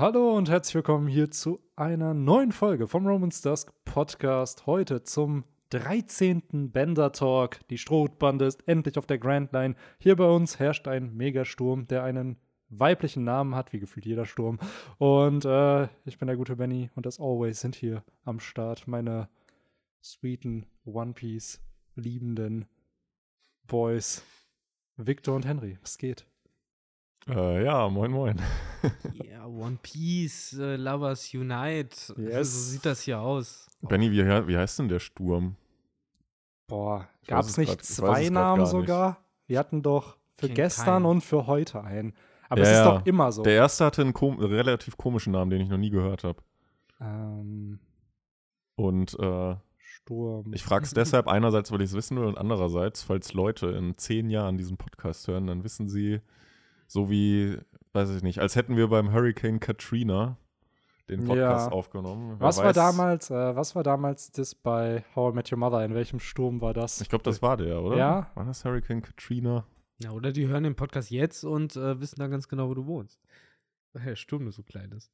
Hallo und herzlich willkommen hier zu einer neuen Folge vom Romans Dusk Podcast. Heute zum 13. Bender Talk. Die Strohbande ist endlich auf der Grand Line. Hier bei uns herrscht ein Megasturm, der einen weiblichen Namen hat, wie gefühlt jeder Sturm. Und äh, ich bin der gute Benny und as always sind hier am Start meine sweeten One Piece liebenden Boys Victor und Henry. Was geht? Äh, ja, moin, moin. Ja, One Piece, äh, Lovers Unite. Yes. So sieht das hier aus. Benny, wie, wie heißt denn der Sturm? Boah, gab es nicht grad- zwei Namen gar nicht. sogar? Wir hatten doch für gestern keinen. und für heute einen. Aber Ja, es ist doch immer so. Der erste hatte einen kom relativ komischen Namen, den ich noch nie gehört habe. ähm, Und äh, Sturm. ich frage es deshalb einerseits, weil ich es wissen will und andererseits, falls Leute in zehn Jahren diesen Podcast hören, dann wissen sie, so wie, weiß ich nicht, als hätten wir beim Hurricane Katrina den Podcast Ja. aufgenommen. Wer was war weiß- damals, äh, was war damals das bei How I Met Your Mother? In welchem Sturm war das? Ich glaube, das war der, oder? Ja. War das Hurricane Katrina? Ja, oder die hören den Podcast jetzt und äh, wissen dann ganz genau, wo du wohnst. Weil der Sturm nur so klein ist.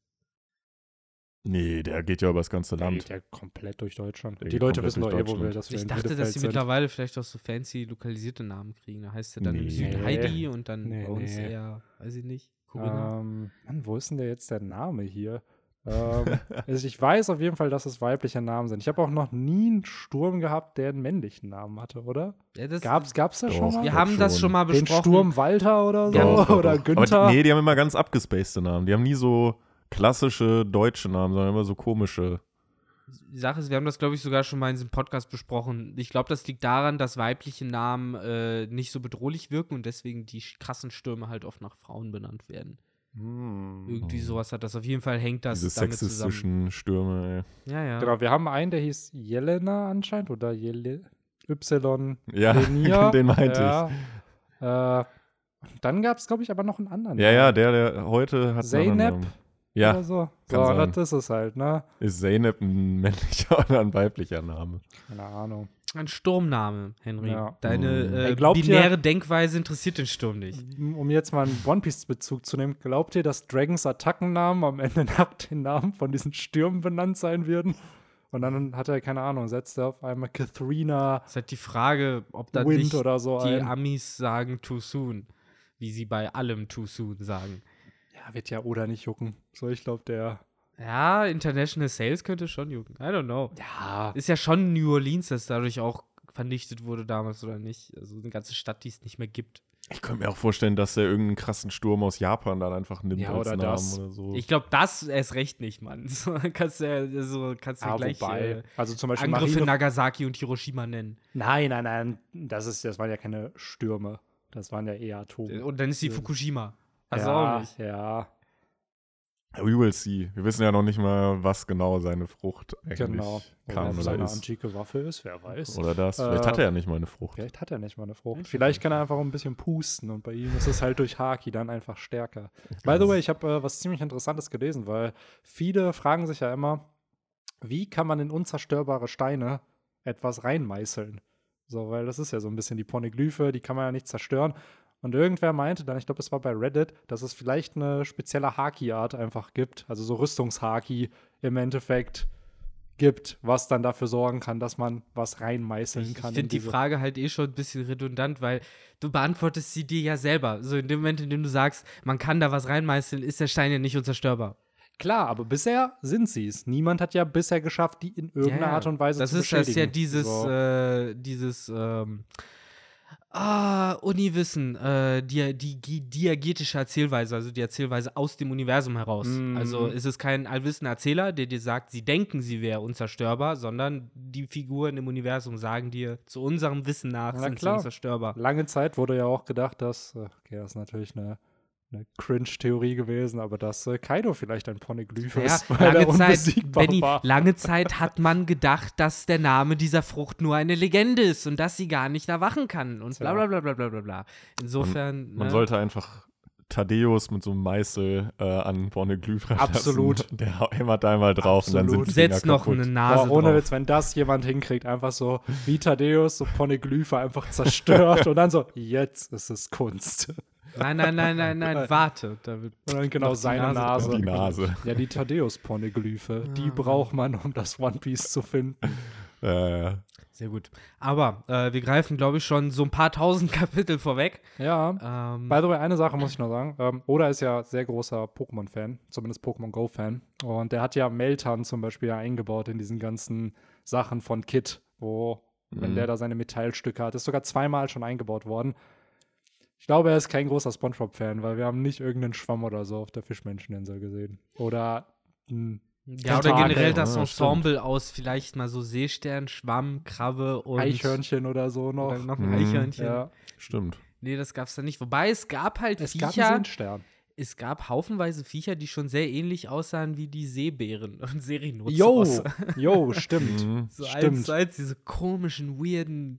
Nee, der geht ja über das ganze Der Land. geht ja komplett durch Deutschland. Der Die Leute wissen doch eh, wo wir Deutschland. das Ich in dachte, dass sie sind. mittlerweile vielleicht auch so fancy lokalisierte Namen kriegen. Da heißt er dann im Nee. Süden Nee. Heidi und dann Nee, bei uns nee. eher, weiß ich nicht, Corinna. Ähm, Mann, wo ist denn der jetzt der Name hier? ähm, also ich weiß auf jeden Fall, dass es weibliche Namen sind. Ich habe auch noch nie einen Sturm gehabt, der einen männlichen Namen hatte, oder? ja, das, Gab's, gab's das Doch. schon mal? wir haben das schon. mal Den besprochen. Sturm Walter oder so? Doch, doch, oder. Günther? Aber die, nee, die haben immer ganz abgespacede Namen. Die haben nie so klassische deutsche Namen, sondern immer so komische. Die Sache ist, wir haben das, glaube ich, sogar schon mal in diesem Podcast besprochen. Ich glaube, das liegt daran, dass weibliche Namen äh, nicht so bedrohlich wirken und deswegen die krassen Stürme halt oft nach Frauen benannt werden. Irgendwie Hm. sowas hat das. Auf jeden Fall hängt das Diese damit zusammen. sexistischen Stürme, Ja, ja. Genau, wir haben einen, der hieß Jelena anscheinend oder Jele Y. ey. Ja, Lenia. den meinte ja. Äh, dann gab es, glaube ich, aber noch einen anderen. ich. Ja, ja, der, der heute hat. einen Namen. oder Ja, so. kann So, sein. das ist es halt, ne? ist Zeynep ein männlicher oder ein weiblicher Name? Keine Ahnung. Ein Sturmname, Henry. Ja. Deine Hm. äh, glaubt ihr- binäre Denkweise interessiert den Sturm nicht. Um jetzt mal einen One Piece-Bezug zu nehmen, glaubt ihr, dass Dragons Attackennamen am Ende nach den Namen von diesen Stürmen benannt sein würden? Und dann hat er, keine Ahnung, setzt er auf einmal Katharina Es ist halt die Frage, ob da Wind nicht oder so die ein. Amis sagen too soon. Wie sie bei allem too soon sagen. Ja, wird ja oder nicht jucken. So, ich glaube, der. Ja, International Sales könnte schon jucken. I don't know. Ja. Ist ja schon New Orleans, das dadurch auch vernichtet wurde damals oder nicht. Also eine ganze Stadt, die es nicht mehr gibt. Ich könnte mir auch vorstellen, dass er irgendeinen krassen Sturm aus Japan dann einfach nimmt Ja, als oder Namen das. oder so. Ich glaube, das erst recht nicht, Mann. So kannst du ja so, kannst du Ah, gleich wobei. äh, also zum Beispiel Angriffe Marine Nagasaki und Hiroshima nennen. Nein, nein, nein. Das, ist, das waren ja keine Stürme. Das waren ja eher Atome. Und dann ist die. Fukushima. Also ja, auch nicht. Ja, We will see. Wir wissen ja noch nicht mal, was genau seine Frucht eigentlich genau. kann Oder oder seine ist. antike Waffe ist, wer weiß. Oder das. Vielleicht Äh, hat er ja nicht mal eine Frucht. Vielleicht hat er nicht mal eine Frucht. Vielleicht Vielleicht kann er einfach ein bisschen pusten und bei ihm ist es halt durch Haki dann einfach stärker. By the way, ich habe äh, was ziemlich Interessantes gelesen, weil viele fragen sich ja immer, wie kann man in unzerstörbare Steine etwas reinmeißeln? So, weil das ist ja so ein bisschen die Poneglyphe, die kann man ja nicht zerstören. Und irgendwer meinte dann, ich glaube, es war bei Reddit, dass es vielleicht eine spezielle Haki-Art einfach gibt, also so Rüstungshaki im Endeffekt gibt, was dann dafür sorgen kann, dass man was reinmeißeln kann. ich in finde die Frage halt eh schon ein bisschen redundant, weil du beantwortest sie dir ja selber. So in dem Moment, in dem du sagst, man kann da was reinmeißeln, ist der Stein ja nicht unzerstörbar. Klar, aber bisher sind sie es. Niemand hat ja bisher geschafft, die in irgendeiner Ja. Art und Weise das zu ist, das ist ja beschädigen. dieses, So. äh, dieses, ähm, ah, Uniwissen, äh, die, die, die diegetische Erzählweise, also die Erzählweise aus dem Universum heraus. Mhm. Also ist es kein allwissender Erzähler, der dir sagt, sie denken, sie wäre unzerstörbar, sondern die Figuren im Universum sagen dir, zu unserem Wissen nach Na sind klar. sie unzerstörbar. Lange Zeit wurde ja auch gedacht, dass, äh, okay, das ist natürlich eine, eine Cringe-Theorie gewesen, aber dass äh, Kaido vielleicht ein Poneglyph Ja, ist, weil er lange Zeit, unbesiegbar Benny, war. lange Zeit hat man gedacht, dass der Name dieser Frucht nur eine Legende ist und dass sie gar nicht erwachen kann und bla bla bla bla bla bla bla. Insofern. Man ne? sollte einfach Thaddeus mit so einem Meißel äh, an Poneglyph. Absolut. Der hämmert da einmal drauf und dann sind Absolut. die Setzt Finger noch kaputt. eine Nase Boah, ohne drauf. Witz, wenn das jemand hinkriegt, einfach so wie Thaddeus, so Poneglyphe einfach zerstört und dann so, jetzt ist es Kunst. Nein, nein, nein, nein, nein, warte. Da wird Und dann genau die seine Nase Nase. Die Nase. Ja, die Thaddeus-Poneglyphe. Die Ah. braucht man, um das One Piece zu finden. Äh, sehr gut. Aber äh, wir greifen, glaube ich, schon so ein paar tausend Kapitel vorweg. Ja. Ähm, By the way, eine Sache muss ich noch sagen. Ähm, Oda ist ja sehr großer Pokémon-Fan, zumindest Pokémon Go-Fan. Und der hat ja Meltan zum Beispiel ja eingebaut in diesen ganzen Sachen von Kit, wo, wenn Mhm. der da seine Metallstücke hat, ist sogar zweimal schon eingebaut worden. Ich glaube, er ist kein großer Spongebob-Fan, weil wir haben nicht irgendeinen Schwamm oder so auf der Fischmenscheninsel gesehen. Oder ein ja, oder generell das Ja, Ensemble aus vielleicht mal so Seestern, Schwamm, Krabbe und Eichhörnchen oder so noch. Oder noch ein Mhm. Eichhörnchen. Ja. stimmt. Nee, das gab's da nicht. Wobei es gab halt Es gab einen Viecher, Seenstern. es gab haufenweise Viecher, die schon sehr ähnlich aussahen wie die Seebären und Serinoceros. Jo, jo, stimmt. Mhm. So Stimmt. eins zu eins, diese komischen, weirden.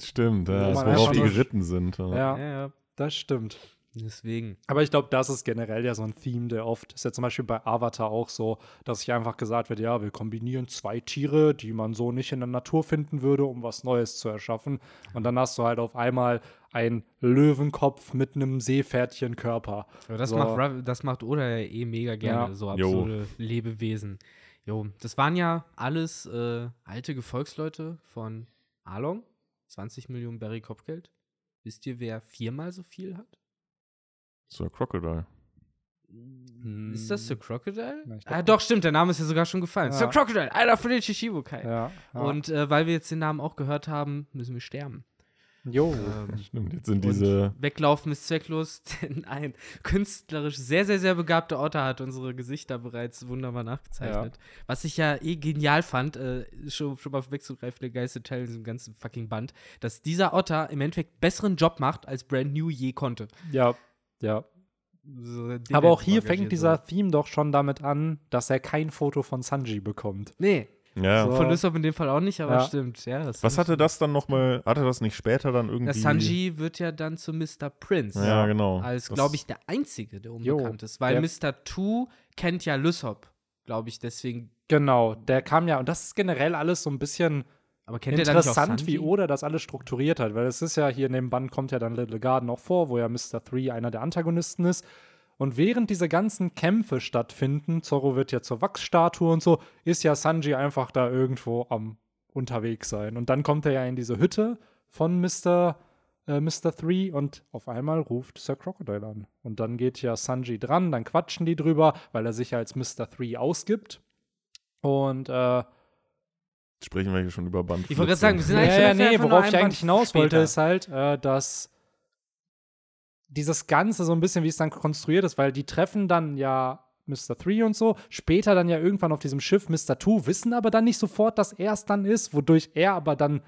Stimmt, Wo ja, man worauf die geritten sind. Ja. Ja, Ja, ja. Das stimmt. Deswegen. Aber ich glaube, das ist generell ja so ein Theme, der oft, ist ja zum Beispiel bei Avatar auch so, dass sich einfach gesagt wird, ja, wir kombinieren zwei Tiere, die man so nicht in der Natur finden würde, um was Neues zu erschaffen. Und dann hast du halt auf einmal einen Löwenkopf mit einem Seepferdchenkörper. Aber das, So. macht, das macht Oda ja eh mega gerne, Ja. so Jo. absurde Lebewesen. Jo, das waren ja alles äh, alte Gefolgsleute von Arlong. 20 Millionen Berry Kopfgeld. Wisst ihr, wer viermal so viel hat? So, Crocodile. Ist das Sir Crocodile? Ja, ah, doch, stimmt, der Name ist ja sogar schon gefallen. Ja. Sir Crocodile, einer von den Shishibukai. Ja. ja. Und äh, weil wir jetzt den Namen auch gehört haben, müssen wir sterben. Jo. Ähm, Stimmt, jetzt sind diese. Weglaufen ist zwecklos, denn ein künstlerisch sehr, sehr, sehr begabter Otter hat unsere Gesichter bereits wunderbar nachgezeichnet. Was ich ja eh genial fand, äh, schon, schon mal wegzugreifen, der geilste Teil in diesem ganzen fucking Band, dass dieser Otter im Endeffekt besseren Job macht, als Brand New je konnte. Ja, ja. So, Aber auch hier fängt so. dieser Theme doch schon damit an, dass er kein Foto von Sanji bekommt. Nee, Ja. So. von Lysop in dem Fall auch nicht, aber Ja. stimmt. Ja, das Was hatte das dann nochmal? Hatte das nicht später dann irgendwie. Der Sanji wird ja dann zu Mr. Prince. Ja, genau. Als, glaube ich, der Einzige, der Jo, unbekannt ist. Weil der- Mr. Two kennt ja Lysop, glaube ich, deswegen. Genau, der kam ja, und das ist generell alles so ein bisschen Aber kennt er interessant, Sanji? wie Oda das alles strukturiert hat, weil es ist ja hier in dem Band kommt ja dann Little Garden auch vor, wo ja Mr. Three einer der Antagonisten ist. Und während diese ganzen Kämpfe stattfinden, Zorro wird ja zur Wachsstatue und so, ist ja Sanji einfach da irgendwo am unterwegs sein. Und dann kommt er ja in diese Hütte von Mr. Äh, Mr. Three und auf einmal ruft Sir Crocodile an. Und dann geht ja Sanji dran, dann quatschen die drüber, weil er sich ja als Mr. Three ausgibt. Und äh, Sprechen wir hier schon über Band. Ich wollte gerade 14. sagen, wir sind ja, eigentlich ja, schon nee, worauf ich eigentlich hinaus wollte, später. ist halt, äh, dass dieses Ganze so ein bisschen, wie es dann konstruiert ist, weil die treffen dann ja Mr. Three und so, später dann ja irgendwann auf diesem Schiff Mr. Two, wissen aber dann nicht sofort, dass er es dann ist, wodurch er aber dann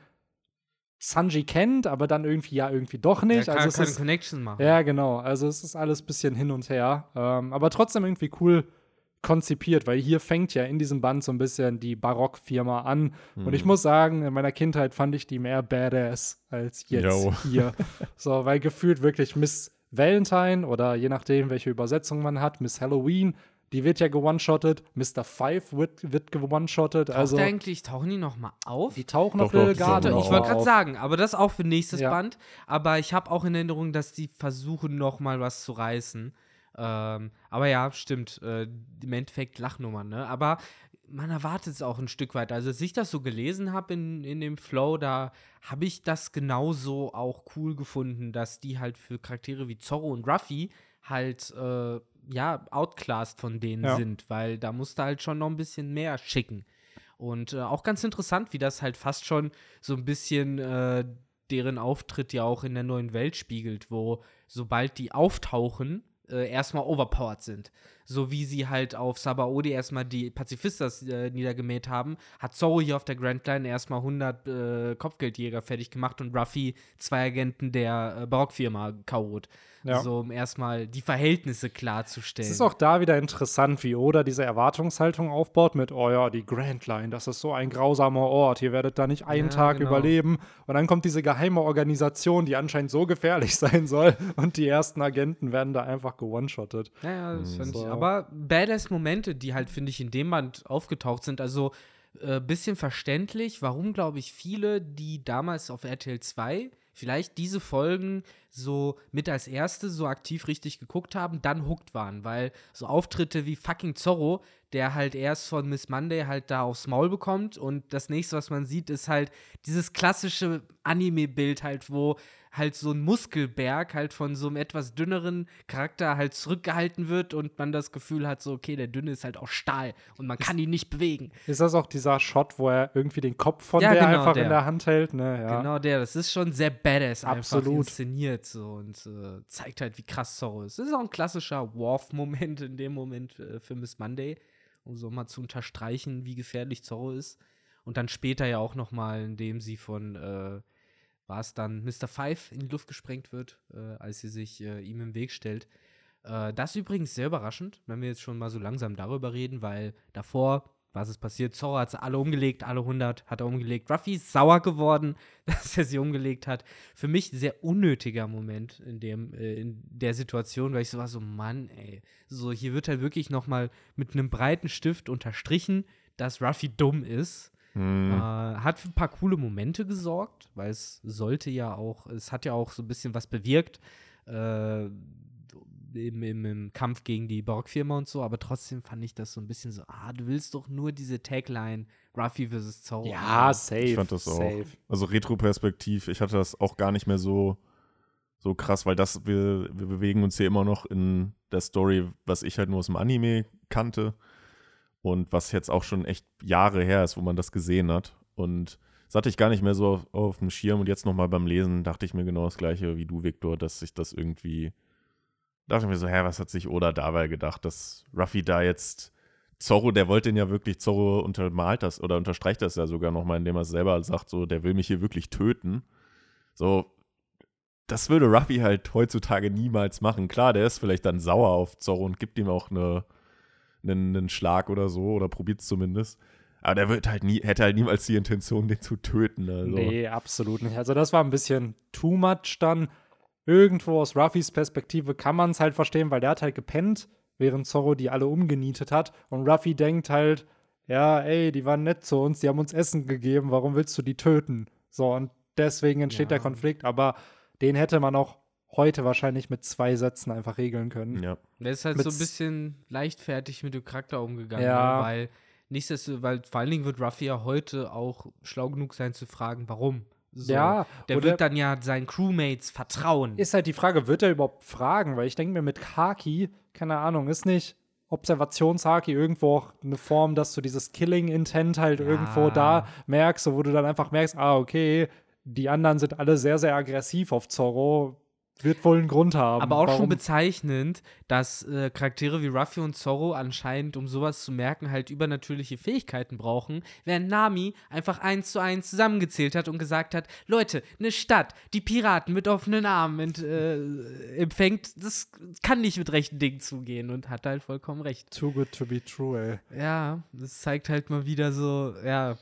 Sanji kennt, aber dann irgendwie ja irgendwie doch nicht. Ja, kann also es keine ist, Connection machen. ja, genau. Also es ist alles ein bisschen hin und her. Ähm, aber trotzdem irgendwie cool konzipiert, weil hier fängt ja in diesem Band so ein bisschen die Barockfirma an. Und ich Mhm. muss sagen, in meiner Kindheit fand ich die mehr badass als jetzt Jo. hier. So, weil gefühlt wirklich Miss Valentine oder je nachdem, welche Übersetzung man hat, Miss Halloween, die wird ja gewone-shottet. Mr. Five wird, wird gewone-shottet. Also, eigentlich, tauchen die noch mal auf? die tauchen Doch, auf doch, tauchen auch ich wollte gerade sagen, aber das auch für nächstes Ja. Band. Aber ich habe auch in Erinnerung, dass die versuchen, noch mal was zu reißen. Ähm, aber ja, stimmt. Äh, Im Endeffekt Lachnummern, ne? Aber man erwartet es auch ein Stück weit. Also, als ich das so gelesen habe in, in dem Flow, da habe ich das genauso auch cool gefunden, dass die halt für Charaktere wie Zorro und Ruffy halt, äh, ja, outclassed von denen Ja. sind, weil da musste halt schon noch ein bisschen mehr schicken. Und äh, auch ganz interessant, wie das halt fast schon so ein bisschen äh, deren Auftritt ja auch in der neuen Welt spiegelt, wo sobald die auftauchen, äh, erstmal overpowered sind. So wie sie halt auf Sabaody erstmal die Pazifistas äh, niedergemäht haben, hat Zorro hier auf der Grand Line erstmal 100 äh, Kopfgeldjäger fertig gemacht und Ruffy zwei Agenten der äh, Barockfirma kaut. Ja. So um erstmal die Verhältnisse klarzustellen. Es ist auch da wieder interessant, wie Oda diese Erwartungshaltung aufbaut mit, oh ja, die Grand Line, das ist so ein grausamer Ort, ihr werdet da nicht einen Ja, Tag genau. überleben. Und dann kommt diese geheime Organisation, die anscheinend so gefährlich sein soll und die ersten Agenten werden da einfach gewone-shottet. Ja, ja, das fand So. ich. Aber Badass-Momente, die halt, finde ich, in dem Band aufgetaucht sind, also äh, bisschen verständlich, warum, glaube ich, viele, die damals auf RTL 2 vielleicht diese Folgen so mit als erste so aktiv richtig geguckt haben, dann hooked waren, weil so Auftritte wie fucking Zorro, der halt erst von Miss Monday halt da aufs Maul bekommt und das nächste, was man sieht, ist halt dieses klassische Anime-Bild halt, wo halt so ein Muskelberg halt von so einem etwas dünneren Charakter halt zurückgehalten wird und man das Gefühl hat, so, okay, der Dünne ist halt auch Stahl und man kann ihn nicht bewegen. Ist das auch dieser Shot, wo er irgendwie den Kopf von ja, der genau einfach der. in der Hand hält? Ne? Ja. Genau der. Das ist schon sehr badass Absolut. einfach inszeniert so und äh, zeigt halt, wie krass Zorro ist. Das ist auch ein klassischer Worf-Moment in dem Moment äh, für Miss Monday, um so mal zu unterstreichen, wie gefährlich Zorro ist. Und dann später ja auch noch mal, indem sie von äh, war es dann Mr. Five in die Luft gesprengt wird, äh, als sie sich äh, ihm im Weg stellt. Äh, das ist übrigens sehr überraschend, wenn wir jetzt schon mal so langsam darüber reden, weil davor, was ist passiert? Zorro hat sie alle umgelegt, alle 100 hat er umgelegt. Ruffy ist sauer geworden, dass er sie umgelegt hat. Für mich sehr unnötiger Moment in, dem, äh, in der Situation, weil ich so war, so Mann, ey. So, hier wird halt wirklich noch mal mit einem breiten Stift unterstrichen, dass Ruffy dumm ist Mhm. Äh, hat für ein paar coole Momente gesorgt, weil es sollte ja auch, es hat ja auch so ein bisschen was bewirkt äh, im, im, im, Kampf gegen die Borg-Firma und so, aber trotzdem fand ich das so ein bisschen so, ah, du willst doch nur diese Tagline Ruffy vs. Zorro. Ja, safe. Ich fand das safe. auch. Also Retro-Perspektiv, ich hatte das auch gar nicht mehr so, so krass, weil das, wir, wir bewegen uns hier immer noch in der Story, was ich halt nur aus dem Anime kannte. Und was jetzt auch schon echt Jahre her ist, wo man das gesehen hat. Und das hatte ich gar nicht mehr so auf, auf dem Schirm. Und jetzt nochmal beim Lesen dachte ich mir genau das Gleiche wie du, Viktor, dass sich das irgendwie. Dachte ich mir so, hä, was hat sich Oda dabei gedacht, dass Ruffy da jetzt. Zorro, der wollte ihn ja wirklich, Zorro untermalt das oder unterstreicht das ja sogar nochmal, indem er selber sagt, so, der will mich hier wirklich töten. So, das würde Ruffy halt heutzutage niemals machen. Klar, der ist vielleicht dann sauer auf Zorro und gibt ihm auch eine, einen, einen Schlag oder so oder probiert es zumindest. Aber der wird halt nie, hätte halt niemals die Intention, den zu töten. Also. Nee, absolut nicht. Also das war ein bisschen too much dann. Irgendwo aus Ruffys Perspektive kann man es halt verstehen, weil der hat halt gepennt, während Zorro die alle umgenietet hat. Und Ruffy denkt halt, ja, ey, die waren nett zu uns, die haben uns Essen gegeben, warum willst du die töten? So, und deswegen entsteht ja. der Konflikt. Aber den hätte man auch heute wahrscheinlich mit zwei Sätzen einfach regeln können. Ja. Der ist halt mit so ein bisschen leichtfertig mit dem Charakter umgegangen, ja. Ne? weil nichtsdestotrotz, weil vor allen Dingen wird Ruffy ja heute auch schlau genug sein zu fragen, warum. So, ja, der wird dann ja seinen Crewmates vertrauen. Ist halt die Frage, wird er überhaupt fragen? Weil ich denke mir, mit Haki, keine Ahnung, ist nicht Observationshaki irgendwo auch eine Form, dass du dieses Killing-Intent halt ja. irgendwo da merkst, wo du dann einfach merkst, ah, okay, die anderen sind alle sehr, sehr aggressiv auf Zorro wird wohl einen Grund haben. Aber auch warum. schon bezeichnend, dass äh, Charaktere wie Ruffy und Zorro anscheinend, um sowas zu merken, halt übernatürliche Fähigkeiten brauchen, während Nami einfach eins zu eins zusammengezählt hat und gesagt hat: Leute, eine Stadt, die Piraten mit offenen Armen ent, äh, empfängt, das kann nicht mit rechten Dingen zugehen und hat halt vollkommen recht. Too good to be true, ey. Ja, das zeigt halt mal wieder so, ja,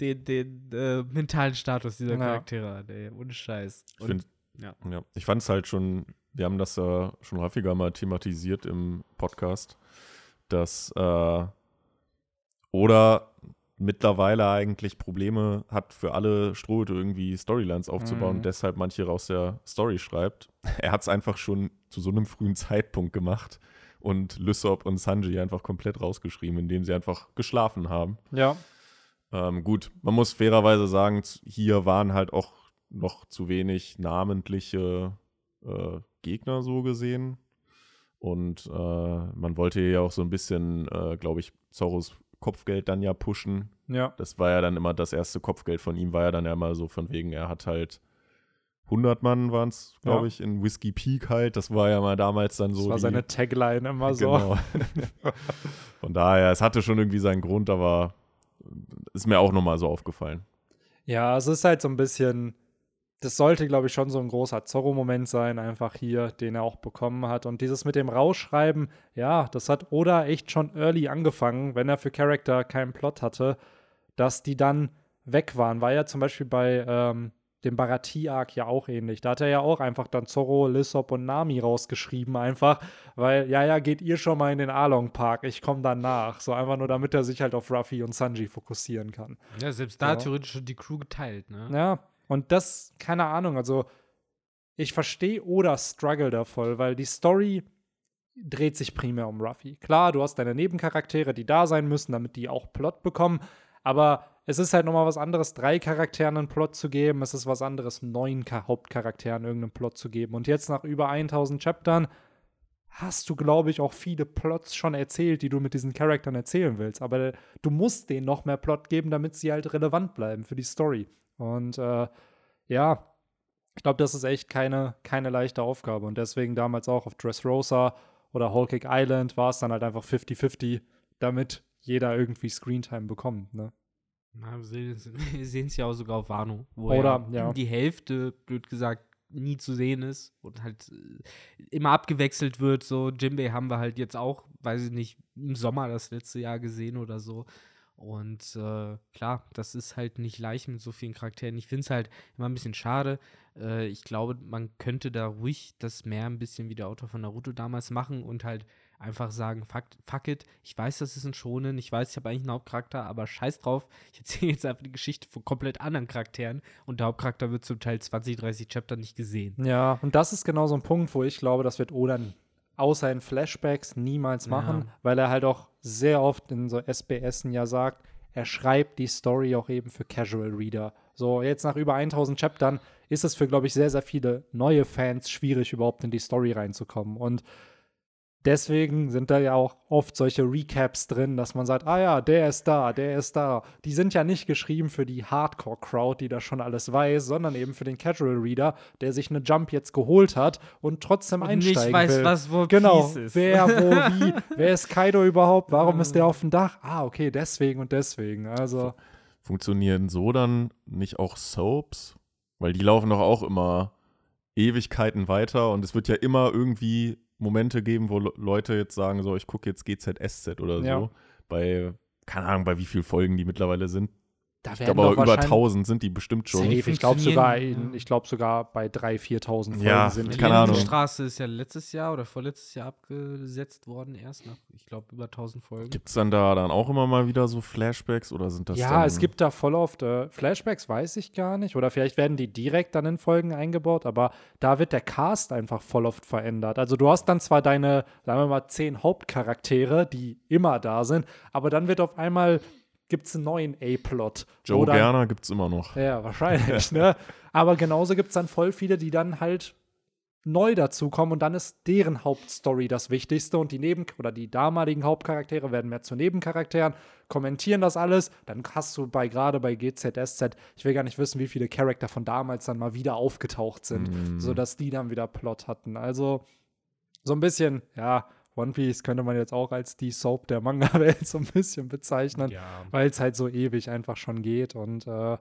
den, den äh, mentalen Status dieser Charaktere, ey, ohne Scheiß. Ich finde ja. ja. Ich fand es halt schon, wir haben das ja schon häufiger mal thematisiert im Podcast, dass äh, oder mittlerweile eigentlich Probleme hat für alle Strohhüte irgendwie Storylines aufzubauen mhm. und deshalb manche raus der Story schreibt. Er hat es einfach schon zu so einem frühen Zeitpunkt gemacht und Lysop und Sanji einfach komplett rausgeschrieben, indem sie einfach geschlafen haben. Ja. Ähm, gut, man muss fairerweise sagen, hier waren halt auch noch zu wenig namentliche äh, Gegner so gesehen. Und äh, man wollte ja auch so ein bisschen, äh, glaube ich, Zorros Kopfgeld dann ja pushen. Ja. Das war ja dann immer das erste Kopfgeld von ihm, war ja dann ja immer so von wegen, er hat halt 100 Mann waren es, glaube ja. ich, in Whiskey Peak halt. Das war ja mal damals dann so. Das war die, seine Tagline immer so. Genau. von daher, es hatte schon irgendwie seinen Grund, aber ist mir auch nochmal so aufgefallen. Ja, es ist halt so ein bisschen das sollte, glaube ich, schon so ein großer Zorro-Moment sein, einfach hier, den er auch bekommen hat. Und dieses mit dem Rausschreiben, ja, das hat Oda echt schon early angefangen, wenn er für Charakter keinen Plot hatte, dass die dann weg waren. War ja zum Beispiel bei ähm, dem Barati-Arc ja auch ähnlich. Da hat er ja auch einfach dann Zorro, Lissop und Nami rausgeschrieben, einfach, weil, ja, ja, geht ihr schon mal in den Along-Park, ich komme dann nach. So einfach nur, damit er sich halt auf Ruffy und Sanji fokussieren kann. Ja, selbst da ja. theoretisch schon die Crew geteilt, ne? Ja, Und das, keine Ahnung, also ich verstehe oder Struggle da voll, weil die Story dreht sich primär um Ruffy. Klar, du hast deine Nebencharaktere, die da sein müssen, damit die auch Plot bekommen, aber es ist halt nochmal was anderes, drei Charakteren einen Plot zu geben. Es ist was anderes, neun Hauptcharakteren irgendeinen Plot zu geben. Und jetzt nach über 1000 Chaptern hast du, glaube ich, auch viele Plots schon erzählt, die du mit diesen Charakteren erzählen willst. Aber du musst denen noch mehr Plot geben, damit sie halt relevant bleiben für die Story. Und äh, ja, ich glaube, das ist echt keine, keine leichte Aufgabe. Und deswegen damals auch auf Dressrosa oder Whole Cake Island war es dann halt einfach 50-50, damit jeder irgendwie Screentime bekommt. Ne? Na, wir sehen es ja auch sogar auf Wano, wo Oder, ja, ja. die Hälfte, blöd gesagt, nie zu sehen ist und halt äh, immer abgewechselt wird. So, Jimbei haben wir halt jetzt auch, weiß ich nicht, im Sommer das letzte Jahr gesehen oder so. Und äh, klar, das ist halt nicht leicht mit so vielen Charakteren. Ich finde es halt immer ein bisschen schade. Äh, ich glaube, man könnte da ruhig das mehr ein bisschen wie der Autor von Naruto damals machen und halt einfach sagen, fuck, fuck it, ich weiß, das ist ein Schonen, ich weiß, ich habe eigentlich einen Hauptcharakter, aber scheiß drauf, ich erzähle jetzt einfach die Geschichte von komplett anderen Charakteren und der Hauptcharakter wird zum Teil 20, 30 Chapter nicht gesehen. Ja, und das ist genau so ein Punkt, wo ich glaube, das wird Oda außer in Flashbacks niemals machen, Ja. weil er halt auch sehr oft in so SBSen ja sagt, er schreibt die Story auch eben für Casual Reader. So, jetzt nach über 1000 Chaptern ist es für, glaube ich, sehr, sehr viele neue Fans schwierig, überhaupt in die Story reinzukommen. Und deswegen sind da ja auch oft solche Recaps drin, dass man sagt, ah ja, der ist da, der ist da. Die sind ja nicht geschrieben für die Hardcore-Crowd, die das schon alles weiß, sondern eben für den Casual-Reader, der sich eine Jump jetzt geholt hat und trotzdem Und einsteigen nicht weiß, will. was wo Genau, Peace ist. wer, wo, wie, wer ist Kaido überhaupt, warum ist der auf dem Dach? Ah, okay, deswegen und deswegen. Also, Funktionieren so dann nicht auch Soaps? Weil die laufen doch auch immer Ewigkeiten weiter und es wird ja immer irgendwie Momente geben, wo Le- Leute jetzt sagen, so, ich gucke jetzt GZSZ oder so. Ja. Bei, keine Ahnung, bei wie vielen Folgen die mittlerweile sind. Da Ich glaube, aber über 1000 sind die bestimmt schon. Safe, ich glaube sogar, in- ich glaube sogar bei 3.000, 4.000 Folgen Ja, sind die. keine Ahnung. Straße ist ja letztes Jahr oder vorletztes Jahr abgesetzt worden, erst nach, ich glaube, über 1000 Folgen. Gibt es dann da dann auch immer mal wieder so Flashbacks oder sind das Ja, dann, es gibt da voll oft äh, Flashbacks, weiß ich gar nicht. Oder vielleicht werden die direkt dann in Folgen eingebaut, aber da wird der Cast einfach voll oft verändert. Also du hast dann zwar deine, sagen wir mal, zehn Hauptcharaktere, die immer da sind, aber dann wird auf einmal, gibt es einen neuen A-Plot. Joe dann- Gerner gibt es immer noch. Ja, wahrscheinlich, ne? Aber genauso gibt es dann voll viele, die dann halt neu dazukommen und dann ist deren Hauptstory das Wichtigste und die Neben- oder die damaligen Hauptcharaktere werden mehr zu Nebencharakteren, kommentieren das alles, dann hast du bei gerade bei GZSZ, ich will gar nicht wissen, wie viele Charakter von damals dann mal wieder aufgetaucht sind, Mm. sodass die dann wieder Plot hatten. Also so ein bisschen, ja, One Piece könnte man jetzt auch als die Soap der Manga-Welt so ein bisschen bezeichnen, Ja. weil es halt so ewig einfach schon geht und äh,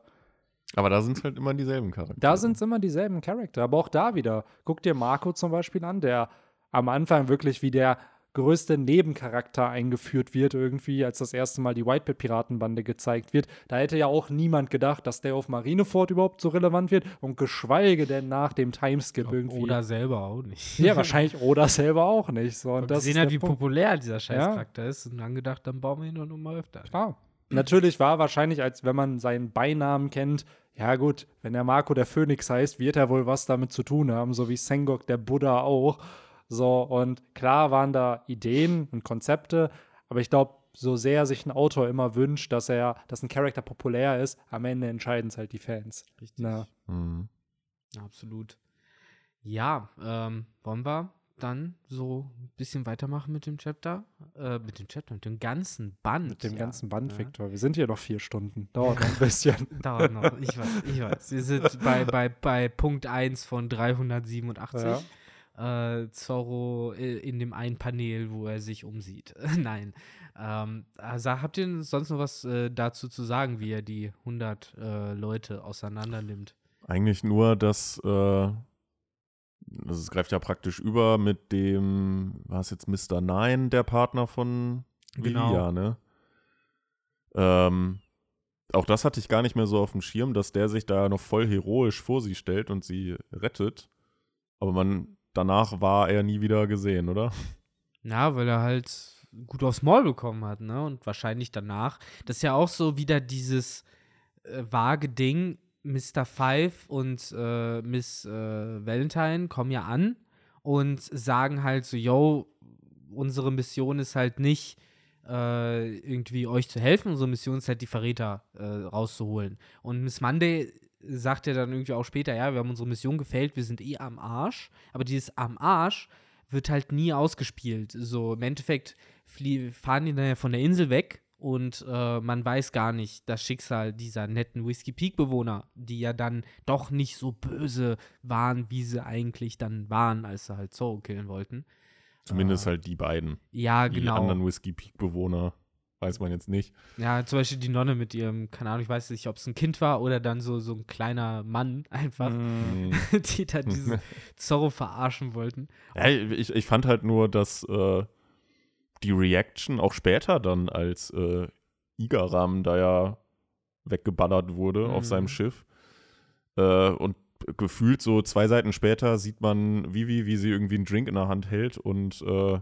Aber da sind es halt immer dieselben Charaktere. da sind es immer dieselben Charakter, aber auch da wieder. Guck dir Marco zum Beispiel an, der am Anfang wirklich wie der größte Nebencharakter eingeführt wird, irgendwie, als das erste Mal die Whitebit-Piratenbande gezeigt wird. Da hätte ja auch niemand gedacht, dass der auf Marineford überhaupt so relevant wird und geschweige denn nach dem Timeskip irgendwie. Oder selber auch nicht. ja, wahrscheinlich oder selber auch nicht. So, und gesehen ist hat, der wie Punkt. populär dieser Scheißcharakter ist und dann gedacht, dann bauen wir ihn doch noch mal öfter. Klar. Natürlich war wahrscheinlich, als wenn man seinen Beinamen kennt, ja gut, wenn der Marco der Phönix heißt, wird er wohl was damit zu tun haben, so wie Sengok der Buddha auch. So, und klar waren da Ideen und Konzepte, aber ich glaube, so sehr sich ein Autor immer wünscht, dass er, dass ein Charakter populär ist, am Ende entscheiden es halt die Fans. Richtig. Na. Mhm. Absolut. Ja, ähm, wollen wir dann so ein bisschen weitermachen mit dem Chapter? Äh, mit dem Chapter, mit dem ganzen Band. Mit dem ja. ganzen Band, Ja. Victor. Wir sind hier noch vier Stunden. Dauert noch ein bisschen. Dauert noch, ich weiß, ich weiß. Wir sind bei, bei, bei Punkt 1 von 387. Ja. Äh, Zorro i- in dem einen Panel, wo er sich umsieht. Nein. Ähm, also habt ihr sonst noch was äh, dazu zu sagen, wie er die 100 äh, Leute auseinander nimmt? Eigentlich nur, dass äh, also es greift ja praktisch über mit dem, war es jetzt Mr. Nine, der Partner von Genau. Lilia, ne? Ähm, auch das hatte ich gar nicht mehr so auf dem Schirm, dass der sich da noch voll heroisch vor sie stellt und sie rettet. Aber man, danach war er nie wieder gesehen, oder? Ja, weil er halt gut aufs Maul bekommen hat, ne? Und wahrscheinlich danach. Das ist ja auch so wieder dieses äh, vage Ding. Mr. Five und äh, Miss äh, Valentine kommen ja an und sagen halt so, yo, unsere Mission ist halt nicht äh, irgendwie euch zu helfen, unsere Mission ist halt die Verräter äh, rauszuholen. Und Miss Monday sagt ja dann irgendwie auch später, ja, wir haben unsere Mission gefällt, wir sind eh am Arsch, aber dieses am Arsch wird halt nie ausgespielt. So im Endeffekt fahren die dann ja von der Insel weg und äh, man weiß gar nicht das Schicksal dieser netten Whiskey Peak Bewohner, die ja dann doch nicht so böse waren, wie sie eigentlich dann waren, als sie halt Zorro killen wollten. Zumindest äh, halt die beiden. Ja, die genau. Die anderen Whiskey Peak Bewohner weiß man jetzt nicht. Ja, zum Beispiel die Nonne mit ihrem, keine Ahnung, ich weiß nicht, ob es ein Kind war oder dann so, so ein kleiner Mann einfach, mm. die da diese Zorro verarschen wollten. Ja, ich, ich fand halt nur, dass äh, die Reaction auch später dann, als äh, Igaram da ja weggeballert wurde mm. auf seinem mhm. Schiff äh, und gefühlt so zwei Seiten später sieht man Vivi, wie sie irgendwie einen Drink in der Hand hält und äh,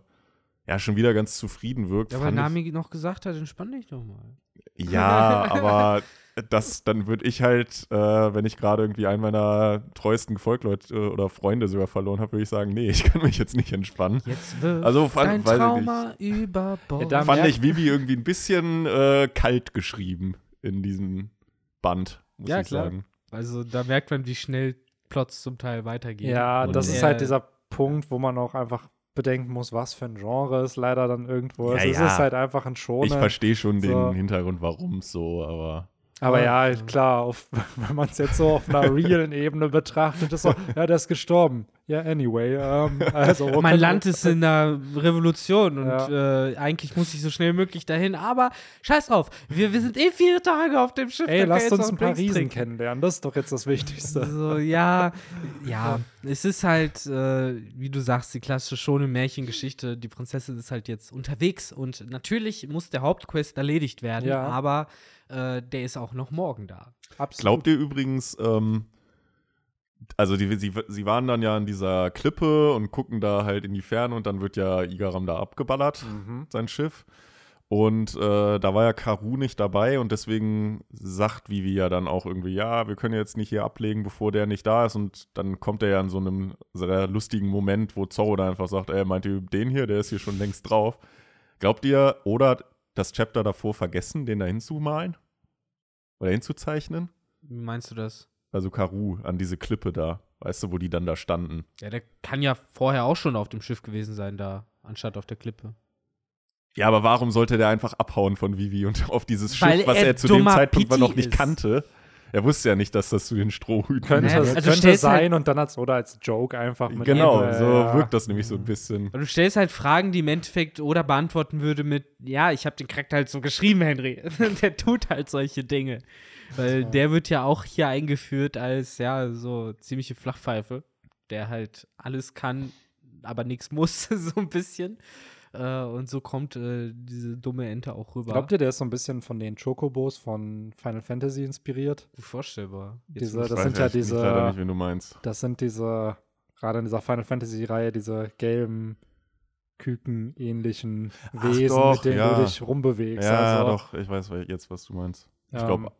ja, schon wieder ganz zufrieden wirkt. Ja, weil Nami noch gesagt hat, entspann dich doch mal. Ja, aber das, dann würde ich halt, äh, wenn ich gerade irgendwie einen meiner treuesten Gefolgleute oder Freunde sogar verloren habe, würde ich sagen, nee, ich kann mich jetzt nicht entspannen. Jetzt wird also, fand, dein Trauma über Bord. Ja, fand ich Vivi irgendwie ein bisschen äh, kalt geschrieben in diesem Band, muss ja, ich klar. sagen. Also da merkt man, wie schnell Plots zum Teil weitergehen. Ja, Und das ist halt dieser Punkt, wo man auch einfach bedenken muss, was für ein Genre es leider dann irgendwo ist. Ja, es ist halt einfach ein Schoner. Ich verstehe schon so. den Hintergrund, warum es so, aber aber ja, klar, auf, wenn man es jetzt so auf einer realen Ebene betrachtet, ist so, ja, der ist gestorben. Ja, anyway. Ähm, also, mein Land ist in einer Revolution und ja. äh, eigentlich muss ich so schnell wie möglich dahin, aber scheiß drauf, wir, wir sind eh vier Tage auf dem Schiff. Ey, lasst uns ein paar Riesen kennenlernen, das ist doch jetzt das Wichtigste. So, ja, ja, es ist halt, äh, wie du sagst, die klassische schone Märchengeschichte. Die Prinzessin ist halt jetzt unterwegs und natürlich muss der Hauptquest erledigt werden, ja. aber äh, der ist auch noch morgen da. Absolut. Glaubt ihr übrigens, ähm, also die, sie, sie waren dann ja an dieser Klippe und gucken da halt in die Ferne und dann wird ja Igaram da abgeballert, mhm. sein Schiff. Und äh, da war ja Karu nicht dabei und deswegen sagt Vivi ja dann auch irgendwie, ja, wir können jetzt nicht hier ablegen, bevor der nicht da ist. Und dann kommt er ja in so einem sehr lustigen Moment, wo Zorro da einfach sagt, ey, meint ihr den hier, der ist hier schon längst drauf. Glaubt ihr, oder das Chapter davor vergessen, den da hinzumalen? Oder hinzuzeichnen? Wie meinst du das? Also Karu an diese Klippe da. Weißt du, wo die dann da standen? Ja, der kann ja vorher auch schon auf dem Schiff gewesen sein, da, anstatt auf der Klippe. Ja, aber warum sollte der einfach abhauen von Vivi und auf dieses Weil Schiff, was er, er zu dem Zeitpunkt noch nicht ist. kannte? Er wusste ja nicht, dass das zu den Strohhüten könnte, also könnte halt sein halt und dann als oder als Joke einfach mit Genau, ihm, so ja. wirkt das nämlich so ein bisschen. Und du stellst halt Fragen, die im Endeffekt oder beantworten würde mit, ja, ich habe den Charakter halt so geschrieben, Henry. der tut halt solche Dinge. Weil der wird ja auch hier eingeführt als, ja, so ziemliche Flachpfeife, der halt alles kann, aber nichts muss, so ein bisschen. Äh, und so kommt äh, diese dumme Ente auch rüber. Glaubt ihr, der ist so ein bisschen von den Chocobos von Final Fantasy inspiriert? Vorstellbar. Diese, das sind ja diese. Nicht, wen du meinst. Das sind diese, gerade in dieser Final Fantasy-Reihe, diese gelben Küken-ähnlichen Wesen, doch, mit denen ja. du dich rumbewegst. Ja, also, doch, ich weiß jetzt, was du meinst. Ich ähm, glaube,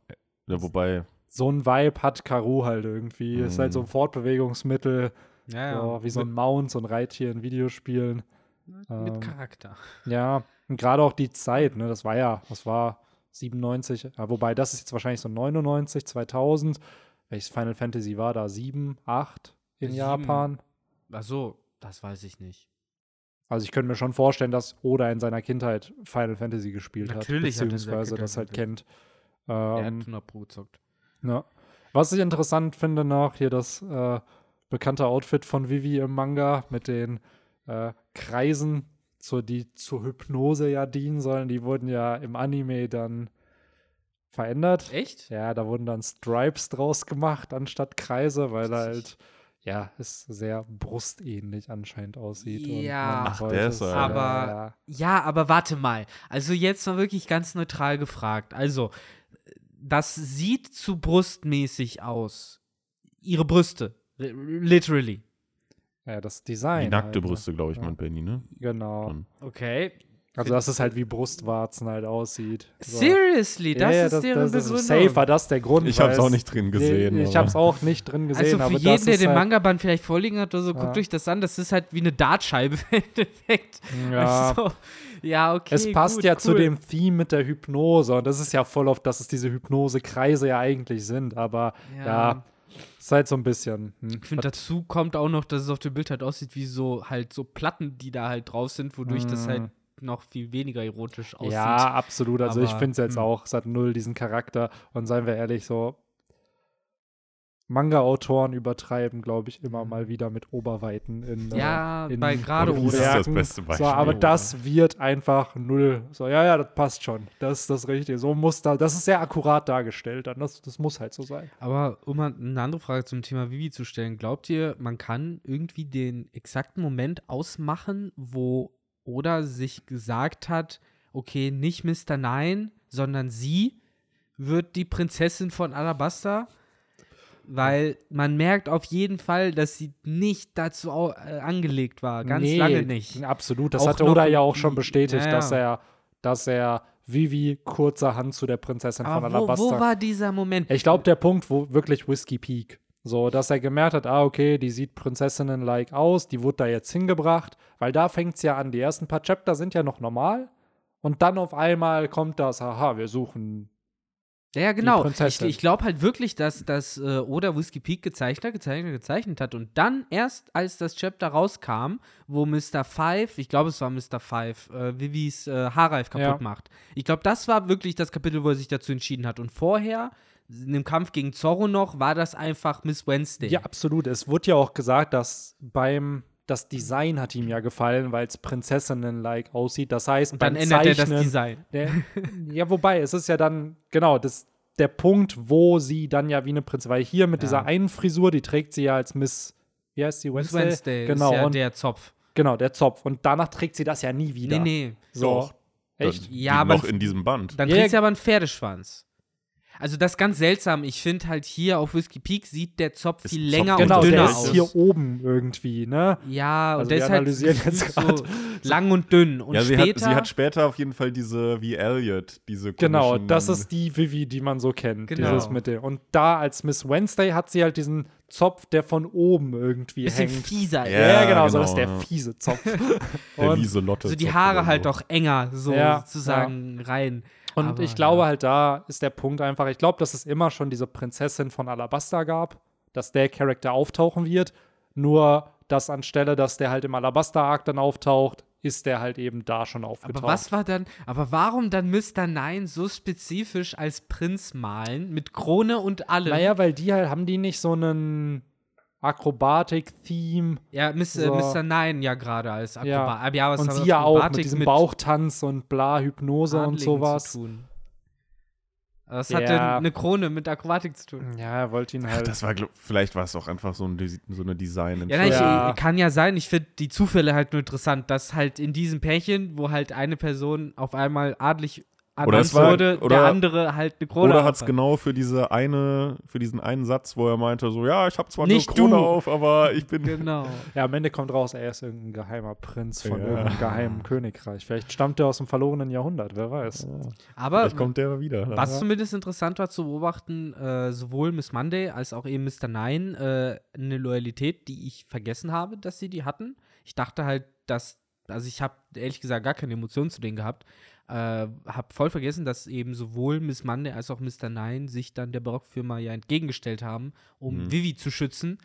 ja, wobei. So ein Vibe hat Karu halt irgendwie. Mm. Ist halt so ein mhm. Fortbewegungsmittel. Ja, ja. So, wie so ein Mount, so ein Reittier in Videospielen. Mit ähm, Charakter. Ja, und gerade auch die Zeit, ne, das war ja, das war 97, ja, wobei das ist jetzt wahrscheinlich so 99, 2000. Welches Final Fantasy war da? 7, 8 in 7. Japan? Ach so, das weiß ich nicht. Also ich könnte mir schon vorstellen, dass Oda in seiner Kindheit Final Fantasy gespielt Natürlich hat, beziehungsweise hat das halt kennt. Ähm, er hat 100 ähm, Pro gezockt. Ja. Was ich interessant finde noch, hier das äh, bekannte Outfit von Vivi im Manga mit den äh, Kreisen, zur, die zur Hypnose ja dienen sollen, die wurden ja im Anime dann verändert. Echt? Ja, da wurden dann Stripes draus gemacht anstatt Kreise, weil er halt ja, es sehr brustähnlich anscheinend aussieht. Ja, Ach, der ist aber ja. ja, aber warte mal. Also jetzt mal wirklich ganz neutral gefragt. Also das sieht zu brustmäßig aus. Ihre Brüste, literally. Ja, das Design. Die nackte halt, ne? Brüste, glaube ich, ja. meint Benny, ne? Genau. Okay. Also, dass es halt wie Brustwarzen halt aussieht. So. Seriously, das ja, ja, ist das, deren das ist Begründung. safe war das der Grund. Ich habe es auch nicht drin gesehen. Nee, ich habe es auch nicht drin gesehen. Also für aber jeden, das der den halt, Manga-Band vielleicht vorliegen hat oder so, Ja. guckt euch das an. Das ist halt wie eine Dartscheibe im Endeffekt. Ja. Also, ja, okay. Es passt gut, ja cool. zu dem Theme mit der Hypnose und das ist ja voll oft, dass es diese Hypnose-Kreise ja eigentlich sind, aber ja, Ist halt so ein bisschen. Hm. Ich finde, dazu kommt auch noch, dass es auf dem Bild halt aussieht wie so halt so Platten, die da halt drauf sind, wodurch das Mhm. halt noch viel weniger erotisch aussieht. Ja, absolut. Also ich Aber, finde es jetzt hm. auch, es hat null diesen Charakter. Und seien wir ehrlich, so Manga-Autoren übertreiben, glaube ich, immer mal wieder mit Oberweiten in äh, Ja, in bei gerade Piece ist das beste Beispiel. So, aber Oder. das wird einfach null. So, ja, ja, das passt schon. Das ist das Richtige. So muss da, das ist sehr akkurat dargestellt dann. Das, das muss halt so sein. Aber um mal eine andere Frage zum Thema Vivi zu stellen, glaubt ihr, man kann irgendwie den exakten Moment ausmachen, wo Oda sich gesagt hat, okay, nicht Mr. Nein, sondern sie wird die Prinzessin von Alabasta? Weil man merkt auf jeden Fall, dass sie nicht dazu äh, angelegt war. Ganz Nee, lange nicht. Absolut. Das Auch hatte Oda ja auch schon bestätigt, ja, dass er, dass er Vivi kurzerhand zu der Prinzessin von Aber wo, Alabasta. wo war dieser Moment? ich glaube, der Punkt, wo wirklich Whiskey Peak. So, dass er gemerkt hat, ah, okay, die sieht Prinzessinnen-like aus, die wurde da jetzt hingebracht, weil da fängt es ja an. Die ersten paar Chapter sind ja noch normal. Und dann auf einmal kommt das, haha, wir suchen. Ja, ja, genau. Ich, ich glaube halt wirklich, dass das äh, Oda Whiskey Peak gezeichnet, gezeichnet, gezeichnet hat. Und dann erst, als das Chapter rauskam, wo Mr. Five, ich glaube, es war Mr. Five, äh, Vivis äh, Haarreif kaputt Ja. macht. Ich glaube, das war wirklich das Kapitel, wo er sich dazu entschieden hat. Und vorher, in dem Kampf gegen Zorro noch, war das einfach Miss Wednesday. Ja, absolut. Es wurde ja auch gesagt, dass beim. Das Design hat ihm ja gefallen, weil es Prinzessinnen-like aussieht. Das heißt, Und dann beim ändert er das Zeichnen, Design. Der, ja, wobei, es ist ja dann, genau, das, der Punkt, wo sie dann ja wie eine Prinzessin, weil hier mit Ja. dieser einen Frisur, die trägt sie ja als Miss, wie heißt sie, Miss Wednesday? Wednesday Genau, ist ja und, der Zopf. genau, der Zopf. Und danach trägt sie das ja nie wieder. Nee, nee. So, Doch. echt? Dann Ja, aber- noch in diesem Band. Dann Ja, kriegt sie aber einen Pferdeschwanz. Also das ist ganz seltsam. Ich finde halt hier auf Whiskey Peak sieht der Zopf Ist viel ein länger Zopf Genau, und der dünner ist aus. hier oben irgendwie, ne? Ja, und Also der wir ist halt so lang und dünn. Und ja, sie später, hat, sie hat später auf jeden Fall diese, wie Elliot, diese Genau, das ist die Vivi, die man so kennt. Genau. Dieses mit dem. Und da als Miss Wednesday hat sie halt diesen Zopf, der von oben irgendwie bisschen hängt. fieser. Ja, Ja, genau, so genau, das ist der ja. fiese Zopf. der und Lieselotte. Also die Zopf Haare halt so. auch enger, so Ja, sozusagen rein. Und Aber, ich glaube ja. halt, da ist der Punkt einfach, ich glaube, dass es immer schon diese Prinzessin von Alabasta gab, dass der Charakter auftauchen wird. Nur, dass anstelle, dass der halt im Alabasta-Arc dann auftaucht, ist der halt eben da schon aufgetaucht. Aber was war dann, aber warum dann Mr. Nein so spezifisch als Prinz malen, mit Krone und allem? Naja, weil die halt, haben die nicht so einen Akrobatik-Theme ja, Miss, So. äh, Mr. Nein ja gerade als Ja. Akrobat. Aber ja, was und hat sie ja auch Akrobatik mit diesem Bauchtanz und bla, Hypnose und Adligen sowas. Zu tun? Was Ja. hat denn eine Krone mit Akrobatik zu tun? Ja, er wollte ihn Ach, halt. das war, glaub, vielleicht war es auch einfach so, ein, so eine design Ja, nein, Ja. Ich, kann ja sein. Ich finde die Zufälle halt nur interessant, dass halt in diesem Pärchen, wo halt eine Person auf einmal adlig Oder es war- wurde, oder- der andere halt eine Krone Oder hat es genau für diese eine, für diesen einen Satz, wo er meinte, so, ja, ich habe zwar Nicht eine Krone du. auf, aber ich bin. Genau. Ja, am Ende kommt raus, er ist irgendein geheimer Prinz von Ja. irgendeinem geheimen Königreich. Vielleicht stammt er aus dem verlorenen Jahrhundert, wer weiß. Aber Vielleicht kommt der wieder. was Ja. zumindest interessant war zu beobachten, äh, sowohl Miss Monday als auch eben Mr. Nine, äh, eine Loyalität, die ich vergessen habe, dass sie die hatten. Ich dachte halt, dass, also ich habe ehrlich gesagt gar keine Emotionen zu denen gehabt. Äh, hab voll vergessen, dass eben sowohl Miss Monday als auch Mr. Nine sich dann der Barockfirma ja entgegengestellt haben, um Mhm. Vivi zu schützen.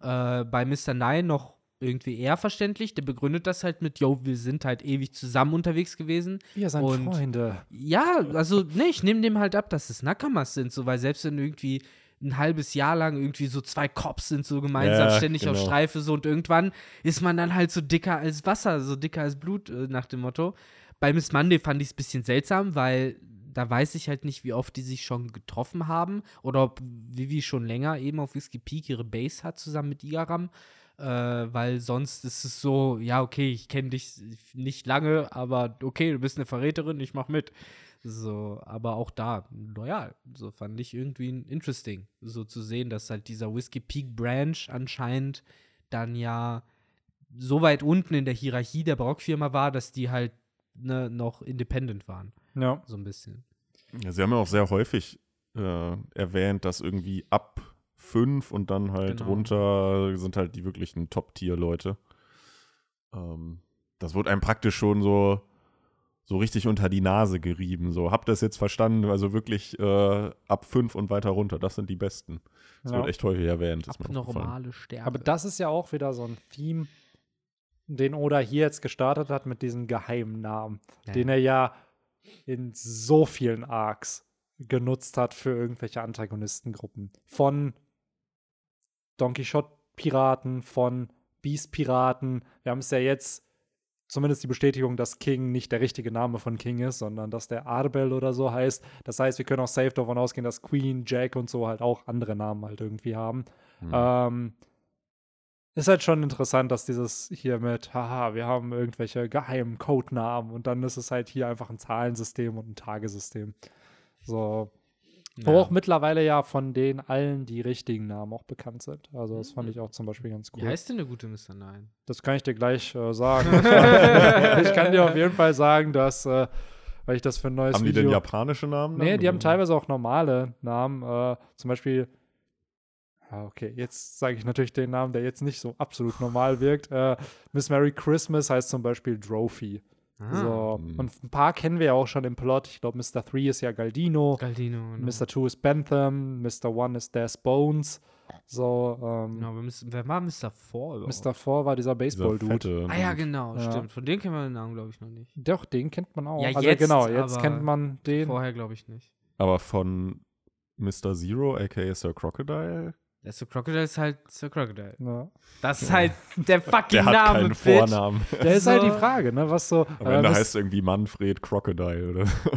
Äh, bei Mr. Nine noch irgendwie eher verständlich. Der begründet das halt mit, yo, wir sind halt ewig zusammen unterwegs gewesen. Wir sind Und- Freunde. Ja, also, ne, ich nehme dem halt ab, dass es Nakamas sind, so, weil selbst wenn irgendwie ein halbes Jahr lang irgendwie so zwei Cops sind so gemeinsam Ja, ständig auf genau. Streife so und irgendwann ist man dann halt so dicker als Wasser, so dicker als Blut äh, nach dem Motto. Bei Miss Monday fand ich es ein bisschen seltsam, weil da weiß ich halt nicht, wie oft die sich schon getroffen haben oder ob Vivi schon länger eben auf Whiskey Peak ihre Base hat zusammen mit Igaram. Äh, weil sonst ist es so, ja, okay, ich kenne dich nicht lange, aber okay, du bist eine Verräterin, ich mach mit. So, aber auch da loyal. So fand ich irgendwie interesting, so zu sehen, dass halt dieser Whiskey Peak Branch anscheinend dann ja so weit unten in der Hierarchie der Barockfirma war, dass die halt ne, noch independent waren. Ja. So ein bisschen. Ja, sie haben ja auch sehr häufig äh, erwähnt, dass irgendwie ab fünf und dann halt Genau. runter sind halt die wirklichen Top-Tier-Leute. Ähm, das wurde einem praktisch schon so, so richtig unter die Nase gerieben. So, habt ihr das jetzt verstanden? Also wirklich äh, ab fünf und weiter runter, das sind die Besten. Das Ja. wird echt häufig erwähnt. Abnormale Stärke. Aber das ist ja auch wieder so ein Theme, den Oda hier jetzt gestartet hat mit diesem geheimen Namen, Ja, den er ja in so vielen Arcs genutzt hat für irgendwelche Antagonistengruppen. Von Don Quixote-Piraten, von Beast-Piraten. Wir haben es ja jetzt zumindest die Bestätigung, dass King nicht der richtige Name von King ist, sondern dass der Arbel oder so heißt. Das heißt, wir können auch safe davon ausgehen, dass Queen, Jack und so halt auch andere Namen halt irgendwie haben. Hm. Ähm, ist halt schon interessant, dass dieses hier mit, haha, wir haben irgendwelche geheimen Codenamen und dann ist es halt hier einfach ein Zahlensystem und ein Tagesystem. So, wo auch mittlerweile ja von denen allen die richtigen Namen auch bekannt sind. Also das fand ich auch zum Beispiel ganz Wie cool. heißt denn der gute Mr. Nine? Das kann ich dir gleich äh, sagen. ich kann dir auf jeden Fall sagen, dass, äh, weil ich das für ein neues haben die Video denn japanische Namen? Nee, die haben teilweise auch normale Namen. Äh, zum Beispiel, okay, jetzt sage ich natürlich den Namen, der jetzt nicht so absolut normal wirkt. Äh, Miss Merry Christmas heißt zum Beispiel Drophy. Ah, So. Hm. Und ein paar kennen wir ja auch schon im Plot. Ich glaube, Mr. 3 ist ja Galdino, Galdino. Genau. Mr. 2 ist Bentham, Mr. 1 ist Des Bones. So, ähm, Genau, wer, war Mr. 4 überhaupt? Mr. 4 war dieser Baseball-Dude. fette Ah ja, genau, Ja. stimmt. Von dem kennen wir den Namen, glaube ich, noch nicht. Doch, den kennt man auch. Ja, also jetzt, genau, jetzt aber kennt man den. Vorher glaube ich nicht. Aber von Mr. Zero, aka Sir Crocodile, Der Sir Crocodile ist halt Sir Crocodile. Ja. Das ist halt der fucking der hat Name, keinen Bitch. Vornamen. Der ist halt die So. Frage, ne? Was so. Am äh, Ende Miss- heißt es irgendwie Manfred Crocodile oder so.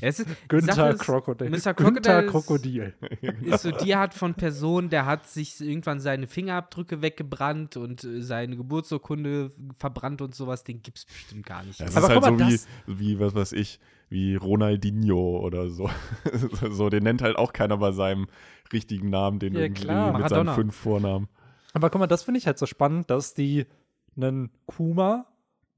Ja, es ist, Günther Crocodile. Mr. Günther Crocodile ist- Krokodil. ist so die Art von Person, der hat sich irgendwann seine Fingerabdrücke weggebrannt und äh, seine Geburtsurkunde verbrannt und sowas. Den gibt's bestimmt gar nicht. Das Aber ist halt guck so mal, wie, wie, was weiß ich, wie Ronaldinho oder so. so. Den nennt halt auch keiner bei seinem richtigen Namen, den Ja, irgendwie klar, mit Maradona. seinen fünf Vornamen. Aber guck mal, das finde ich halt so spannend, dass die einen Kuma,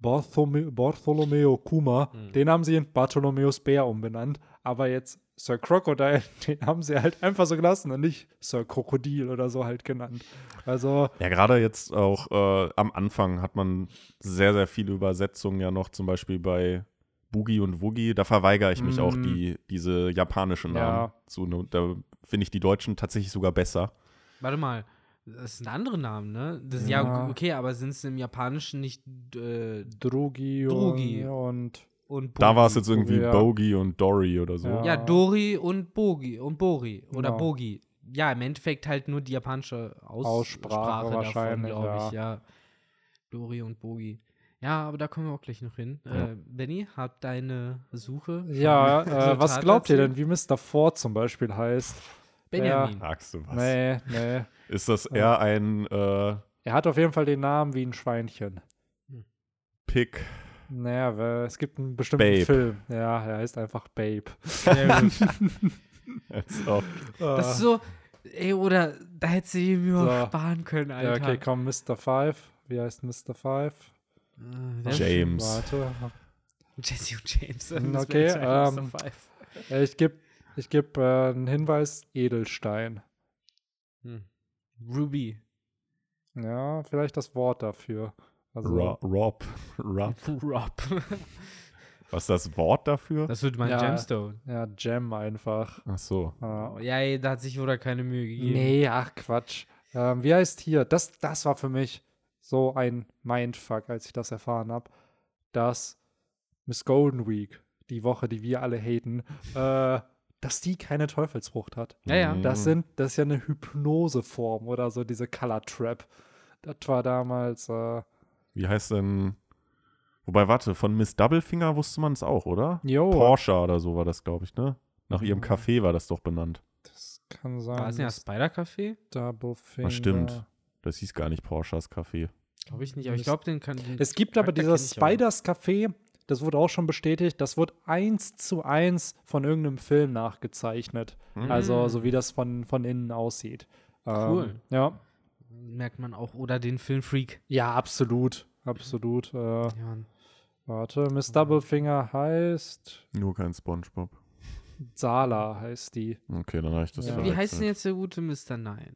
Barthome Bartholomew Kuma, Mhm. den haben sie in Bartholomäus Bär umbenannt. Aber jetzt Sir Crocodile, den haben sie halt einfach so gelassen und nicht Sir Krokodil oder so halt genannt. Also, Ja, gerade jetzt auch äh, am Anfang hat man sehr, sehr viele Übersetzungen ja noch, zum Beispiel bei Boogie und Woogie. Da verweigere ich mich auch, Mm. die, diese japanischen Namen Ja. zu. ne, Da finde ich die deutschen tatsächlich sogar besser. Warte mal, das sind andere Namen, ne? Das, Ja. ja. okay, aber sind es im Japanischen nicht äh, Drugi, Drugi. und und Da war es Bogi? jetzt irgendwie Ja. Bogie und Dory oder so. Ja. Ja, Dori und Bogi und Bori oder Genau. Bogi. Ja, im Endeffekt halt nur die japanische Aus Aussprache Sprache davon, wahrscheinlich, glaube ich, ja. Dori und Bogi. Ja, aber da kommen wir auch gleich noch hin. Ja. Äh, Benny, hat deine Suche. ja, äh, was glaubt ihr denn, wie Mr. Ford zum Beispiel heißt? Benjamin. Sagst du was? Nee, nee. Ist das eher ein äh, Er hat auf jeden Fall den Namen wie ein Schweinchen. Pick? Naja, es gibt einen bestimmten Babe. Film. Ja, er heißt einfach Babe. Als ob. Das ist so, ey, oder da hätte sie ihm nur So. sparen können, ja, Alter. okay, komm, Mr. Five. Wie heißt Mr. Five? Äh, James. Warte. Jesse und James. Okay, ähm. Äh, Ich gebe ich geb, äh, einen Hinweis: Edelstein. Hm. Ruby. Ja, vielleicht das Wort dafür. Also, Ro Rob. Rob. Rob. Was ist das Wort dafür? Das wird mein Ja. Gemstone. ja, Gem einfach. Ach so. Ja. Ja, ey, da hat sich wohl keine Mühe gegeben. Nee, ach Quatsch. Ähm, wie heißt hier? Das, das war für mich so ein Mindfuck, als ich das erfahren habe, dass Miss Golden Week, die Woche, die wir alle haten, äh, dass die keine Teufelsfrucht hat. Ja, ja. Mhm. Das sind, das ist ja eine Hypnoseform oder so, diese Color Trap. Das war damals, äh, Wie heißt denn. Wobei, warte, von Miss Doublefinger wusste man es auch, oder? jo, Porsche oder so war das, glaube ich, ne? Nach ihrem Mhm. Café war das doch benannt. das kann sein. War es ja Spider-Café? Double Finger. stimmt. Das hieß gar nicht Porschers Café. Glaube ich nicht, aber ich glaube, den kann. den Es gibt aber dieses. Spiders Café, das wurde auch schon bestätigt, das wird eins zu eins von irgendeinem Film nachgezeichnet. Hm. Also, Mm. so wie das von, von innen aussieht. Cool. Ähm, ja. Merkt man auch. Oder den Film Freak. Ja, absolut. Absolut. Äh, Ja. Warte, Miss Doublefinger heißt Nur kein Spongebob. Sala heißt die. Okay, dann habe ich das Ja. Wie heißt denn jetzt der gute Mr. Nine?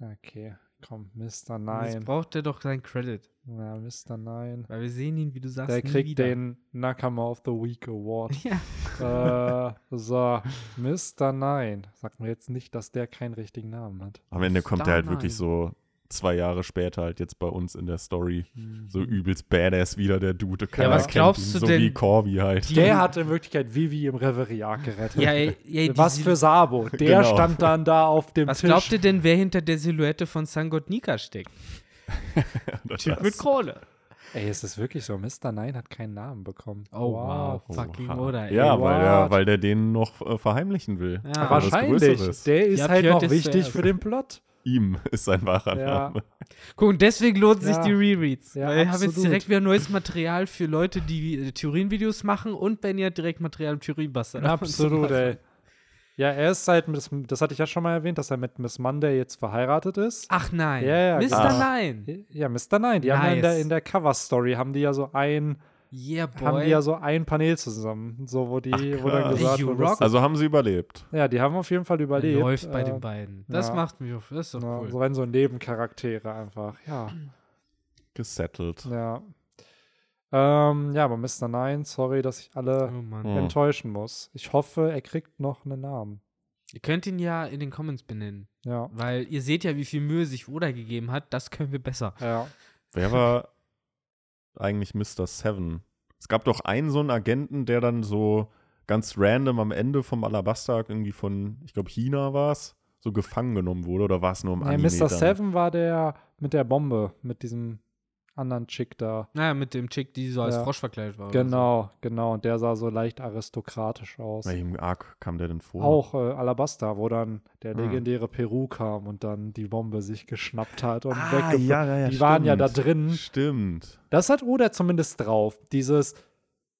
Okay, komm, Mr. Jetzt Nine. braucht er doch seinen Credit. Ja, Mr. Nine. Weil wir sehen ihn, wie du sagst, Der kriegt wieder. den Nakama of the Week Award. Ja. äh, so, Mr. Nine. Sag mir jetzt nicht, dass der keinen richtigen Namen hat. Am Ende kommt Star der halt Nine. wirklich so zwei Jahre später halt jetzt bei uns in der Story Mhm. so übelst badass wieder der Dude. Keiner was kennt glaubst ihn, du so denn- wie Corby halt. Die- Der hat in Wirklichkeit Vivi im Reveriat gerettet. Ja, ey, ey, Was für Sabo. Der Genau. stand dann da auf dem Was Tisch. glaubt ihr denn, wer hinter der Silhouette von Sangot Nika steckt? Typ mit Krone. Ey, ist das wirklich so? Mr. Nine hat keinen Namen bekommen. Oh, wow. Fucking Oha. oder, ey. Ja, weil der, weil der den noch äh, verheimlichen will. Ja. Was Wahrscheinlich. Der ist habt halt noch wichtig für den Plot. Ihm ist sein wahrer Ja. Name. Guck, und deswegen lohnen sich Ja. die Rereads. Ja, weil ich habe jetzt direkt wieder neues Material für Leute, die äh, Theorien-Videos machen und Benny hat direkt Material im Theorien-Buster. Absolut, ey. Ja, er ist seit, Miss- das hatte ich ja schon mal erwähnt, dass er mit Miss Monday jetzt verheiratet ist. Ach nein. Ja, ja, Mr. genau. Nein. Ja, Mr. Nine, die haben ja in der, Nice. in der Cover-Story, haben die ja so ein, Yeah, haben die ja so ein Panel zusammen, so wo die, Ach, wo dann gesagt rock. dass- Also haben sie überlebt. ja, die haben auf jeden Fall überlebt. Läuft bei äh, den beiden. Das ja. macht mich auf. Das ist doch ja, cool. So wenn so Nebencharaktere einfach, ja, Gesettelt. ja. Ähm, ja, aber Mr. Nine, sorry, dass ich alle Oh Mann. Oh. enttäuschen muss. Ich hoffe, er kriegt noch einen Namen. Ihr könnt ihn ja in den Comments benennen. Ja, Weil ihr seht ja, wie viel Mühe sich Oda gegeben hat. Das können wir besser. ja. Wer war eigentlich Mr. Seven? Es gab doch einen so einen Agenten, der dann so ganz random am Ende vom Alabaster irgendwie von, ich glaube, China war es, so gefangen genommen wurde. Oder war es nur im ja Anime Mr. dann? Seven war der mit der Bombe, mit diesem anderen Chick da. Naja, mit dem Chick, die so als Ja. Frosch verkleidet war. Genau, genau. Und der sah so leicht aristokratisch aus. Welchem Arc kam der denn vor? Auch äh, Alabasta, wo dann der Ah. legendäre Peru kam und dann die Bombe sich geschnappt hat und Ah, weggeflogen. ja, ja, ja, die waren ja da stimmt. drin. Stimmt. Das hat Oda zumindest drauf. Dieses,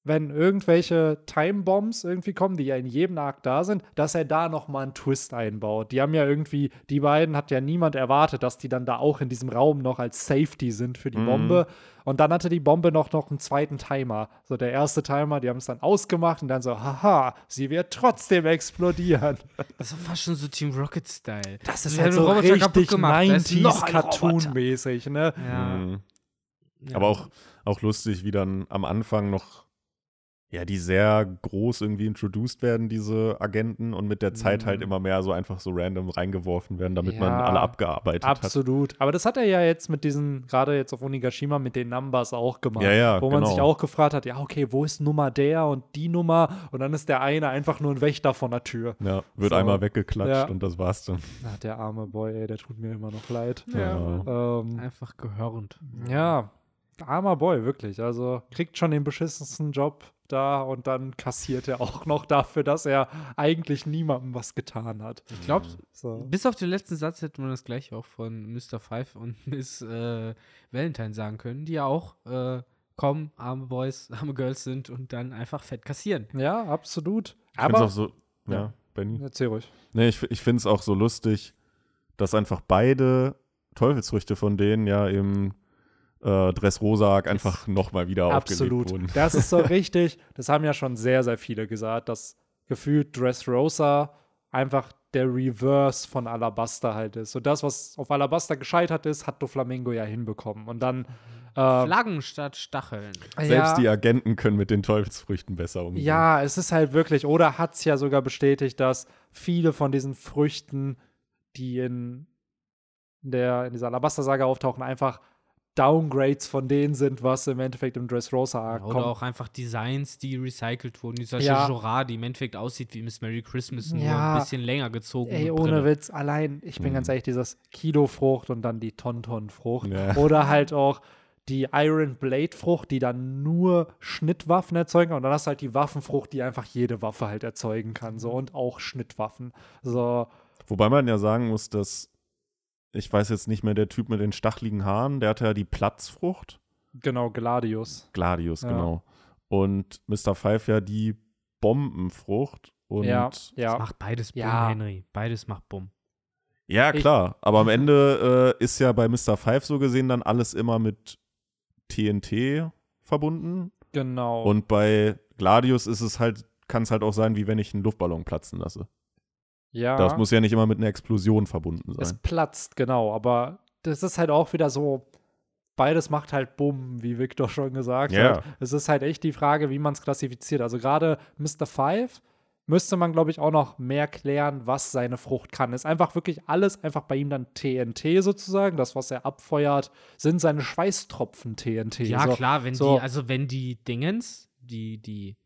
wenn irgendwelche Timebombs irgendwie kommen, die ja in jedem Arc da sind, dass er da nochmal einen Twist einbaut. Die haben ja irgendwie, die beiden hat ja niemand erwartet, dass die dann da auch in diesem Raum noch als Safety sind für die Mhm. Bombe. Und dann hatte die Bombe noch, noch einen zweiten Timer. So der erste Timer, die haben es dann ausgemacht und dann so, haha, sie wird trotzdem explodieren. Das ist fast schon so Team Rocket-Style. Das ist haben halt so richtig gemacht. Da ist noch 90s ein Roboter. Cartoon-mäßig, ne? Ja. Mhm. ja. Aber auch, auch lustig, wie dann am Anfang noch, ja, die sehr groß irgendwie introduced werden, diese Agenten, und mit der Zeit Mhm. halt immer mehr so einfach so random reingeworfen werden, damit man Ja, alle abgearbeitet hat. Absolut. Aber das hat er ja jetzt mit diesen, gerade jetzt auf Onigashima, mit den Numbers auch gemacht. Ja, ja, Wo man genau. sich auch gefragt hat, ja, okay, wo ist Nummer der und die Nummer? Und dann ist der eine einfach nur ein Wächter von der Tür. Ja, wird So. einmal weggeklatscht Ja. und das war's dann. Na, der arme Boy, ey, der tut mir immer noch leid. Ja. Ähm, Einfach gehörnt. ja, armer Boy, wirklich. Also kriegt schon den beschissensten Job da und dann kassiert er auch noch dafür, dass er eigentlich niemandem was getan hat. Ich glaube, So. bis auf den letzten Satz hätte man das gleich auch von Mr. Five und Miss äh, Valentine sagen können, die ja auch äh, kommen, arme Boys, arme Girls sind und dann einfach fett kassieren. Ja, absolut. Ich Aber, auch so, ja, Ja. Benny. erzähl ruhig. Nee, ich, ich finde es auch so lustig, dass einfach Teufelsfrüchte von denen ja im äh, Dressrosa einfach nochmal wieder Absolut. aufgelegt wurden. Das ist so richtig. Das haben ja schon sehr, sehr viele gesagt, dass gefühlt Dressrosa einfach der Reverse von Alabaster halt ist. So das, was auf Alabaster gescheitert ist, hat Doflamingo ja hinbekommen. Und dann äh, Flaggen statt Stacheln. Selbst ja, die Agenten können mit den Teufelsfrüchten besser umgehen. Ja, es ist halt wirklich, oder hat es ja sogar bestätigt, dass viele von diesen Früchten, die in, der, in dieser Alabaster-Saga auftauchen, einfach Downgrades von denen sind, was im Endeffekt im Dressrosa Oder kommt. auch einfach Designs, die recycelt wurden. Dieser Ja. Jorah, die im Endeffekt aussieht wie Miss Merry Christmas, nur Ja. ein bisschen länger gezogen. Ey, ohne Brille. Witz, allein, ich bin Mhm. ganz ehrlich, dieses Kilo-Frucht und dann die Tonton-Frucht. Ja. Oder halt auch die Iron Blade-Frucht, die dann nur Schnittwaffen erzeugen. Und dann hast du halt die Waffenfrucht, die einfach jede Waffe halt erzeugen kann. So und auch Schnittwaffen. So, Wobei man ja sagen muss, dass ich weiß jetzt nicht mehr, der Typ mit den stachligen Haaren, der hatte ja die Platzfrucht. genau, Gladius. Gladius, Ja. genau. Und Mr. Five ja die Bombenfrucht. Und ja, Das ja. macht beides Bumm, Ja. Henry. Beides macht Bumm. Ja, Ich- klar. Aber am Ende äh, ist ja bei Mr. Five so gesehen dann alles immer mit TNT verbunden. Genau. Und bei Gladius ist es halt, kann es halt auch sein, wie wenn ich einen Luftballon platzen lasse. Ja. Das muss ja nicht immer mit einer Explosion verbunden Es sein. platzt, genau. Aber das ist halt auch wieder so, beides macht halt Bumm, wie Victor schon gesagt Ja. hat. Es ist halt echt die Frage, wie man es klassifiziert. Also gerade Mr. Five müsste man, glaube ich, auch noch mehr klären, was seine Frucht kann. Ist einfach wirklich alles einfach bei ihm dann TNT sozusagen. Das, was er abfeuert, sind seine Schweißtropfen TNT. Ja, so, klar, wenn so. die, also wenn die Dingens, die, die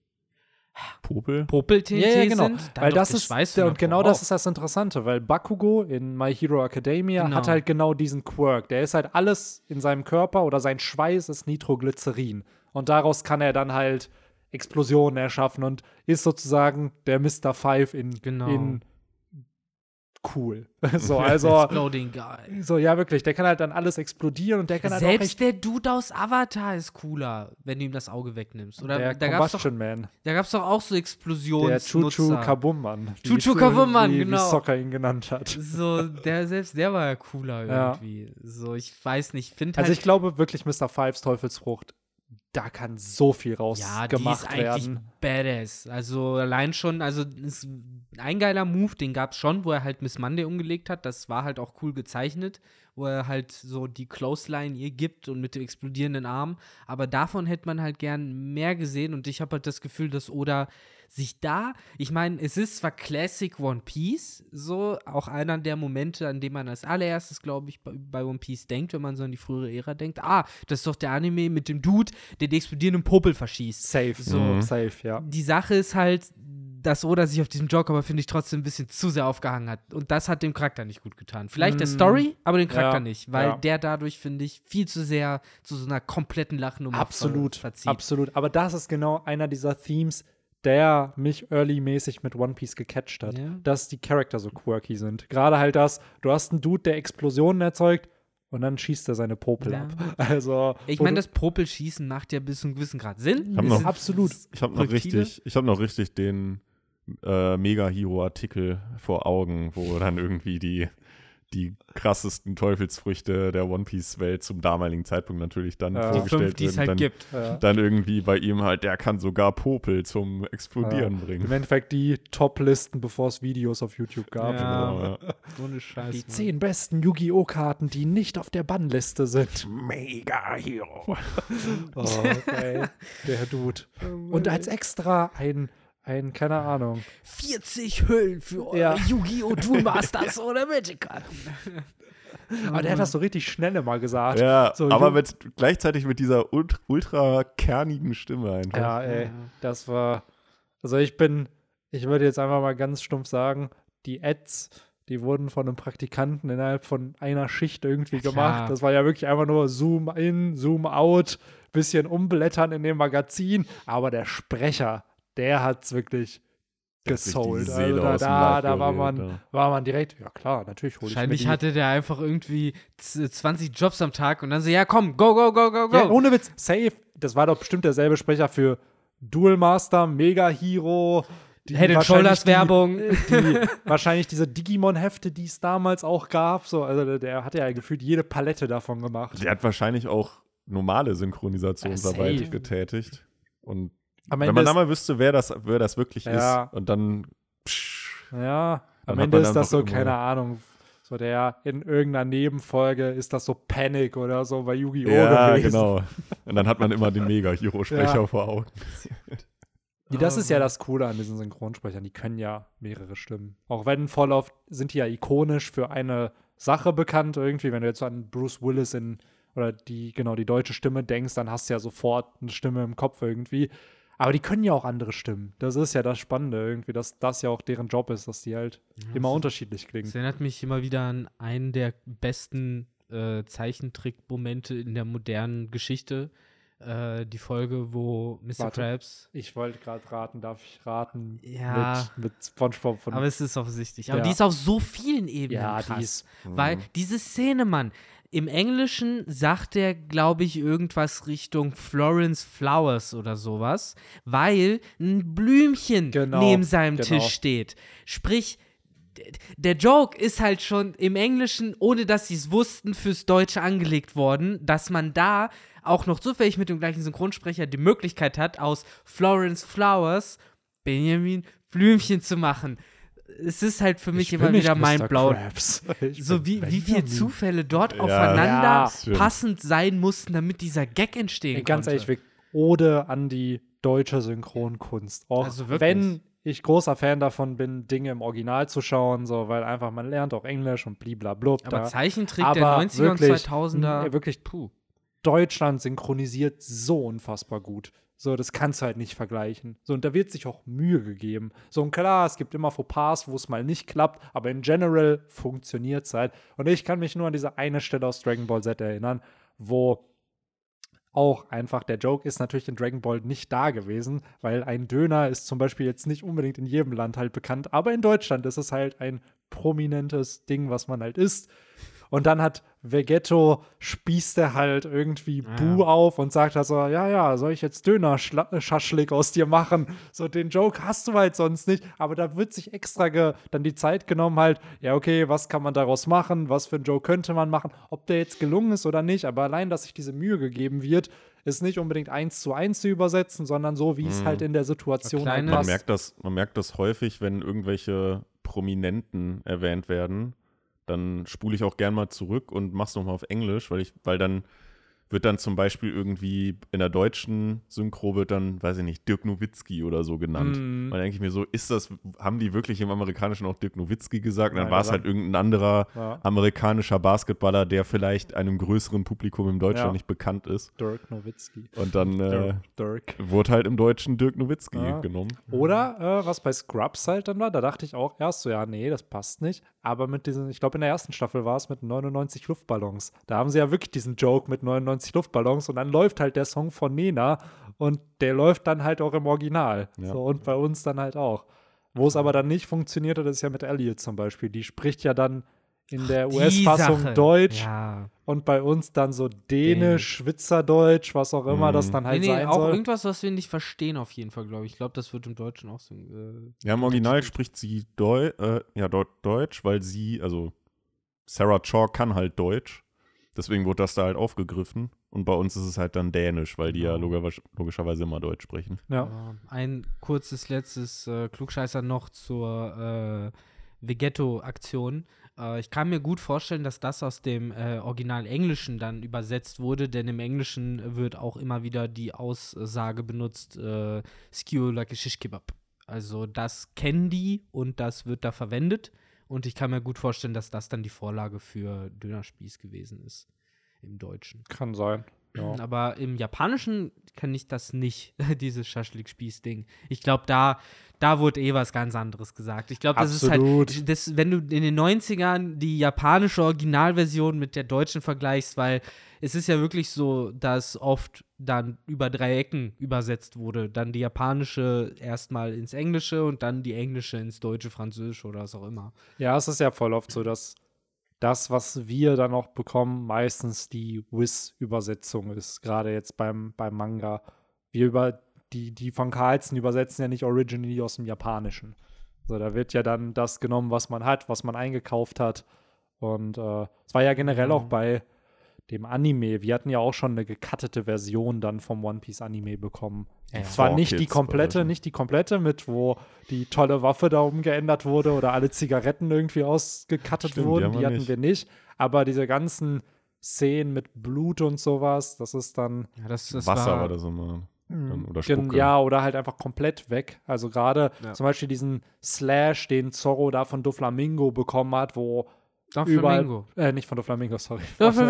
Popel? Popel-TNT Ja, ja, genau. sind, dann Weil das ist, der, und genau das ist das Interessante, weil Bakugo in My Hero Academia Genau. hat halt genau diesen Quirk. Der ist halt alles in seinem Körper oder sein Schweiß ist Nitroglycerin. Und daraus kann er dann halt Explosionen erschaffen und ist sozusagen der Mr. Five in, Genau. in cool. so, also, Exploding Guy. so, ja, wirklich, der kann halt dann alles explodieren und der kann halt Selbst der Dude aus Avatar ist cooler, wenn du ihm das Auge wegnimmst. Oder der da gab's doch, Combustion Man. da gab's doch auch so Der Explosionsnutzer. Chuchu Kabumman. Chuchu Kabumman, genau. Wie Soccer ihn genannt hat. So, der selbst, der war ja cooler Ja. irgendwie. So, ich weiß nicht, finde Also halt, ich glaube wirklich, Mr. Fives Teufelsfrucht, da kann so viel raus ja, die ist gemacht eigentlich werden. badass. Also allein schon, also ist ein geiler Move, den gab's schon, wo er halt Miss Monday umgelegt hat. Das war halt auch cool gezeichnet, wo er halt so die Clothesline ihr gibt und mit dem explodierenden Arm. Aber davon hätte man halt gern mehr gesehen und ich habe halt das Gefühl, dass Oda sich da, ich meine, es ist zwar Classic One Piece, so auch einer der Momente, an dem man als allererstes, glaube ich, bei, bei One Piece denkt, wenn man so an die frühere Ära denkt. Ah, das ist doch der Anime mit dem Dude, der den explodierenden Popel verschießt. Safe, So. Mhm. safe, ja. Die Sache ist halt, dass Oda sich auf diesem Joke aber, finde ich, trotzdem ein bisschen zu sehr aufgehangen hat. Und das hat dem Charakter nicht gut getan. Vielleicht der Mm. Story, aber dem Charakter Ja, nicht. Weil ja. der dadurch, finde ich, viel zu sehr zu so einer kompletten Lachnummer Absolut, ver verzieht. absolut. Aber das ist genau einer dieser Themes, der mich early-mäßig mit One Piece gecatcht hat. Ja. Dass die Charakter so quirky sind. Gerade halt das, du hast einen Dude, der Explosionen erzeugt und dann schießt er seine Popel Ja. ab. Also, Ich meine, das Popelschießen macht ja bis zu einem gewissen Grad Sinn. hab Wir noch- Absolut. Ich habe noch richtig, ich habe noch richtig den äh, Mega-Hero-Artikel vor Augen, wo dann irgendwie die, die krassesten Teufelsfrüchte der One Piece-Welt zum damaligen Zeitpunkt natürlich dann Ja. die vorgestellt fünf, die es werden. halt dann, gibt. Ja. dann irgendwie bei ihm halt, der kann sogar Popel zum Explodieren Im bringen. Endeffekt die Top-Listen, bevor es Videos auf YouTube gab. Ja. Genau, ja. Ohne Scheiß. Die Mann. zehn besten Yu-Gi-Oh! Karten, die nicht auf der Bannliste sind. Mega Hero. Oh, okay. Der Dude. Und als extra ein, ein, keine Ahnung. 40 Hüllen für eure Ja. Yu-Gi-Oh! Duel Masters oder Magic-Karten. Aber der hat das so richtig schnell immer gesagt. Ja, So, aber mit, gleichzeitig mit dieser ult- ultra kernigen Stimme einfach. Ja, ey, Ja. das war. Also ich bin, ich würde jetzt einfach mal ganz stumpf sagen, die Ads, die wurden von einem Praktikanten innerhalb von einer Schicht irgendwie gemacht. Das war ja wirklich einfach nur Zoom in, Zoom out, bisschen umblättern in dem Magazin. Aber der Sprecher, der hat's wirklich hat sich die gesold. Also da, Leib da war, man, ja. war man direkt, ja klar, natürlich hole ich mir Wahrscheinlich die. hatte der einfach irgendwie z- 20 Jobs am Tag und dann so, ja komm, go, go, go, go, go. Ja, ohne Witz, safe. Das war doch bestimmt derselbe Sprecher für Duel Master, Mega Hero. die Head and wahrscheinlich Shoulders Werbung. Die, wahrscheinlich diese Digimon-Hefte, die es damals auch gab. So, also der, der hat ja gefühlt jede Palette davon gemacht. Der hat wahrscheinlich auch normale Synchronisationsarbeit getätigt. Und Am wenn Ende man da mal wüsste, wer das, wer das wirklich Ja. ist, und dann psch, ja, Dann am hat Ende ist das so, keine Ahnung, so der in irgendeiner Nebenfolge ist das so Panic oder so bei Yu-Gi-Oh! ja, gewesen. genau. Und dann hat man immer den Mega-Hero-Sprecher Ja. vor Augen. Das ist ja das Coole an diesen Synchronsprechern. Die können ja mehrere Stimmen. Auch wenn voll oft sind die ja ikonisch für eine Sache bekannt irgendwie. Wenn du jetzt an Bruce Willis in oder die genau die deutsche Stimme denkst, dann hast du ja sofort eine Stimme im Kopf irgendwie. Aber die können ja auch andere Stimmen. Das ist ja das Spannende irgendwie, dass das ja auch deren Job ist, dass die halt immer unterschiedlich klingen. Das erinnert mich immer wieder an einen der besten äh, Zeichentrick-Momente in der modernen Geschichte. Äh, die Folge, wo Mr. Warte. Krabs. Ich wollte gerade raten, darf ich raten? Ja. Mit, mit SpongeBob von. Aber es ist offensichtlich. Aber Ja. die ist auf so vielen Ebenen ja, krass. die ist. Weil diese Szene, Mann, im Englischen sagt er, glaube ich, irgendwas Richtung Florence Flowers oder sowas, weil ein Blümchen Genau, neben seinem genau. Tisch steht. Sprich, der Joke ist halt schon im Englischen, ohne dass sie es wussten, fürs Deutsche angelegt worden, dass man da auch noch zufällig mit dem gleichen Synchronsprecher die Möglichkeit hat, aus Florence Flowers Benjamin Blümchen zu machen. Es ist halt für mich Ich immer wieder. Krabs. Ich So wie, wie viele. Zufälle dort Ja, aufeinander ja, passend sein mussten, damit dieser Gag entstehen Ey, ganz konnte. ehrlich, wir- Ode an die deutsche Synchronkunst. Auch Also wirklich. wenn ich großer Fan davon bin, Dinge im Original zu schauen, so, weil einfach man lernt auch Englisch und bliblablub. Aber da. Zeichentrick Aber der 90er wirklich, und 2000er. m- wirklich puh. Deutschland synchronisiert so unfassbar gut. So, das kannst du halt nicht vergleichen. So, und da wird sich auch Mühe gegeben. So, und klar, es gibt immer Fauxpas, wo es mal nicht klappt, aber in general funktioniert es halt. Und ich kann mich nur an diese eine Stelle aus Dragon Ball Z erinnern, wo auch einfach der Joke ist natürlich in Dragon Ball nicht da gewesen, weil ein Döner ist zum Beispiel jetzt nicht unbedingt in jedem Land halt bekannt, aber in Deutschland ist es halt ein prominentes Ding, was man halt isst. Und dann hat Vegetto spießt er halt irgendwie Ja. Bu auf und sagt also, ja, ja, soll ich jetzt Döner-Schaschlik aus dir machen? So, den Joke hast du halt sonst nicht. Aber da wird sich extra ge dann die Zeit genommen halt, ja, okay, was kann man daraus machen? Was für ein Joke könnte man machen? Ob der jetzt gelungen ist oder nicht. Aber allein, dass sich diese Mühe gegeben wird, ist nicht unbedingt eins zu eins zu übersetzen, sondern so, wie es Mhm. halt in der Situation halt Kleine- Man passt. merkt, das, man merkt das häufig, wenn irgendwelche Prominenten erwähnt werden. Dann spule ich auch gern mal zurück und mach's nochmal auf Englisch, weil ich, weil dann wird dann zum Beispiel irgendwie in der deutschen Synchro wird dann, weiß ich nicht, Dirk Nowitzki oder so genannt. Mhm. Und dann denke ich mir so, ist das, haben die wirklich im Amerikanischen auch Dirk Nowitzki gesagt? Und dann war es halt irgendein anderer Ja, amerikanischer Basketballer, der vielleicht einem größeren Publikum in Deutschland Ja. nicht bekannt ist. Dirk Nowitzki. Und dann äh, Dirk. wurde halt im Deutschen Dirk Nowitzki Ja. genommen. Oder äh, was bei Scrubs halt dann war, da dachte ich auch erst so, ja, nee, das passt nicht. Aber mit diesen, ich glaube, in der ersten Staffel war es mit 99 Luftballons. Da haben sie ja wirklich diesen Joke mit 99 Luftballons und dann läuft halt der Song von Nena und der läuft dann halt auch im Original. Ja. So, und bei uns dann halt auch. Wo es aber dann nicht funktioniert hat, ist ja mit Elliot zum Beispiel. Die spricht ja dann in der US-Fassung. Deutsch Ja. und bei uns dann so Dänisch, Schwitzerdeutsch, was auch immer Mhm. das dann halt nee, nee, sein auch soll. irgendwas, was wir nicht verstehen, auf jeden Fall, glaube ich. Ich glaube, das wird im Deutschen auch so. Äh, Ja, im Original spricht sie Deu äh, ja, Deu Deutsch, weil sie, also Sarah Chalk kann halt Deutsch. Deswegen wurde das da halt aufgegriffen. Und bei uns ist es halt dann Dänisch, weil die ja Genau. logisch logischerweise immer Deutsch sprechen. Ja. Ein kurzes letztes äh, Klugscheißer noch zur äh, Vegetto-Aktion. Äh, ich kann mir gut vorstellen, dass das aus dem äh, Original Englischen dann übersetzt wurde, denn im Englischen wird auch immer wieder die Aussage benutzt, äh, Skew like a shish kebab. Also das kennen die und das wird da verwendet. Und ich kann mir gut vorstellen, dass das dann die Vorlage für Dönerspieß gewesen ist im Deutschen. Kann sein. Ja. Aber im Japanischen kann ich das nicht, dieses Schaschlik-Spieß-Ding. Ich glaube, da, da wurde eh was ganz anderes gesagt. Ich glaube, das Absolut. ist halt, das, wenn du in den 90ern die japanische Originalversion mit der deutschen vergleichst, weil es ist ja wirklich so, dass oft dann über drei Ecken übersetzt wurde. Dann die japanische erstmal ins Englische und dann die englische ins Deutsche, Französische oder was auch immer. Ja, es ist ja voll oft so, dass das, was wir dann auch bekommen, meistens die Wiz-Übersetzung ist. Gerade jetzt beim, beim Manga. Wir über die, die von Carlsen übersetzen ja nicht originally aus dem Japanischen. So, da wird ja dann das genommen, was man hat, was man eingekauft hat. Und äh, es war ja generell auch Mhm. bei dem Anime. Wir hatten ja auch schon eine gecuttete Version dann vom One Piece Anime bekommen. Ja. Zwar nicht die komplette, nicht die komplette mit, wo die tolle Waffe da umgeändert wurde oder alle Zigaretten irgendwie ausgekattet Stimmt, die wurden, die, wir hatten nicht. wir nicht. Aber diese ganzen Szenen mit Blut und sowas, das ist dann Ja, das, das Wasser war, war das immer. Dann, oder Gen- Spucke. Ja, oder halt einfach komplett weg. Also gerade Ja. zum Beispiel diesen Slash, den Zorro da von Doflamingo bekommen hat, wo Doch, überall, Flamingo. äh, nicht von Doflamingo, sorry. Doch, Von.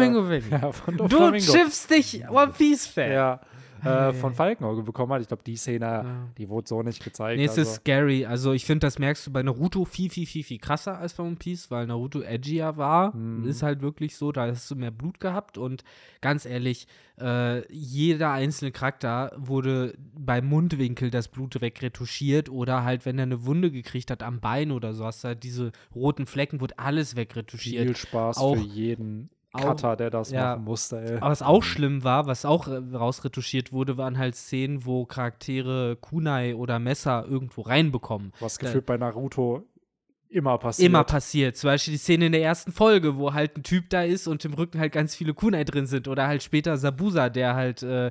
Ja, von Du Doflamingo. schiffst dich, One Piece-Fan. Ja, äh, von ei. Falkenauge bekommen hat. Ich glaube, die Szene, Ja. die wurde so nicht gezeigt. Nee, es also. ist scary. Also ich finde, das merkst du bei Naruto viel, viel, viel, viel krasser als bei One Piece, weil Naruto edgier war. Mhm. Ist halt wirklich so, da hast du mehr Blut gehabt und ganz ehrlich, äh, jeder einzelne Charakter wurde beim Mundwinkel das Blut wegretuschiert oder halt, wenn er eine Wunde gekriegt hat am Bein oder so, hast du halt diese roten Flecken, wurde alles wegretuschiert. viel Spaß Auch- für jeden Cutter, der das ja. machen musste, ey. Aber was auch schlimm war, was auch äh, rausretuschiert wurde, waren halt Szenen, wo Charaktere Kunai oder Messer irgendwo reinbekommen. Was da- gefühlt bei Naruto immer passiert. immer passiert. Zum Beispiel die Szene in der ersten Folge, wo halt ein Typ da ist und im Rücken halt ganz viele Kunai drin sind. Oder halt später Sabusa, der halt äh,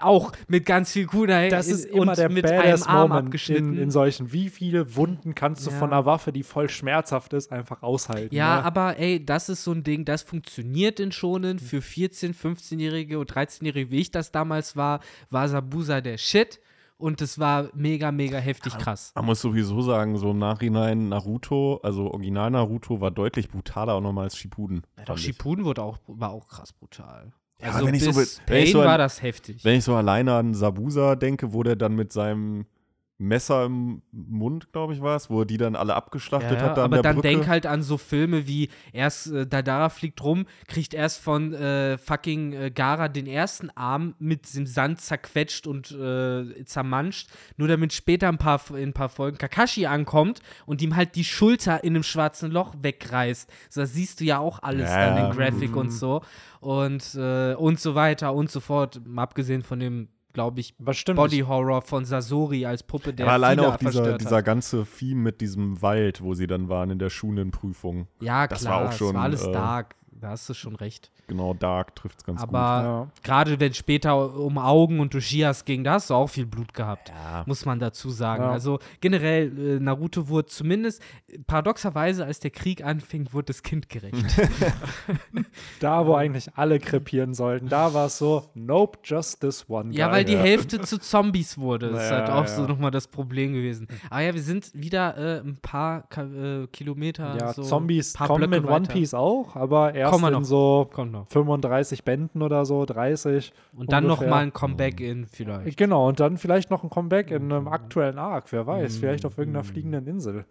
auch mit ganz viel Kunai Das ist in- immer und der mit badass einem Arm Moment abgeschnitten. in, in solchen. Wie viele Wunden kannst du Ja. von einer Waffe, die voll schmerzhaft ist, einfach aushalten? Ja, ne? aber ey, das ist so ein Ding, das funktioniert in Shonen. Für 14-, 15-Jährige und 13-Jährige, wie ich das damals war, war Sabusa der Shit. Und es war mega, mega heftig krass. Man muss sowieso sagen, so im Nachhinein Naruto, also Original Naruto, war deutlich brutaler auch nochmal als Shippuden. Ja, doch. Shippuden wurde auch, war auch krass brutal. Ja, also wenn ich so wenn ich so war das heftig. Wenn ich so alleine an Sabusa denke, wo der dann mit seinem Messer im Mund, glaube ich, war es, wo er die dann alle abgeschlachtet Ja, hat. Da aber dann Brücke. denk halt an so Filme wie erst äh, Dadara fliegt rum, kriegt erst von äh, fucking äh, Gara den ersten Arm mit dem Sand zerquetscht und äh, zermanscht, nur damit später ein paar, in ein paar Folgen Kakashi ankommt und ihm halt die Schulter in einem schwarzen Loch wegreißt. So, das siehst du ja auch alles Ja, dann in Graphic und so und äh, und so weiter und so fort. Mal abgesehen von dem, glaube ich, Was stimmt. Body Horror von Sasori als Puppe, der aber alleine auch dieser, dieser ganze Theme mit diesem Wald, wo sie dann waren in der Schulenprüfung. Ja, das klar, war auch schon, es war alles äh, dark. Da hast du schon recht. Genau, Dark trifft es ganz Aber Ja. gerade wenn später um Augen und Doshias ging, da hast du auch viel Blut gehabt. Ja. Muss man dazu sagen. Ja. Also generell, äh, Naruto wurde zumindest, paradoxerweise, als der Krieg anfing, wurde das Kind gerecht. Da, wo eigentlich alle krepieren sollten, da war es so, nope, just this one. ja, guy. weil die Ja. Hälfte zu Zombies wurde. Das ist Ja, halt auch so ja. nochmal das Problem gewesen. Aber ja, wir sind wieder äh, ein paar Ka äh, Kilometer. Ja, so Zombies paar kommen in One weiter. Piece auch, aber erst Kommen wir in noch. so Kommt noch. 35 Bänden oder so, 30. Und dann ungefähr. noch mal ein Comeback in vielleicht. Genau, und dann vielleicht noch ein Comeback in einem aktuellen Arc, wer weiß, Mhm. vielleicht auf irgendeiner fliegenden Insel.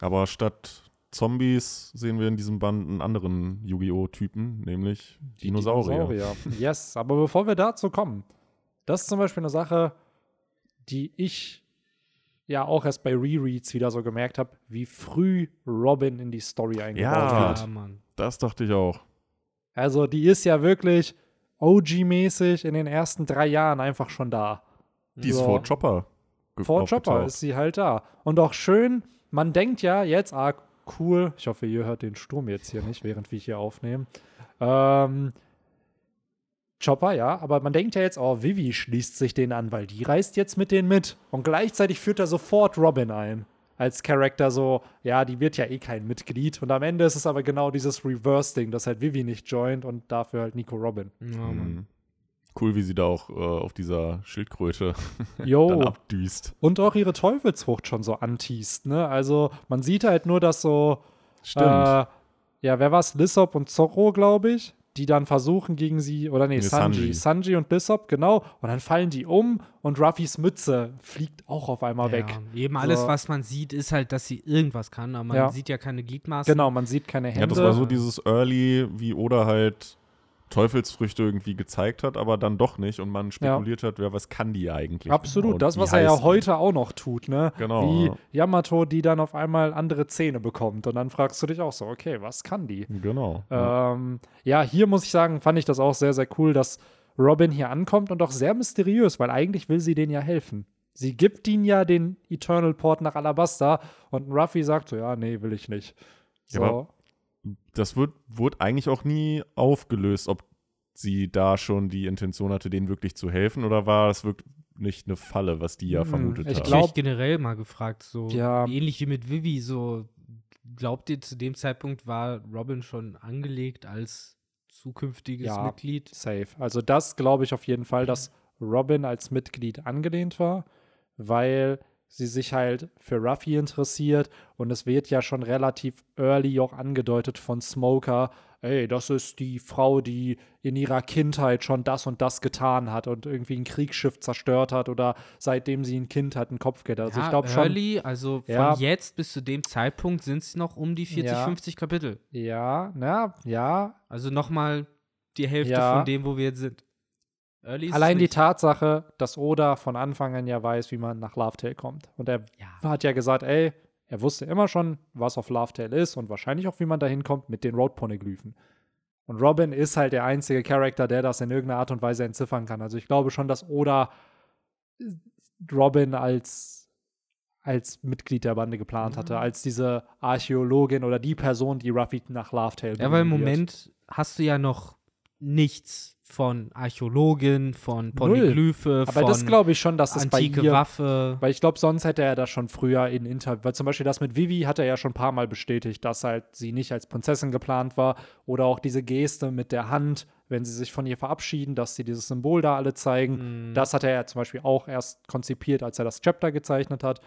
Aber statt Zombies sehen wir in diesem Band einen anderen Yu-Gi-Oh! Typen, nämlich Dinosaurier. Dinosaurier. Yes, aber bevor wir dazu kommen, das ist zum Beispiel eine Sache, die ich ja auch erst bei Rereads wieder so gemerkt habe, wie früh Robin in die Story eingebaut Ja. wird. Ja, Mann. Das dachte ich auch. Also die ist ja wirklich OG-mäßig in den ersten drei Jahren einfach schon da. Die ist So. vor Chopper. Vor Chopper ist sie halt da. Und auch schön, man denkt ja jetzt, ah, cool, ich hoffe, ihr hört den Sturm jetzt hier nicht, während wir hier aufnehmen. Ähm, Chopper, ja, aber man denkt ja jetzt, oh, Vivi schließt sich den an, weil die reist jetzt mit denen mit. Und gleichzeitig führt er sofort Robin ein. Als Charakter so, ja, die wird ja eh kein Mitglied. Und am Ende ist es aber genau dieses Reverse-Ding, dass halt Vivi nicht joint und dafür halt Nico Robin. Ja, Mann. Mhm. Cool, wie sie da auch äh, auf dieser Schildkröte dann abdüst. Und auch ihre Teufelsfrucht schon so anteast, ne? Also man sieht halt nur, dass so Stimmt. Äh, ja, wer war's? Lissop und Zorro, glaube ich, die dann versuchen gegen sie, oder nee, Sanji. Sanji. Sanji und Lissop, genau. Und dann fallen die um und Ruffys Mütze fliegt auch auf einmal weg. Ja, eben alles, So. was man sieht, ist halt, dass sie irgendwas kann, aber man Ja. sieht ja keine Gliedmaßen. Genau, man sieht keine Hände. ja, das war so dieses Early, wie Oda halt Teufelsfrüchte irgendwie gezeigt hat, aber dann doch nicht und man spekuliert hat, ja, was kann die eigentlich? Absolut, Und das, was er ja heute auch noch tut, ne? Genau, Wie ja. Yamato, die dann auf einmal andere Zähne bekommt. Und dann fragst du dich auch so, okay, was kann die? Genau. ja. Ähm, ja, hier muss ich sagen, fand ich das auch sehr, sehr cool, dass Robin hier ankommt und auch sehr mysteriös, weil eigentlich will sie denen ja helfen. Sie gibt ihnen ja den Eternal Port nach Alabasta und Ruffy sagt so, ja, nee, will ich nicht. So, Ja, Das wird, wurde eigentlich auch nie aufgelöst, ob sie da schon die Intention hatte, denen wirklich zu helfen oder war das wirklich nicht eine Falle, was die ja Hm, vermutet ich haben? glaub- Ich generell mal gefragt, so Ja. ähnlich wie mit Vivi, so glaubt ihr, zu dem Zeitpunkt war Robin schon angelegt als zukünftiges Ja. Mitglied? safe. Also das glaube ich auf jeden Fall, dass Robin als Mitglied angelehnt war, weil sie sich halt für Ruffy interessiert und es wird ja schon relativ early auch angedeutet von Smoker, ey, das ist die Frau, die in ihrer Kindheit schon das und das getan hat und irgendwie ein Kriegsschiff zerstört hat oder seitdem sie ein Kind hat, einen Kopfgeld. Also ja, ich glaube schon, early, also von Ja. jetzt bis zu dem Zeitpunkt sind es noch um die 40, Ja. 50 Kapitel. ja, na, ja, Also nochmal die Hälfte von dem, wo wir jetzt sind. Allein die. Tatsache, dass Oda von Anfang an ja weiß, wie man nach Laughtail kommt. Und er Ja. hat ja gesagt, ey, er wusste immer schon, was auf Laughtail ist und wahrscheinlich auch, wie man da hinkommt mit den Road-Poneglyphen. Und Robin ist halt der einzige Charakter, der das in irgendeiner Art und Weise entziffern kann. Also ich glaube schon, dass Oda Robin als als Mitglied der Bande geplant hatte, als diese Archäologin oder die Person, die Ruffy nach Lovetail Ja, weil im. Moment hast du ja noch nichts von Archäologin, von Polyglyphe, Aber von das glaube ich schon, dass es bei antike ihr Waffe. Weil ich glaube, sonst hätte er das schon früher in Interview, weil zum Beispiel das mit Vivi hat er ja schon ein paar Mal bestätigt, dass halt sie nicht als Prinzessin geplant war oder auch diese Geste mit der Hand, wenn sie sich von ihr verabschieden, dass sie dieses Symbol da alle zeigen. Mhm. Das hat er ja zum Beispiel auch erst konzipiert, als er das Chapter gezeichnet hat.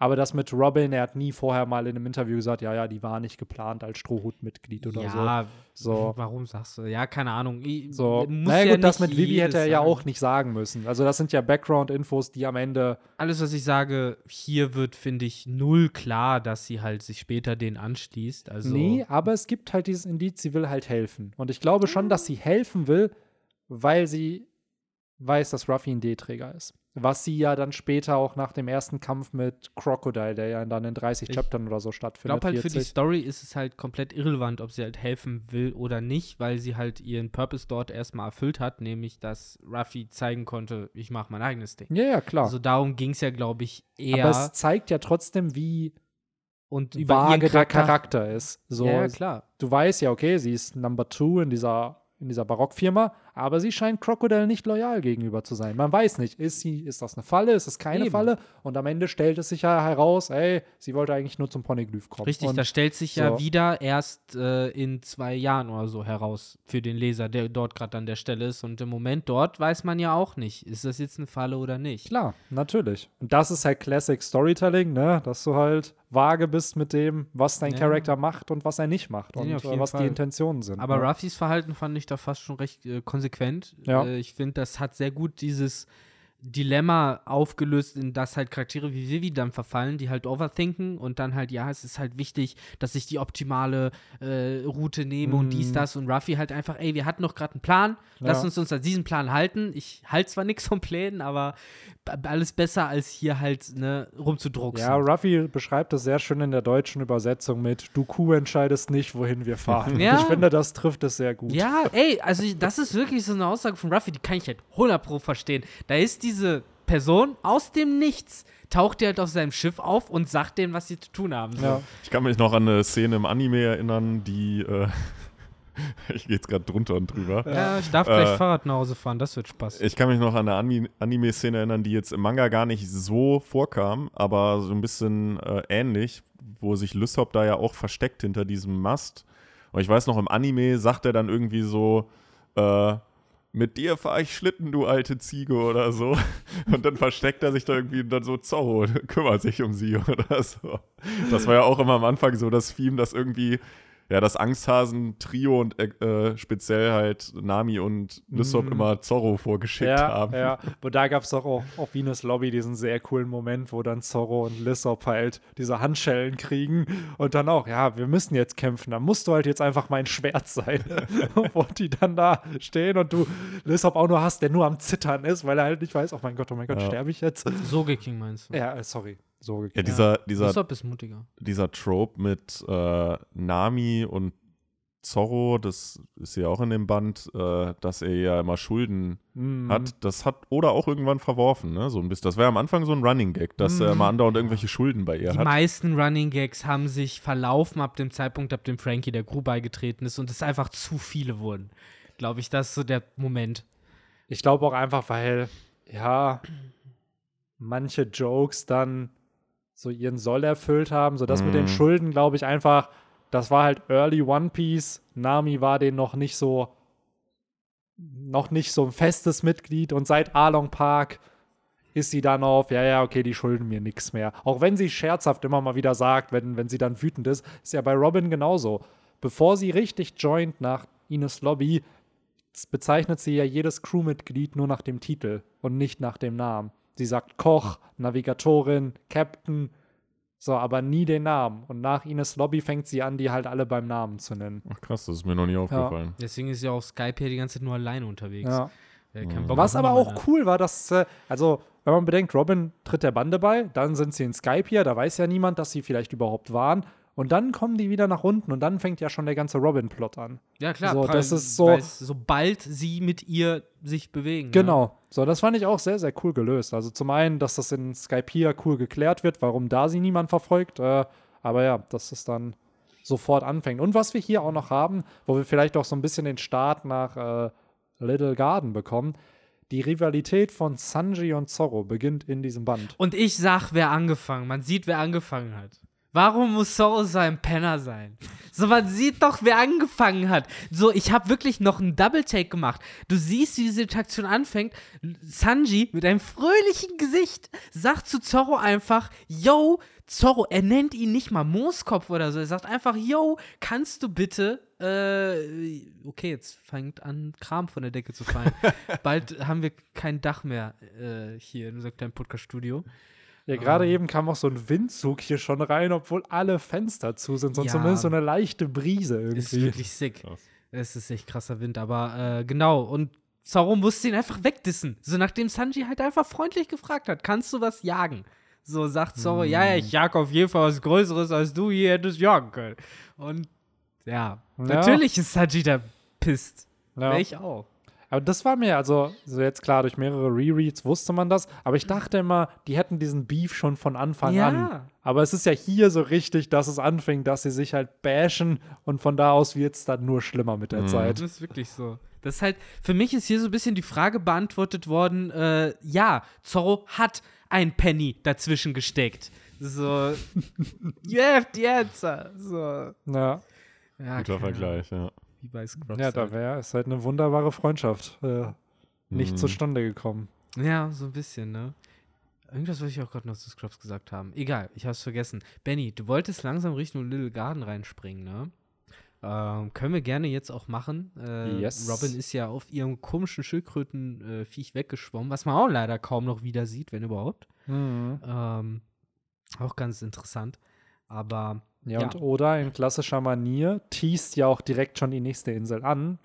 Aber das mit Robin, er hat nie vorher mal in einem Interview gesagt, ja, ja, die war nicht geplant als Strohhutmitglied oder ja, so. warum sagst du? Ja, keine Ahnung. I- So, muss naja, ja gut, das mit Vivi hätte er ja sagen. auch nicht sagen müssen. Also, das sind ja Background-Infos, die am Ende Alles, was ich sage, hier wird, finde ich, null klar, dass sie halt sich später den anschließt. Also, Nee, aber es gibt halt dieses Indiz, sie will halt helfen. Und ich glaube schon, dass sie helfen will, weil sie weiß, dass Ruffy ein D-Träger ist. Was sie ja dann später auch nach dem ersten Kampf mit Crocodile, der ja dann in 30 Ich Chaptern oder so Ich stattfindet. glaube halt für die 40. Story ist es halt komplett irrelevant, ob sie halt helfen will oder nicht, weil sie halt ihren Purpose dort erstmal erfüllt hat, nämlich dass Ruffy zeigen konnte, ich mache mein eigenes Ding. Ja, ja, klar. Also darum ging es ja, glaube ich, eher aber es zeigt ja trotzdem, wie und über vage der Charakter. Charakter ist. So, ja, ja, klar. du weißt ja, okay, sie ist Number Two in dieser, in dieser Barockfirma, aber sie scheint Crocodile nicht loyal gegenüber zu sein. Man weiß nicht, ist sie, ist das eine Falle, ist es keine Eben. Falle? Und am Ende stellt es sich ja heraus, ey, sie wollte eigentlich nur zum Ponyglyph kommen. Richtig, das stellt sich ja so. wieder erst äh, in zwei Jahren oder so heraus für den Leser, der dort gerade an der Stelle ist. Und im Moment dort weiß man ja auch nicht, ist das jetzt eine Falle oder nicht. Klar, natürlich. Und das ist halt Classic Storytelling, ne? Dass du halt vage bist mit dem, was dein Ja. Charakter macht und was er nicht macht Ja, und äh, was Fall. die Intentionen sind. Aber ne? Ruffys Verhalten fand ich da fast schon recht äh, konsequent. Ja. Äh, ich finde, das hat sehr gut dieses Dilemma aufgelöst, in das halt Charaktere wie Vivi dann verfallen, die halt overthinken und dann halt, ja, es ist halt wichtig, dass ich die optimale äh, Route nehme und dies, Mhm. das und Ruffy halt einfach, ey, wir hatten noch gerade einen Plan, lass Ja. uns uns an diesen Plan halten. Ich halte zwar nichts von Plänen, aber alles besser, als hier halt, ne, rumzudrucksen. Ja, Ruffy beschreibt es sehr schön in der deutschen Übersetzung mit Du Kuh entscheidest nicht, wohin wir fahren. Ja. Ich finde, das trifft es sehr gut. Ja, ey, also ich, das ist wirklich so eine Aussage von Ruffy, die kann ich halt 100 pro verstehen. Da ist diese Person aus dem Nichts, taucht die halt auf seinem Schiff auf und sagt denen, was sie zu tun haben. So. Ja. Ich kann mich noch an eine Szene im Anime erinnern, die. Äh, ich gehe jetzt gerade drunter und drüber. Ja, ich darf gleich Äh, Fahrrad nach Hause fahren, das wird Spaß. Ich kann mich noch an eine Ani- Anime-Szene erinnern, die jetzt im Manga gar nicht so vorkam, aber so ein bisschen äh, ähnlich, wo sich Lysop da ja auch versteckt hinter diesem Mast. Und ich weiß noch, im Anime sagt er dann irgendwie so, äh, mit dir fahre ich Schlitten, du alte Ziege oder so. Und dann versteckt er sich da irgendwie und dann so, Zorro kümmert sich um sie oder so. Das war ja auch immer am Anfang so das Theme, dass irgendwie ja, das Angsthasen-Trio und äh, speziell halt Nami und Lysop Mhm. immer Zorro vorgeschickt Ja, haben. ja. Und da gab es doch auch auf Venus Lobby diesen sehr coolen Moment, wo dann Zorro und Lissop halt diese Handschellen kriegen und dann auch, ja, wir müssen jetzt kämpfen, dann musst du halt jetzt einfach mein Schwert sein. wo die dann da stehen und du Lissop auch nur hast, der nur am Zittern ist, weil er halt nicht weiß, oh mein Gott, oh mein Gott, Ja. sterbe ich jetzt? Soge King meinst du? Ja, äh, sorry. So Ja, geklärt. dieser, dieser, ist mutiger. dieser Trope mit äh, Nami und Zorro, das ist ja auch in dem Band, äh, dass er ja immer Schulden Mhm. hat, das hat Oda auch irgendwann verworfen, ne? So ein bisschen. Das war ja am Anfang so ein Running Gag, dass er Mhm. immer andauernd irgendwelche Schulden bei ihr Die hat. meisten Running Gags haben sich verlaufen ab dem Zeitpunkt, ab dem Frankie der Crew beigetreten ist und es einfach zu viele wurden. Glaube ich, das ist so der Moment. Ich glaube auch einfach, weil, ja, manche Jokes dann so ihren Soll erfüllt haben. So das mit den Mhm. Schulden, glaube ich, einfach, das war halt Early One Piece. Nami war den noch nicht so, noch nicht so ein festes Mitglied und seit Arlong Park ist sie dann auf, ja, ja, okay, die schulden mir nichts mehr. Auch wenn sie scherzhaft immer mal wieder sagt, wenn, wenn sie dann wütend ist, ist ja bei Robin genauso. Bevor sie richtig joint nach Ines Lobby, bezeichnet sie ja jedes Crewmitglied nur nach dem Titel und nicht nach dem Namen. Sie sagt Koch, Navigatorin, Captain, so, aber nie den Namen. Und nach Ines Lobby fängt sie an, die halt alle beim Namen zu nennen. Ach krass, das ist mir noch nie aufgefallen. Deswegen ist sie auf Skype hier die ganze Zeit nur alleine unterwegs. Ja. Äh, Mhm. Was aber auch cool war, dass, äh, also, wenn man bedenkt, Robin tritt der Bande bei, dann sind sie in Skype hier, da weiß ja niemand, dass sie vielleicht überhaupt waren. Und dann kommen die wieder nach unten und dann fängt ja schon der ganze Robin-Plot an. Ja, klar. So, das ist so- sobald sie mit ihr sich bewegen. Ne? Genau. So, das fand ich auch sehr, sehr cool gelöst. Also zum einen, dass das in Skypiea cool geklärt wird, warum da sie niemand verfolgt. Äh, aber ja, dass es dann sofort anfängt. Und was wir hier auch noch haben, wo wir vielleicht auch so ein bisschen den Start nach äh, Little Garden bekommen, die Rivalität von Sanji und Zorro beginnt in diesem Band. Und ich sag, wer angefangen. Man sieht, wer angefangen hat. Warum muss Zorro so ein Penner sein? So, man sieht doch, wer angefangen hat. So, ich habe wirklich noch einen Double-Take gemacht. Du siehst, wie diese Interaktion anfängt. Sanji mit einem fröhlichen Gesicht sagt zu Zorro einfach, yo, Zorro, er nennt ihn nicht mal Mooskopf oder so. Er sagt einfach, yo, kannst du bitte, äh, okay, jetzt fängt an, Kram von der Decke zu fallen. Bald haben wir kein Dach mehr äh, hier in unserem kleinen Podcast-Studio. Ja, gerade Ah. eben kam auch so ein Windzug hier schon rein, obwohl alle Fenster zu sind. Sonst Ja. zumindest so eine leichte Brise Ist irgendwie. wirklich sick. Krass. Es ist echt krasser Wind, aber äh, genau. Und Zorro musste ihn einfach wegdissen. So nachdem Sanji halt einfach freundlich gefragt hat, kannst du was jagen? So sagt Zorro, ja, ja, ich jag auf jeden Fall was Größeres, als du hier hättest jagen können. Und ja, Ja. natürlich ist Sanji da pisst. Ja. Ich auch. Aber das war mir, also, so jetzt klar, durch mehrere Rereads wusste man das, aber ich dachte immer, die hätten diesen Beef schon von Anfang Ja. an. Aber es ist ja hier so richtig, dass es anfängt, dass sie sich halt bashen und von da aus wird es dann nur schlimmer mit der Mhm. Zeit. Das ist wirklich so. Das ist halt, für mich ist hier so ein bisschen die Frage beantwortet worden, äh, ja, Zorro hat ein Penny dazwischen gesteckt. So, you have the answer. So. Ja, Ja, Guter Vergleich, ja. Wie bei Scrubs. ja da halt. wäre es halt eine wunderbare Freundschaft äh, nicht Mhm. zustande gekommen. Ja, so ein bisschen, ne? Irgendwas wollte ich auch gerade noch zu Scrubs gesagt haben. Egal, ich hab's vergessen. Benny, du wolltest langsam Richtung Little Garden reinspringen, ne? Ähm, können wir gerne jetzt auch machen. Äh, Yes. Robin ist ja auf ihrem komischen Schildkrötenviech weggeschwommen, was man auch leider kaum noch wieder sieht, wenn überhaupt. Ähm, auch ganz interessant. Aber Ja, Ja. und Oda in klassischer Manier teast ja auch direkt schon die nächste Insel an.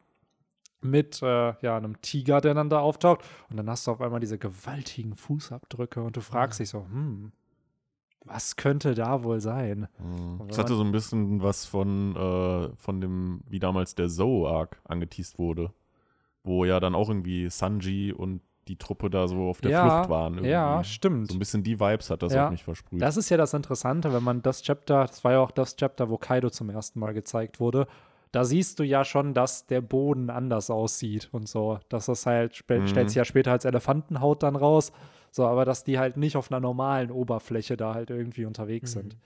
Mit äh, ja, einem Tiger, der dann da auftaucht. Und dann hast du auf einmal diese gewaltigen Fußabdrücke und du fragst dich so, hm, was könnte da wohl sein? Mhm. Es hatte so ein bisschen was von, äh, von dem, wie damals der Zoe-Arc angeteased wurde. Wo ja dann auch irgendwie Sanji und die Truppe da so auf der ja, Flucht waren. Irgendwie. ja, stimmt. So ein bisschen die Vibes hat das Ja. auf mich versprüht. Das ist ja das Interessante, wenn man das Chapter, das war ja auch das Chapter, wo Kaido zum ersten Mal gezeigt wurde, da siehst du ja schon, dass der Boden anders aussieht und so. Dass das halt, sp Mhm. stellt sich ja später als Elefantenhaut dann raus. So, aber dass die halt nicht auf einer normalen Oberfläche da halt irgendwie unterwegs Mhm. sind.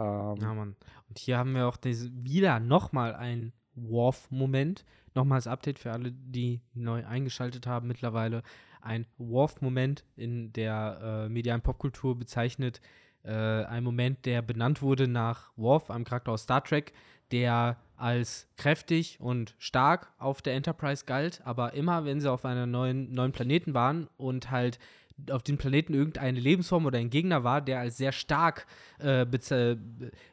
Ähm, Ja, Mann. Und hier haben wir auch diese, wieder nochmal ein Worf-Moment. Nochmal als Update für alle, die neu eingeschaltet haben mittlerweile. Ein Worf-Moment in der äh, medialen Popkultur bezeichnet. Äh, ein Moment, der benannt wurde nach Worf, einem Charakter aus Star Trek, der als kräftig und stark auf der Enterprise galt, aber immer, wenn sie auf einem neuen, neuen Planeten waren und halt auf dem Planeten irgendeine Lebensform oder ein Gegner war, der als sehr stark äh,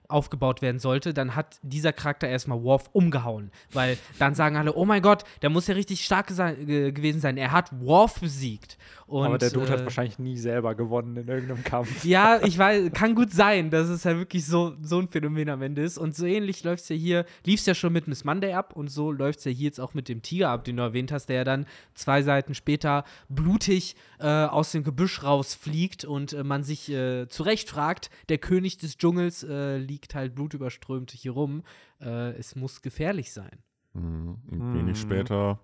aufgebaut werden sollte, dann hat dieser Charakter erstmal Worf umgehauen. Weil dann sagen alle, oh mein Gott, der muss ja richtig stark sein, ge gewesen sein. Er hat Worf besiegt. Und, aber der Dude hat äh, wahrscheinlich nie selber gewonnen in irgendeinem Kampf. ja, ich weiß, kann gut sein, dass es ja wirklich so, so ein Phänomen am Ende ist. Und so ähnlich läuft es ja hier, lief es ja schon mit Miss Monday ab und so läuft es ja hier jetzt auch mit dem Tiger ab, den du erwähnt hast, der ja dann zwei Seiten später blutig äh, aus dem Gebüsch rausfliegt und äh, man sich äh, zu Recht fragt, der König des Dschungels äh, liegt halt blutüberströmt hier rum. Äh, es muss gefährlich sein. Mhm. Mhm. wenig später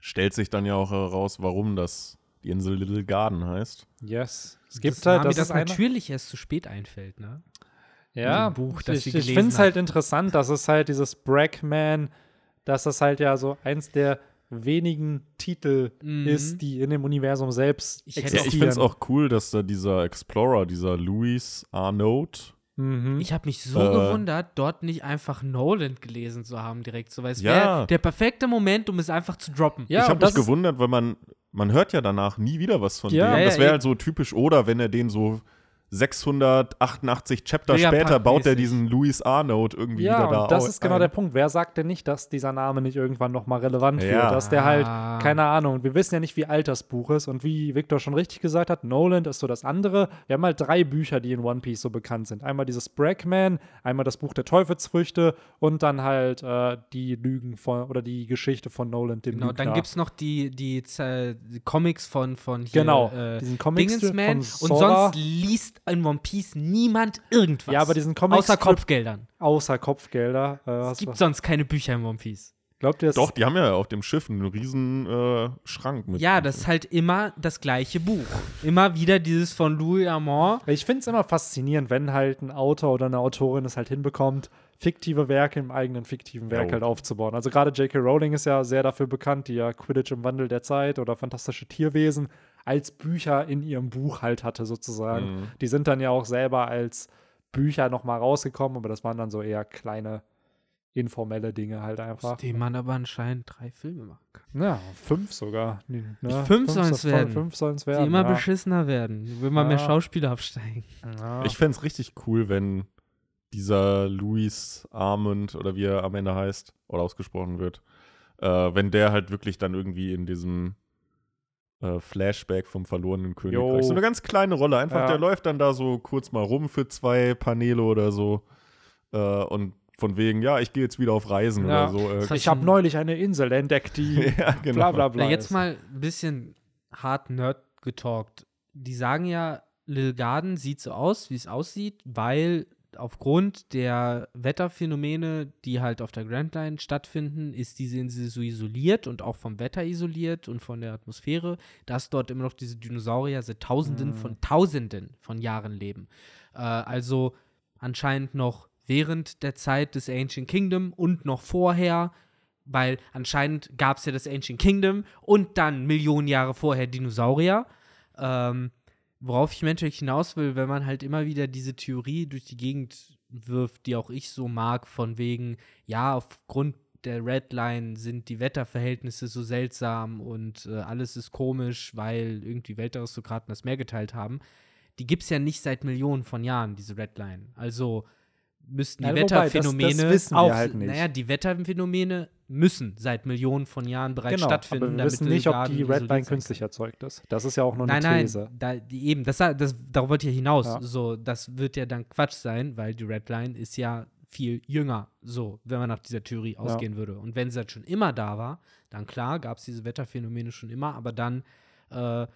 stellt sich dann ja auch heraus, warum das die Insel Little Garden heißt. Yes. Es gibt das halt, das, das natürlich erst zu spät einfällt, ne? ja, Buch, das ich, ich finde es halt interessant, dass es halt dieses Brackman, dass das halt ja so eins der wenigen Titel Mhm. ist, die in dem Universum selbst Ich hätte Ja, ich finde es auch cool, dass da dieser Explorer, dieser Louis Arnaud, Mhm. Ich habe mich so Äh. gewundert, dort nicht einfach Nolan gelesen zu haben direkt. So, weil es Ja. wäre der perfekte Moment, um es einfach zu droppen. Ja, ich habe mich gewundert, weil man, man hört ja danach nie wieder was von Ja, dem. ja, das wäre halt so typisch oder wenn er den so 688 Chapter Vegapunk später baut er diesen Louis Arnold irgendwie Ja, wieder da und das ist genau ein. der Punkt. Wer sagt denn nicht, dass dieser Name nicht irgendwann nochmal relevant Ja. wird? Dass der halt, Ah. keine Ahnung, wir wissen ja nicht, wie alt das Buch ist. Und wie Victor schon richtig gesagt hat, Nolan ist so das andere. Wir haben halt drei Bücher, die in One Piece so bekannt sind. Einmal dieses Brackman, einmal das Buch der Teufelsfrüchte und dann halt äh, die Lügen von, oder die Geschichte von Nolan, dem Genau, Lügner. dann gibt es noch die, die, Z- die Comics von, von hier, Genau, äh, diesen Comics-Strip Dingensman. von Und sonst liest in One Piece niemand irgendwas. Ja, aber diesen Außer Comic-Strip- Kopfgeldern. Außer Kopfgelder. Äh, Es was- gibt sonst keine Bücher in One Piece. Glaubt ihr, das Doch, die haben ja auf dem Schiff einen riesen äh, Schrank mit. Ja, das ist halt immer das gleiche Buch. Immer wieder dieses von Louis Armand. Ich finde es immer faszinierend, wenn halt ein Autor oder eine Autorin es halt hinbekommt, fiktive Werke im eigenen fiktiven Werk Jo. halt aufzubauen. Also gerade J.K. Rowling ist ja sehr dafür bekannt, die ja Quidditch im Wandel der Zeit oder Fantastische Tierwesen als Bücher in ihrem Buch halt hatte sozusagen. Mhm. Die sind dann ja auch selber als Bücher nochmal rausgekommen, aber das waren dann so eher kleine informelle Dinge halt Aus einfach. dem man aber anscheinend drei Filme machen kann. Ja, fünf sogar. Ne? Fünf sollen's so- werden. Fünf sollen es Die werden. immer ja. beschissener werden. Will man mehr Ja. Schauspieler absteigen. Ja. Ich fände es richtig cool, wenn dieser Louis Armand oder wie er am Ende heißt oder ausgesprochen wird, äh, wenn der halt wirklich dann irgendwie in diesem äh, Flashback vom verlorenen Königreich, Jo. so eine ganz kleine Rolle, einfach Ja. der läuft dann da so kurz mal rum für zwei Paneele oder so äh, und von wegen, ja, ich gehe jetzt wieder auf Reisen Ja. oder so. Äh, Das ich habe neulich eine Insel entdeckt, die ja, genau. bla bla bla. Na, jetzt ist. mal ein bisschen hart Nerd getalkt. Die sagen ja, Lil Garden sieht so aus, wie es aussieht, weil aufgrund der Wetterphänomene, die halt auf der Grand Line stattfinden, ist diese Insel so isoliert und auch vom Wetter isoliert und von der Atmosphäre, dass dort immer noch diese Dinosaurier seit Tausenden Mhm. von Tausenden von Jahren leben. Äh, also anscheinend noch während der Zeit des Ancient Kingdom und noch vorher, weil anscheinend gab es ja das Ancient Kingdom und dann Millionen Jahre vorher Dinosaurier. Ähm, worauf ich menschlich hinaus will, wenn man halt immer wieder diese Theorie durch die Gegend wirft, die auch ich so mag, von wegen, ja, aufgrund der Red Line sind die Wetterverhältnisse so seltsam und äh, alles ist komisch, weil irgendwie Weltaristokraten das Meer geteilt haben. Die gibt es ja nicht seit Millionen von Jahren, diese Red Line. Also müssten die Ja, wobei, das- das Wetterphänomene wissen wir auch, halt nicht. naja, die Wetterphänomene müssen seit Millionen von Jahren bereits genau, stattfinden. aber wir damit wissen nicht, ob die Redline sein künstlich erzeugt ist. Das ist ja auch nur eine Nein, These. nein, da, eben, das, das, darauf wollte ich ja hinaus. Ja. So, das wird ja dann Quatsch sein, weil die Redline ist ja viel jünger, so, wenn man nach dieser Theorie ausgehen würde. Und wenn sie halt schon immer da war, dann klar, gab es diese Wetterphänomene schon immer, aber dann äh,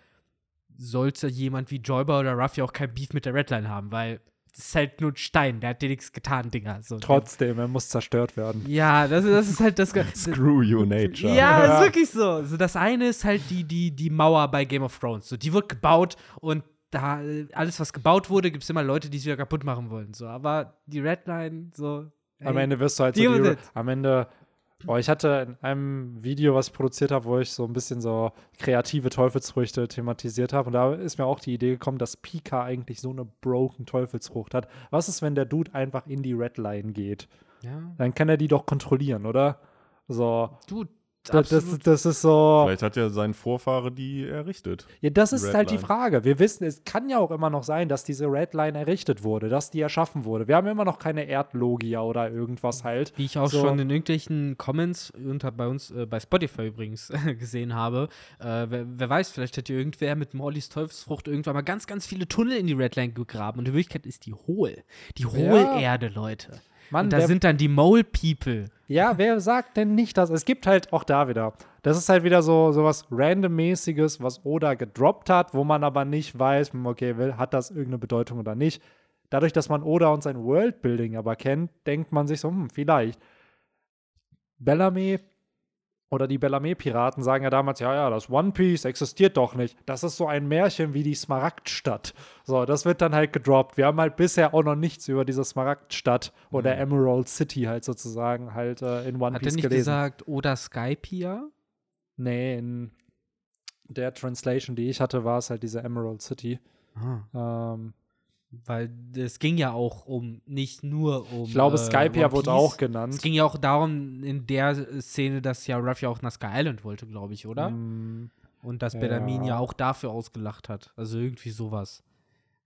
sollte jemand wie Joyba oder Ruffy auch kein Beef mit der Redline haben, weil das ist halt nur ein Stein, der hat dir nichts getan, Digga. So, Trotzdem, er muss zerstört werden. Ja, das, das ist halt das. Screw you, Nature. Ja, Ja. ist wirklich so. so. Das eine ist halt die, die, die Mauer bei Game of Thrones. So, die wird gebaut und da alles, was gebaut wurde, gibt es immer Leute, die es wieder kaputt machen wollen. So, aber die Redline, so. Am ey, Ende wirst du halt so die, am Ende Oh, ich hatte in einem Video, was ich produziert habe, wo ich so ein bisschen so kreative Teufelsfrüchte thematisiert habe. Und da ist mir auch die Idee gekommen, dass Pika eigentlich so eine broken Teufelsfrucht hat. Was ist, wenn der Dude einfach in die Redline geht? Ja, Dann kann er die doch kontrollieren, oder? So. du, Das, das, das ist so. Vielleicht hat ja sein Vorfahre die errichtet. Ja, das ist Red halt die. Frage. Wir wissen, es kann ja auch immer noch sein, dass diese Redline errichtet wurde, dass die erschaffen wurde. Wir haben immer noch keine Erdlogia oder irgendwas halt. Wie ich auch So. schon in irgendwelchen Comments unter bei uns äh, bei Spotify übrigens gesehen habe. Äh, wer, wer weiß, vielleicht hat ja irgendwer mit Morlys Teufelsfrucht irgendwann mal ganz, ganz viele Tunnel in die Redline gegraben. Und in Wirklichkeit ist die hohl. Die Hohlerde, Leute. Mann, Und da sind dann die Mole People. Ja, wer sagt denn nicht, dass es gibt halt auch da wieder. Das ist halt wieder so sowas randommäßiges, was Oda gedroppt hat, wo man aber nicht weiß, hm, okay, will, hat das irgendeine Bedeutung oder nicht. Dadurch, dass man Oda und sein Worldbuilding aber kennt, denkt man sich so, hm, vielleicht. Bellamy oder die Bellarmé-Piraten sagen ja damals, ja, ja, das One Piece existiert doch nicht. Das ist so ein Märchen wie die Smaragdstadt. So, das wird dann halt gedroppt. Wir haben halt bisher auch noch nichts über diese Smaragdstadt oder Emerald City halt sozusagen halt äh, in One Hat er Piece nicht gelesen. gesagt, oder Skypia? Nee, in der Translation, die ich hatte, war es halt diese Emerald City. Ähm, Weil es ging ja auch um, nicht nur um. ich glaube, äh, Skypia One wurde auch Es genannt. ging ja auch darum, in der Szene, dass ja Ruffy auch nach Sky Island wollte, glaube ich, oder? Mm, Und dass Ja. Bedamin ja auch dafür ausgelacht hat. Also irgendwie sowas.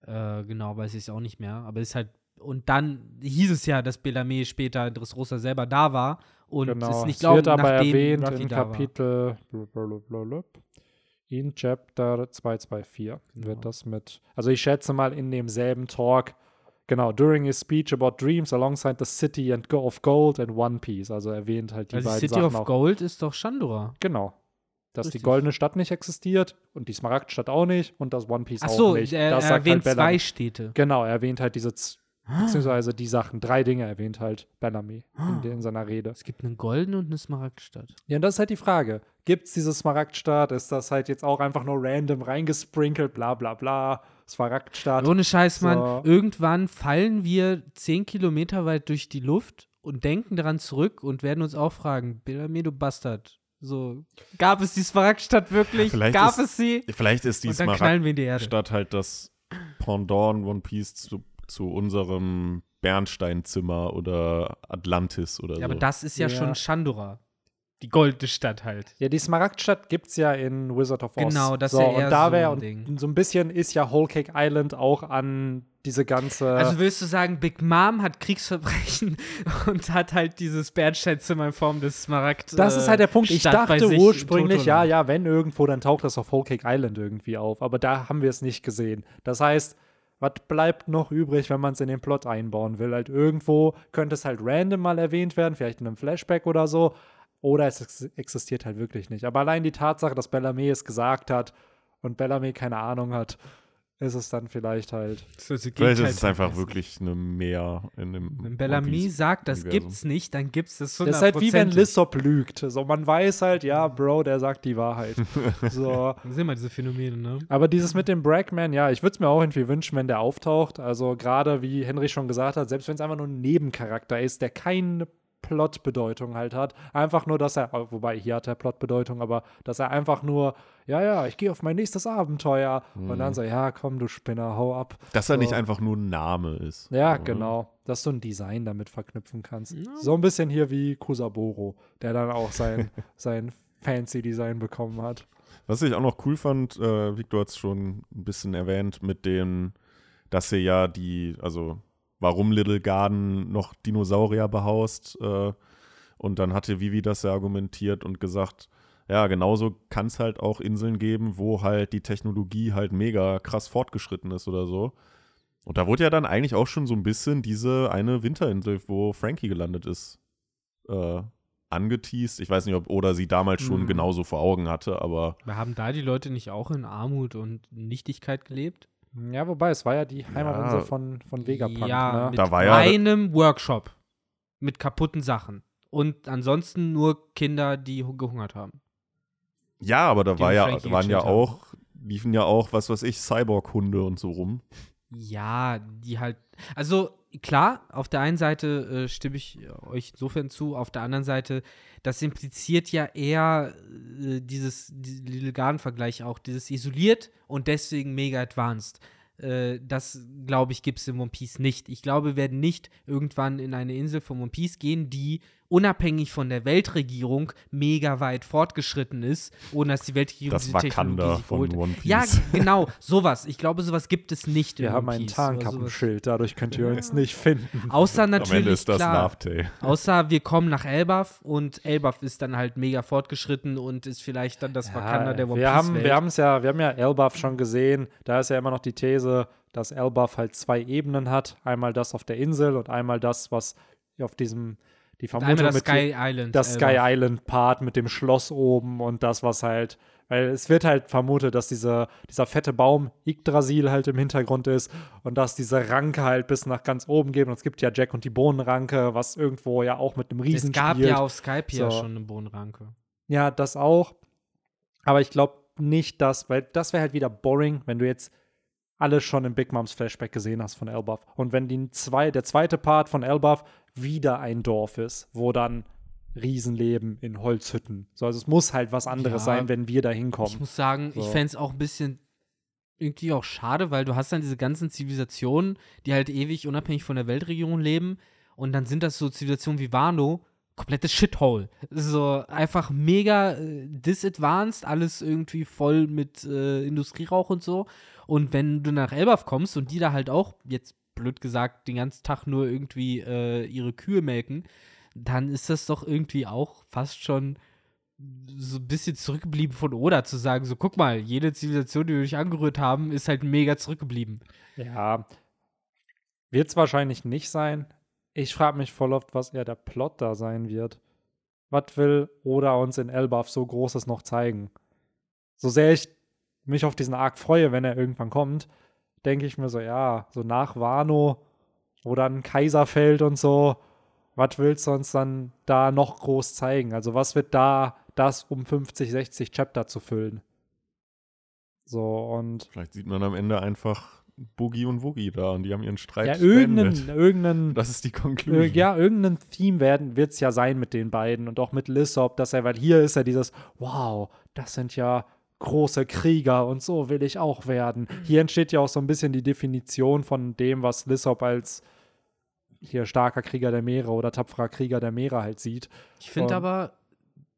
Äh, genau, weiß ich es auch nicht mehr. Aber ist halt. Und dann hieß es ja, dass Bellarmé später Dressrosa selber da war und genau. es nicht es aber nachdem erwähnt Ruffy in da war. Kapitel blablabla. In Chapter 224 Genau. wird das mit, also ich schätze mal in demselben Talk, genau, during his speech about dreams alongside the city and go of gold and One Piece, also erwähnt halt die Also beiden City Sachen of auch. Gold ist doch Shandora. Genau. Dass die Richtig. goldene Stadt nicht existiert und die Smaragdstadt auch nicht und das One Piece Ach auch so, nicht. er, das er erwähnt halt zwei. Städte. Genau, er erwähnt halt diese, Ah. beziehungsweise die Sachen, drei Dinge erwähnt halt Bellamy Ah. in, in seiner Rede. Es gibt eine goldene und eine Smaragdstadt. Ja, und das ist halt die Frage. Gibt es diese Smaragdstadt? Ist das halt jetzt auch einfach nur random reingesprinkelt? Bla bla bla. Smaragdstadt. Ohne Scheiß, Mann. So. Irgendwann fallen wir zehn Kilometer weit durch die Luft und denken daran zurück und werden uns auch fragen, Bellamy, du Bastard. So, gab es die Smaragdstadt wirklich? Vielleicht gab ist- es sie? Vielleicht ist die. Smaragdstadt halt das Pendant One Piece zu, zu unserem Bernsteinzimmer oder Atlantis oder Ja, so. aber das ist ja, Ja. schon Shandora. Die goldene Stadt halt. Ja, die Smaragdstadt gibt es ja in Wizard of Oz. Genau, das ist so, ja eher und da so wäre ein und Ding. so ein bisschen ist ja Whole Cake Island auch an diese ganze. Also willst du sagen, Big Mom hat Kriegsverbrechen und hat halt dieses Bernsteinzimmer in Form des Smaragd. das ist halt der Punkt. Ich Stadt dachte ursprünglich, ja, ja, wenn irgendwo, dann taucht das auf Whole Cake Island irgendwie auf. Aber da haben wir es nicht gesehen. Das heißt, was bleibt noch übrig, wenn man es in den Plot einbauen will? Halt irgendwo könnte es halt random mal erwähnt werden, vielleicht in einem Flashback oder so. Oder es ex existiert halt wirklich nicht. Aber allein die Tatsache, dass Bellamy es gesagt hat und Bellamy keine Ahnung hat, ist es dann vielleicht halt. Das ist das Vielleicht Gegenteil ist es einfach wirklich eine Meer in dem Wenn Bellamy sagt, das Universum. gibt's nicht, dann gibt's das 100%. Das ist halt wie wenn Lissop lügt. So, man weiß halt, ja, Bro, der sagt die Wahrheit. so. Das sind immer diese Phänomene, ne? Aber dieses mit dem Brackman, ja, ich würde es mir auch irgendwie wünschen, wenn der auftaucht. Also gerade wie Henry schon gesagt hat, selbst wenn es einfach nur ein Nebencharakter ist, der keine Plotbedeutung halt hat. Einfach nur, dass er, wobei hier hat er Plotbedeutung, aber dass er einfach nur, ja, ja, ich gehe auf mein nächstes Abenteuer. Und dann so, ja, komm, du Spinner, hau ab. Dass er So. nicht einfach nur ein Name ist. Ja, So, ne? genau. Dass du ein Design damit verknüpfen kannst. So ein bisschen hier wie Kusaboro, der dann auch sein, sein fancy Design bekommen hat. Was ich auch noch cool fand, äh, Victor hat es schon ein bisschen erwähnt, mit dem, dass er ja die, also warum Little Garden noch Dinosaurier behaust. Äh, und dann hatte Vivi das ja argumentiert und gesagt, ja, genauso kann es halt auch Inseln geben, wo halt die Technologie halt mega krass fortgeschritten ist oder so. Und da wurde ja dann eigentlich auch schon so ein bisschen diese eine Winterinsel, wo Frankie gelandet ist, äh, angeteased. Ich weiß nicht, ob Oda sie damals schon Mhm. genauso vor Augen hatte, aber Wir haben da die Leute nicht auch in Armut und Nichtigkeit gelebt? Ja, wobei, es war ja die Heimatinsel Ja. von, von Vegapunk, ja, ne? mit Da war ja- einem Workshop mit kaputten Sachen. Und ansonsten nur Kinder, die hu- gehungert haben. Ja, aber da war ja, waren ja auch, liefen ja auch, was weiß ich, Cyborg-Hunde und so rum. Ja, die halt. Also klar, auf der einen Seite äh, stimme ich euch insofern zu, auf der anderen Seite, das impliziert ja eher äh, dieses die Little Garden-Vergleich auch, dieses isoliert und deswegen mega advanced. Äh, das, glaube ich, gibt es in One Piece nicht. Ich glaube, wir werden nicht irgendwann in eine Insel von One Piece gehen, die unabhängig von der Weltregierung mega weit fortgeschritten ist, ohne dass die Weltregierung Das diese Technologie Wakanda sich von. One Piece. Ja, genau, sowas. Ich glaube, sowas gibt es nicht Wir in haben ein. Tarnkappenschild, dadurch könnt ihr uns nicht finden. Außer Am natürlich, Ende ist das klar, außer wir kommen nach Elbaf und Elbaf ist dann halt mega fortgeschritten und ist vielleicht dann das Wakanda der One wir Piece haben, Welt. wir haben es ja, wir haben ja Elbaf schon gesehen. Da ist ja immer noch die These, dass Elbaf halt zwei Ebenen hat. Einmal das auf der Insel und einmal das, was auf diesem, die Vermutung das mit Sky Island. das Sky. Island Part mit dem Schloss oben und das, was halt, weil es wird halt vermutet, dass dieser, dieser fette Baum Yggdrasil halt im Hintergrund ist und dass diese Ranke halt bis nach ganz oben geht. Und es gibt ja Jack und die Bohnenranke, was irgendwo ja auch mit einem Riesen Es gab spielt. ja auf Skype ja So. schon eine Bohnenranke. Ja, das auch. Aber ich glaube nicht, dass, weil das wäre halt wieder boring, wenn du jetzt alles schon im Big Moms Flashback gesehen hast von Elbaf. Und wenn die zwei, der zweite Part von Elbaf wieder ein Dorf ist, wo dann Riesen leben in Holzhütten. So, also es muss halt was anderes Ja. sein, wenn wir da Ich hinkommen. muss sagen, ich So. fände es auch ein bisschen irgendwie auch schade, weil du hast dann diese ganzen Zivilisationen, die halt ewig unabhängig von der Weltregierung leben und dann sind das so Zivilisationen wie Wano, komplettes Shithole. So einfach mega äh, disadvanced, alles irgendwie voll mit äh, Industrierauch und so. Und wenn du nach Elbaf kommst und die da halt auch, jetzt blöd gesagt, den ganzen Tag nur irgendwie äh, ihre Kühe melken, dann ist das doch irgendwie auch fast schon so ein bisschen zurückgeblieben von Oda zu sagen, so guck mal, jede Zivilisation, die wir dich angerührt haben, ist halt mega zurückgeblieben. Ja, wird es wahrscheinlich nicht sein. Ich frage mich voll oft, was eher der Plot da sein wird. Was will Oda uns in Elbaf so Großes noch zeigen? So sehr ich mich auf diesen Arc freue, wenn er irgendwann kommt, denke ich mir so, ja, so nach Wano, wo dann Kaiserfeld und so, was willst du uns dann da noch groß zeigen? Also was wird da das um 50, 60 Chapter zu füllen? So und Vielleicht sieht man am Ende einfach Boogie und Woogie da und die haben ihren Streit ja, irgendein, beendet. Das ist die Conclusion. Äh, ja, irgendein Theme wird es ja sein mit den beiden und auch mit Lissop, dass er, weil hier ist ja dieses, wow, das sind ja große Krieger und so will ich auch werden. Hier entsteht ja auch so ein bisschen die Definition von dem, was Lissop als hier starker Krieger der Meere oder tapferer Krieger der Meere halt sieht. Ich finde aber,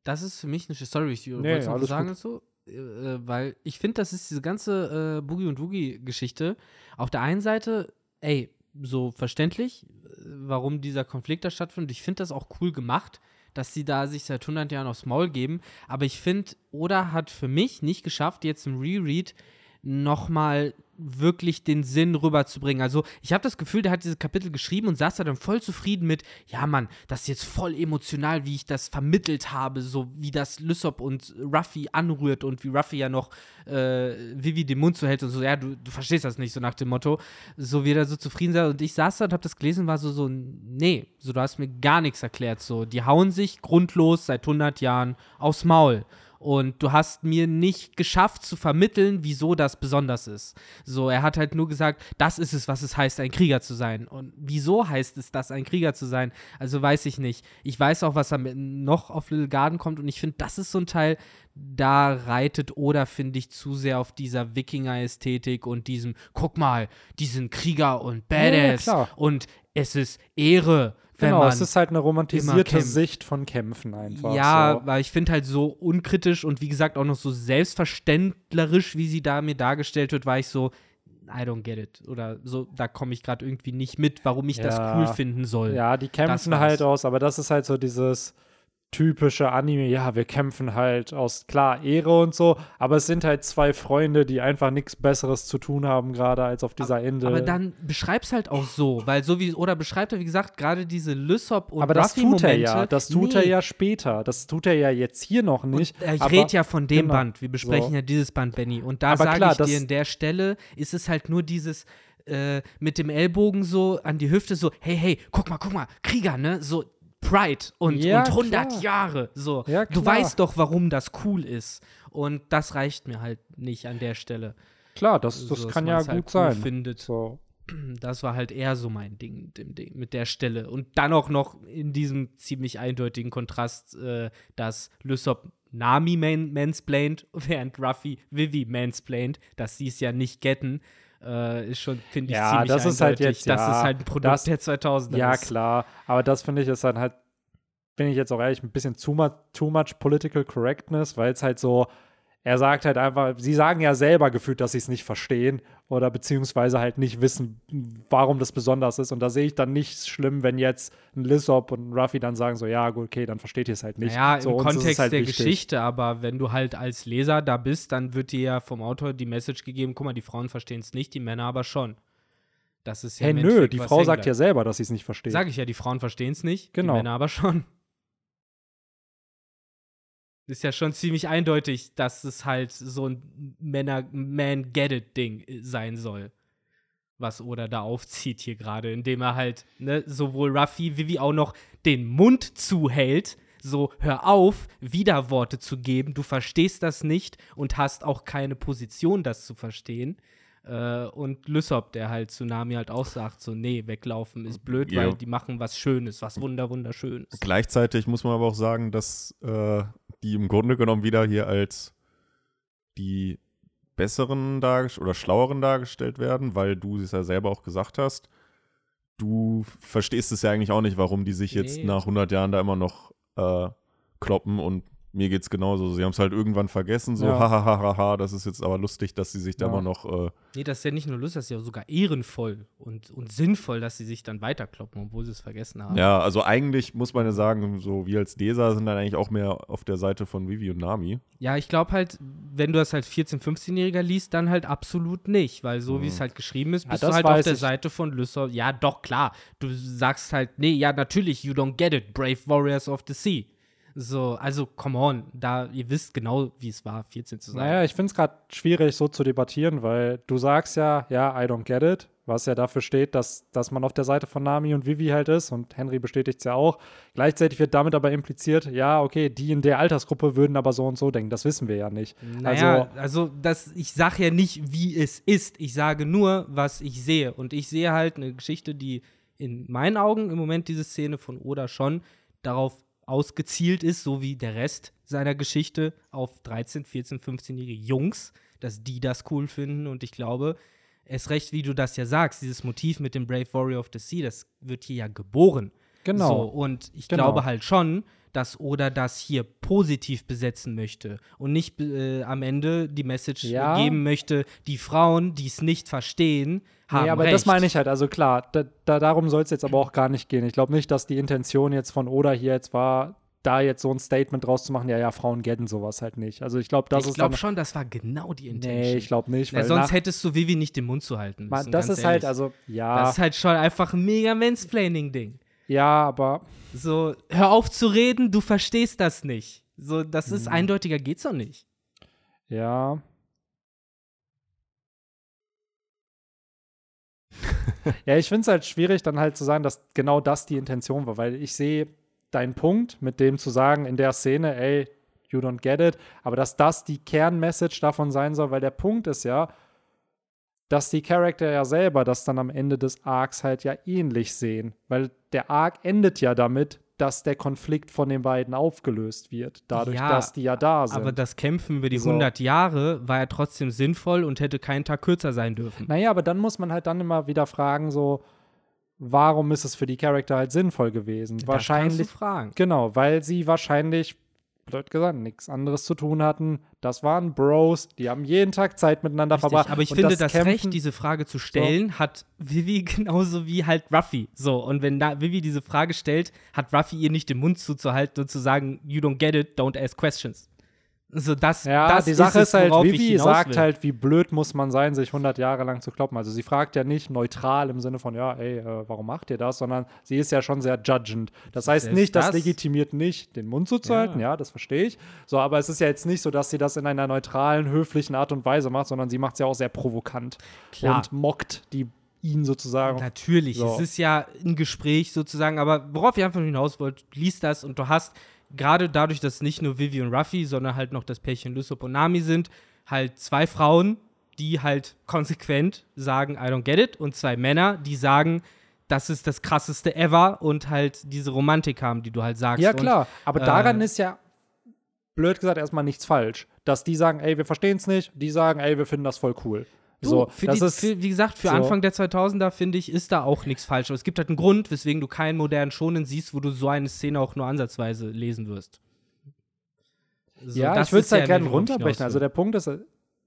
das ist für mich eine Sorry, ich Nee, wollte alles sagen so, äh, weil ich finde, das ist diese ganze äh, Boogie und Woogie-Geschichte. Auf der einen Seite, ey, so verständlich, äh, warum dieser Konflikt da stattfindet. Ich finde das auch cool gemacht, dass sie da sich seit 100 Jahren aufs Maul geben. Aber ich finde, Oda hat für mich nicht geschafft, jetzt im Reread nochmal wirklich den Sinn rüberzubringen. Also ich habe das Gefühl, der hat dieses Kapitel geschrieben und saß da dann voll zufrieden mit, ja Mann, das ist jetzt voll emotional, wie ich das vermittelt habe, so wie das Lysop und Ruffy anrührt und wie Ruffy ja noch äh, Vivi den Mund zuhält und so, ja, du, du verstehst das nicht, so nach dem Motto, so wie er da so zufrieden sei. Und ich saß da und habe das gelesen und war so, so, nee, so du hast mir gar nichts erklärt, so, die hauen sich grundlos seit 100 Jahren aufs Maul. Und du hast mir nicht geschafft zu vermitteln, wieso das besonders ist. So, er hat halt nur gesagt, das ist es, was es heißt, ein Krieger zu sein. Und wieso heißt es das, ein Krieger zu sein? Also weiß ich nicht. Ich weiß auch, was Ende noch auf Little Garden kommt. Und ich finde, das ist so ein Teil, da reitet Oda, finde ich, zu sehr auf dieser Wikinger-Ästhetik und diesem, guck mal, die sind Krieger und Ja, ja, Badass. klar. und es ist Ehre, Genau, es ist halt eine romantisierte. Sicht von Kämpfen einfach. ja, so. weil ich finde halt so unkritisch und wie gesagt auch noch so selbstverständlerisch, wie sie da mir dargestellt wird, war ich so, I don't get it. Oder so, da komme ich gerade irgendwie nicht mit, warum ich das Ja. cool finden soll. Ja, die kämpfen halt aus, aber das ist halt so dieses typische Anime, ja, wir kämpfen halt aus, klar, Ehre und so, aber es sind halt zwei Freunde, die einfach nichts Besseres zu tun haben, gerade als auf dieser Insel. Aber dann beschreib's halt auch so, weil so wie, oder beschreibt er, wie gesagt, gerade diese Lysop und aber das tut er ja, das tut er nee. ja später. Das tut er ja jetzt hier noch nicht. Und ich aber, rede ja von dem genau, Band. Wir besprechen so. ja dieses Band, Benny. Und da Aber sage ich dir, in der Stelle ist es halt nur dieses äh, mit dem Ellbogen so an die Hüfte, so, hey, hey, guck mal, guck mal, Krieger, ne? So Pride und, Ja, und 100 klar. Jahre. So, Ja, du weißt doch, warum das cool ist. Und das reicht mir halt nicht an der Stelle. Klar, das, das So, kann ja gut halt cool sein. Findet. So. Das war halt eher so mein Ding, dem Ding mit der Stelle. Und dann auch noch in diesem ziemlich eindeutigen Kontrast, äh, dass Lysop Nami man mansplained, während Ruffy Vivi mansplained, dass sie es ja nicht getten, äh, ist schon, finde ich, Ja, ziemlich das ist halt jetzt, Das ja, ist halt ein Produkt das- der 2000er. Ja, ist. klar. Aber das finde ich ist dann halt, bin ich jetzt auch ehrlich, ein bisschen too much, too much political correctness, weil es halt so, er sagt halt einfach, sie sagen ja selber gefühlt, dass sie es nicht verstehen oder beziehungsweise halt nicht wissen, warum das besonders ist. Und da sehe ich dann nicht schlimm, wenn jetzt ein Lissop und ein Ruffy dann sagen so, ja, gut, okay, dann versteht ihr es halt nicht. Ja, so, im Kontext halt der wichtig. Geschichte, aber wenn du halt als Leser da bist, dann wird dir ja vom Autor die Message gegeben, guck mal, die Frauen verstehen es nicht, die Männer aber schon. Das ist ja Hey, nö, die Frau sagt ja selber, dass sie es nicht versteht. Sag ich ja, die Frauen verstehen es nicht, Genau. die Männer aber schon. Ist ja schon ziemlich eindeutig, dass es halt so ein Männer Man Get It Ding sein soll. Was Oda da aufzieht hier gerade, indem er halt ne, sowohl Ruffy Vivi auch noch den Mund zuhält. So, hör auf, Widerworte zu geben. Du verstehst das nicht und hast auch keine Position, das zu verstehen. Äh, und Lysop, der halt Tsunami halt auch sagt, so, nee, weglaufen ist blöd, Ja. weil die machen was Schönes, was wunder wunderschönes. Gleichzeitig muss man aber auch sagen, dass äh, die im Grunde genommen wieder hier als die besseren oder schlaueren dargestellt werden, weil du es ja selber auch gesagt hast. Du verstehst es ja eigentlich auch nicht, warum die sich jetzt Nee. nach 100 Jahren da immer noch äh, kloppen und mir geht's genauso. Sie haben es halt irgendwann vergessen, so Ja. hahaha, das ist jetzt aber lustig, dass sie sich da Ja. mal noch äh, Nee, das ist ja nicht nur lustig, das ist ja sogar ehrenvoll und, und sinnvoll, dass sie sich dann weiterkloppen, obwohl sie es vergessen haben. Ja, also eigentlich muss man ja sagen, so wir als Desa sind dann eigentlich auch mehr auf der Seite von Vivi und Nami. Ja, ich glaube halt, wenn du das halt 14-, 15-Jähriger liest, dann halt absolut nicht, weil so wie es halt geschrieben ist, Ja, bist das du halt auf der ich. Seite von Lysol. Ja, doch, klar. Du sagst halt, nee, ja, natürlich, you don't get it, Brave Warriors of the Sea. So, also, come on, da, ihr wisst genau, wie es war, 14 zu sein. Naja, ich finde es gerade schwierig, so zu debattieren, weil du sagst ja, ja, I don't get it, was ja dafür steht, dass, dass man auf der Seite von Nami und Vivi halt ist und Henry bestätigt es ja auch. Gleichzeitig wird damit aber impliziert, ja, okay, die in der Altersgruppe würden aber so und so denken. Das wissen wir ja nicht. Naja, also, das, ich sage ja nicht, wie es ist. Ich sage nur, was ich sehe. Und ich sehe halt eine Geschichte, die in meinen Augen im Moment diese Szene von Oda schon darauf ausgezielt ist, so wie der Rest seiner Geschichte auf 13, 14, 15-jährige Jungs, dass die das cool finden. Und ich glaube, erst recht, wie du das ja sagst, dieses Motiv mit dem Brave Warrior of the Sea, das wird hier ja geboren. Genau. So, und ich Genau. glaube halt schon, dass Oda das hier positiv besetzen möchte und nicht äh, am Ende die Message Ja. geben möchte, die Frauen, die es nicht verstehen, haben Nee, aber recht. das meine ich halt. Also klar, da, da, darum soll es jetzt aber auch gar nicht gehen. Ich glaube nicht, dass die Intention jetzt von Oda hier jetzt war, da jetzt so ein Statement draus zu machen, ja, ja, Frauen getten sowas halt nicht. Also ich glaube, das ich ist glaube dann, schon, das war genau die Intention. Nee, ich glaube nicht. Na, Weil sonst hättest du Vivi nicht den Mund zu halten müssen. man, das ist halt, ehrlich. also, ja, Das ist halt schon einfach ein mega Mansplaining-Ding. Ja, aber So, hör auf zu reden, du verstehst das nicht. So, das ist Mhm. eindeutiger geht's doch nicht. Ja. ja, ich finde es halt schwierig, dann halt zu sagen, dass genau das die Intention war, weil ich sehe deinen Punkt, mit dem zu sagen in der Szene, ey, you don't get it, aber dass das die Kernmessage davon sein soll, weil der Punkt ist ja, dass die Charakter ja selber das dann am Ende des Arcs halt ja ähnlich sehen, weil der Arc endet ja damit, dass der Konflikt von den beiden aufgelöst wird, dadurch, Ja, dass die ja da sind. Aber das Kämpfen über die So. 100 Jahre war ja trotzdem sinnvoll und hätte keinen Tag kürzer sein dürfen. Naja, aber dann muss man halt dann immer wieder fragen, so, warum ist es für die Charakter halt sinnvoll gewesen? Das wahrscheinlich, kannst du fragen. genau, weil sie wahrscheinlich, blöd gesagt, nichts anderes zu tun hatten. Das waren Bros, die haben jeden Tag Zeit miteinander Richtig, verbracht. aber ich Und finde, das, Kämpfen- Recht, diese Frage zu stellen, hat Vivi genauso wie halt Ruffy. So, und wenn da Vivi diese Frage stellt, hat Ruffy ihr nicht den Mund zuzuhalten und zu sagen, you don't get it, don't ask questions. So, das, Ja, das die Sache es, ist halt, worauf ich Vivi sagt will. halt, wie blöd muss man sein, sich 100 Jahre lang zu kloppen. Also sie fragt ja nicht neutral im Sinne von, ja, ey, äh, warum macht ihr das, sondern sie ist ja schon sehr judgend. Das heißt Selbst nicht, das, das- legitimiert nicht, den Mund zuzuhalten, ja. das verstehe ich. So, aber es ist ja jetzt nicht so, dass sie das in einer neutralen, höflichen Art und Weise macht, sondern sie macht es ja auch sehr provokant Klar. und mockt die ihn sozusagen. Natürlich, So. es ist ja ein Gespräch sozusagen, aber worauf ich einfach nur hinaus wollte, liest das und du hast gerade dadurch, dass nicht nur Vivi und Ruffy, sondern halt noch das Pärchen Lysop und Nami sind, halt zwei Frauen, die halt konsequent sagen, I don't get it und zwei Männer, die sagen, das ist das krasseste ever und halt diese Romantik haben, die du halt sagst. Ja, Und, klar. Aber äh, daran ist ja, blöd gesagt, erstmal nichts falsch. Dass die sagen, ey, wir verstehen es nicht, die sagen, ey, wir finden das voll cool. Du, so, das die, ist, für, wie gesagt, für so. Anfang der 2000er, finde ich, ist da auch nichts falsch. Aber es gibt halt einen Grund, weswegen du keinen modernen Schonen siehst, wo du so eine Szene auch nur ansatzweise lesen wirst. So, ja, das ich würde es halt ja gerne runterbrechen. Also der Punkt ist,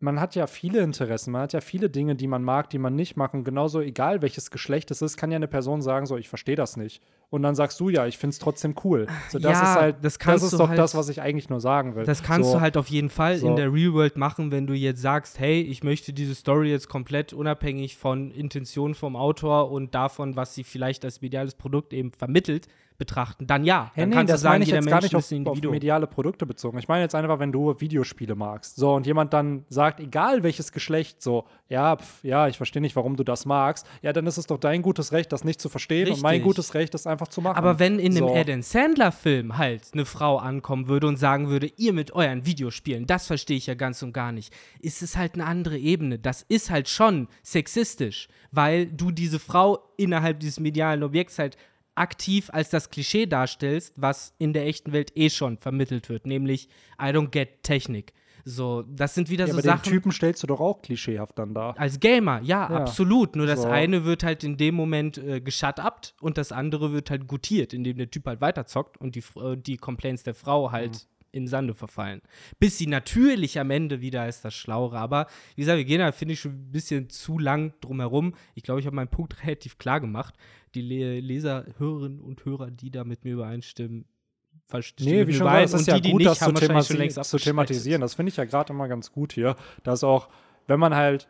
man hat ja viele Interessen, man hat ja viele Dinge, die man mag, die man nicht mag. Und genauso, egal welches Geschlecht es ist, kann ja eine Person sagen, so, ich verstehe das nicht. Und dann sagst du, ja, ich finde es trotzdem cool. So, das Ja, ist halt, das kannst ist doch halt- das, was ich eigentlich nur sagen will. Das kannst so, du halt auf jeden Fall So. in der Real World machen, wenn du jetzt sagst, hey, ich möchte diese Story jetzt komplett unabhängig von Intention vom Autor und davon, was sie vielleicht als mediales Produkt eben vermittelt, betrachten, dann ja. Dann nee, kannst das du sagen, meine ich jeder jetzt gar Mensch nicht auf, auf mediale Produkte bezogen. Ich meine jetzt einfach, wenn du Videospiele magst. So, und jemand dann sagt, egal welches Geschlecht, so, ja, pf, ja, ich verstehe nicht, warum du das magst. Ja, dann ist es doch dein gutes Recht, das nicht zu verstehen und mein Richtig. gutes Recht, das einfach zu machen. Aber wenn in einem so. Adam Sandler-Film halt eine Frau ankommen würde und sagen würde, ihr mit euren Videospielen, das verstehe ich ja ganz und gar nicht, ist es halt eine andere Ebene. Das ist halt schon sexistisch, weil du diese Frau innerhalb dieses medialen Objekts halt aktiv als das Klischee darstellst, was in der echten Welt eh schon vermittelt wird, nämlich I don't get Technik. So, das sind wieder ja, so aber den Sachen. Typen stellst du doch auch klischeehaft dann da. Als Gamer, ja, Ja. absolut. Nur das So. eine wird halt in dem Moment äh, geschut-upt und das andere wird halt gutiert, indem der Typ halt weiterzockt und die, äh, die Complaints der Frau halt in Sande verfallen. Bis sie natürlich am Ende wieder ist das Schlauere. Aber wie gesagt, wir gehen da, finde ich, schon ein bisschen zu lang drumherum. Ich glaube, ich habe meinen Punkt relativ klar gemacht. Die Le Leser, Hörerinnen und Hörer, die da mit mir übereinstimmen, verstehen Nee, wie schon gesagt, es ist ja die, die gut, nicht, das zu, themati zu thematisieren. Das finde ich ja gerade immer ganz gut hier. Dass auch, wenn man halt,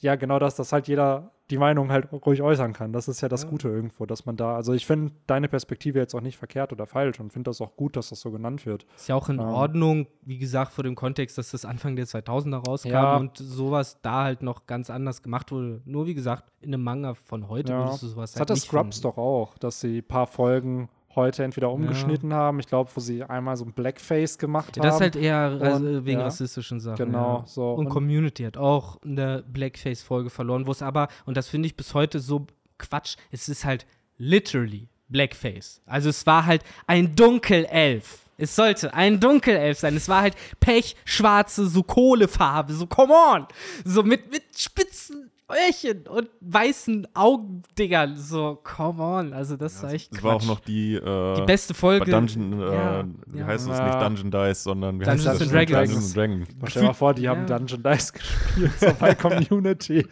ja, genau das, dass halt jeder die Meinung halt ruhig äußern kann. Das ist ja das Ja. Gute irgendwo, dass man da, also ich finde deine Perspektive jetzt auch nicht verkehrt oder falsch und finde das auch gut, dass das so genannt wird. Ist ja auch in Ähm. Ordnung, wie gesagt, vor dem Kontext, dass das Anfang der 2000er rauskam Ja. und sowas da halt noch ganz anders gemacht wurde. Nur wie gesagt, in einem Manga von heute Ja. würdest du sowas Das halt hatte nicht Scrubs finden. doch auch, dass sie ein paar Folgen heute entweder umgeschnitten haben. Ich glaube, wo sie einmal so ein Blackface gemacht Ja, haben. das ist halt eher Und- wegen ja. rassistischen Sachen. Genau, ja. so. Und, Und- Community hat auch eine Blackface-Folge verloren, wo es aber, und das finde ich bis heute so Quatsch, es ist halt literally Blackface. Also es war halt ein Dunkelelf. Es sollte ein Dunkelelf sein. Es war halt pechschwarze, so Kohlefarbe, so come on. So mit, mit spitzen Öhrchen und weißen Augendingern. So come on. Also das war echt Das war auch noch die, äh, die beste Folge. bei Dungeon, äh, Ja, wie ja. heißt es Ja. nicht Dungeon Dice, sondern wie Dungeons heißt das? Dragons. Dungeons Dragons. Stell dir mal vor, die haben Ja. Dungeon Dice gespielt, so bei Community.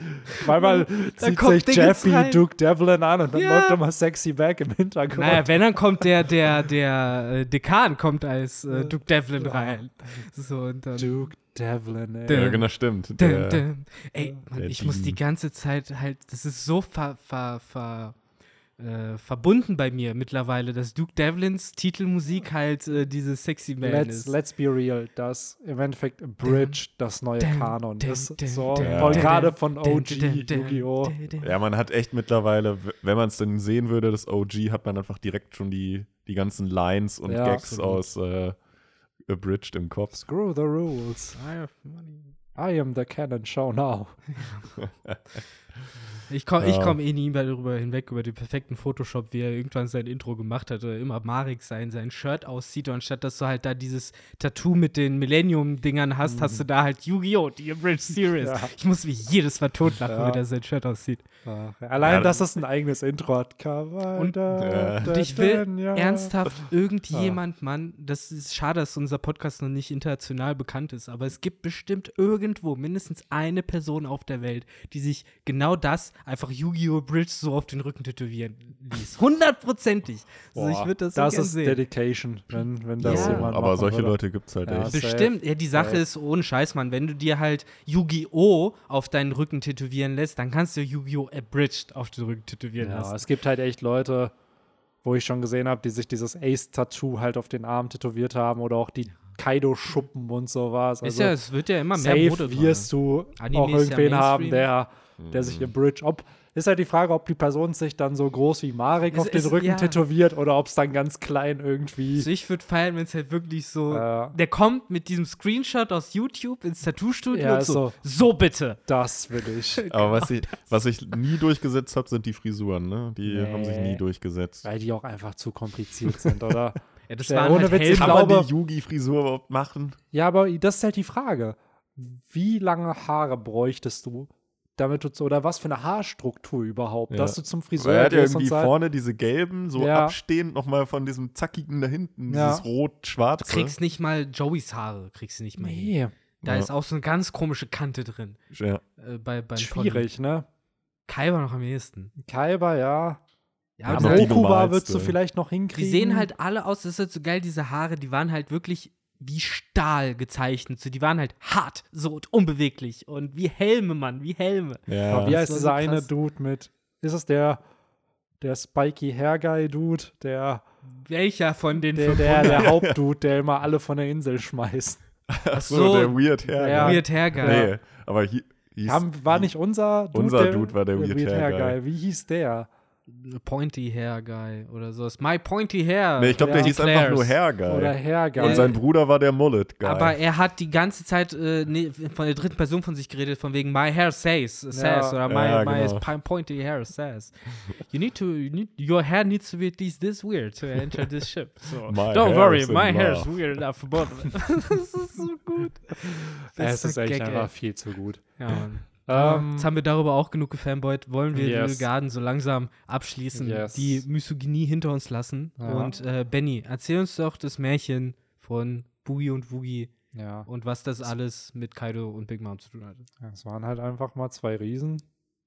Manchmal zieht kommt sich Jeffy rein. Duke Devlin an und dann Ja. läuft immer Sexy Back im Hintergrund. Naja, wenn, dann kommt der, der, der äh, Dekan kommt als äh, Duke Devlin rein. So, und dann. Duke Devlin, ey. Der- Ja, genau, stimmt. Der, dum. Ey, Mann, ich muss die ganze Zeit halt, das ist so ver, ver, ver, äh, verbunden bei mir mittlerweile, dass Duke Devlins Titelmusik halt äh, diese Sexy Man Let's, ist. let's be real, dass im Endeffekt Bridge das neue dum, Kanon dum, ist. So, dum, voll gerade von OG Yu-Gi-Oh! ja, man hat echt mittlerweile, wenn man es denn sehen würde, das OG, hat man einfach direkt schon die, die ganzen Lines und Ja, Gags absolut. aus äh, Abridged im Kopf. Screw the rules. I have money. I am the cannon show now. Ich komme Ja. komm eh nie darüber hinweg, über den perfekten Photoshop, wie er irgendwann sein Intro gemacht hat, oder immer Marek sein, sein Shirt aussieht. Und anstatt dass du halt da dieses Tattoo mit den Millennium-Dingern hast, hast du da halt Yu-Gi-Oh! die Abridged Series. Ja. Ich muss mich jedes Mal totlachen, Ja. wie der sein Shirt aussieht. Ach, allein, Ja, dass es ein eigenes Intro hat. Und- da, Ja. da, Und ich will ja. ernsthaft irgendjemand, Mann, das ist schade, dass unser Podcast noch nicht international bekannt ist, aber es gibt bestimmt irgendwo mindestens eine Person auf der Welt, die sich genau das, einfach Yu-Gi-Oh! Bridge so auf den Rücken tätowieren ließ. Hundertprozentig. Also ich würde das so das gern ist sehen. Dedication, wenn, wenn das Ja. jemand Aber solche würde. Leute gibt es halt Ja, echt. Bestimmt. Ja, die Sache Safe. ist, ohne Scheiß, Mann, wenn du dir halt Yu-Gi-Oh! auf deinen Rücken tätowieren lässt, dann kannst du Yu-Gi-Oh! Abridged auf den Rücken tätowieren Ja, lassen. es gibt halt echt Leute, wo ich schon gesehen habe, die sich dieses Ace-Tattoo halt auf den Arm tätowiert haben oder auch die Kaido-Schuppen und sowas. ist Also ja, es wird ja immer mehr safe Mode. wirst du Anime auch ist ja irgendwen haben, der, der sich im Bridge, ob ist halt die Frage, ob die Person sich dann so groß wie Marek Es auf den ist- Rücken ja. tätowiert oder ob es dann ganz klein irgendwie. Also ich würde feiern, wenn es halt wirklich so. Äh, Der kommt mit diesem Screenshot aus YouTube ins Tattoo-Studio Ja, und so. so. So bitte. das will ich. Aber was ich, was ich nie durchgesetzt habe, sind die Frisuren, ne? Die Nee. haben sich nie durchgesetzt. Weil die auch einfach zu kompliziert sind, oder? Ja, das Ja, waren ohne halt Witz. Kann glaube- man die Yugi-Frisur überhaupt machen? Ja, aber das ist halt die Frage. Wie lange Haare bräuchtest du, damit du, oder was für eine Haarstruktur überhaupt, Ja. dass du zum Friseur er hat ja gehst irgendwie sagst, vorne diese gelben, so Ja. abstehend nochmal von diesem zackigen da hinten, Ja. dieses Du rot-schwarze. kriegst nicht mal Joeys Haare, kriegst du nicht mal hin. nee, Da Ja. ist auch so eine ganz komische Kante drin. Ja. Äh, bei, beim schwierig, ne? Pony. Kai war noch am ehesten. Kaiba, ja. Ja, Ja, aber die normalste. würdest du vielleicht noch die hinkriegen. sehen halt alle aus, das ist halt so geil, diese Haare, die waren halt wirklich wie Stahl gezeichnet. So, die waren halt hart, so und unbeweglich. Und wie Helme, Mann, wie Helme. Ja. Aber wie heißt dieser eine. Dude mit, ist es der, der Spiky Hair Guy Dude, der, Welcher von den der, 500? der, der Hauptdude, der immer alle von der Insel schmeißt? Ach so, so. der Weird Hair. Ja. Weird Hair Guy. Nee, aber hi, hieß, Haben, war nicht unser Dude, Unser der, Dude war der Weird Hair Guy. Wie hieß der? Pointy Hair Guy oder so. Ist My Pointy Hair. Nee, ich glaube, der hieß einfach nur. Hair Guy. Oder Hair Guy? Und sein Bruder war der Mullet Guy. Aber er hat die ganze Zeit äh, nee, von der dritten Person von sich geredet, von wegen My hair says, says Ja. oder My, Ja, my genau. pi- pointy hair says. You need to, you need, your hair needs to be at least this weird to enter this ship. So, My don't worry, my hair is weird enough for both das ist so gut. es ist echt Gag, ey. einfach viel zu gut. Ja, Mann. Ähm, Jetzt haben wir darüber auch genug gefanboyt. Wollen wir Yes. Garden so langsam abschließen, Yes. die Misogynie hinter uns lassen? Ja. Und äh, Benny, erzähl uns doch das Märchen von Boogie und Woogie Ja. und was das alles mit Kaido und Big Mom zu tun hatte. Es waren halt einfach mal zwei Riesen,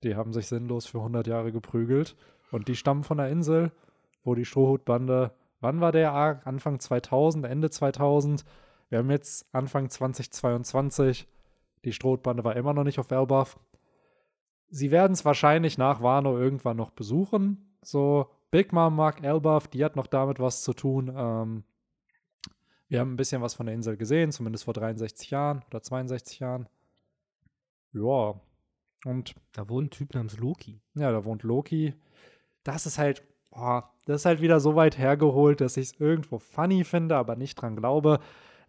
die haben sich sinnlos für 100 Jahre geprügelt. Und die stammen von der Insel, wo die Strohhutbande, wann war der? Anfang 2000, Ende 2000. Wir haben jetzt Anfang 2022. Die Strohhutbande war immer noch nicht auf Elbaf. Sie werden es wahrscheinlich nach Wano irgendwann noch besuchen. So, Big Mom mag Elbaf, die hat noch damit was zu tun. Ähm, wir haben ein bisschen was von der Insel gesehen, zumindest vor 63 Jahren oder 62 Jahren. Ja. Und Da wohnt ein Typ namens Loki. ja, da wohnt Loki. Das ist halt, boah, das ist halt wieder so weit hergeholt, dass ich es irgendwo funny finde, aber nicht dran glaube.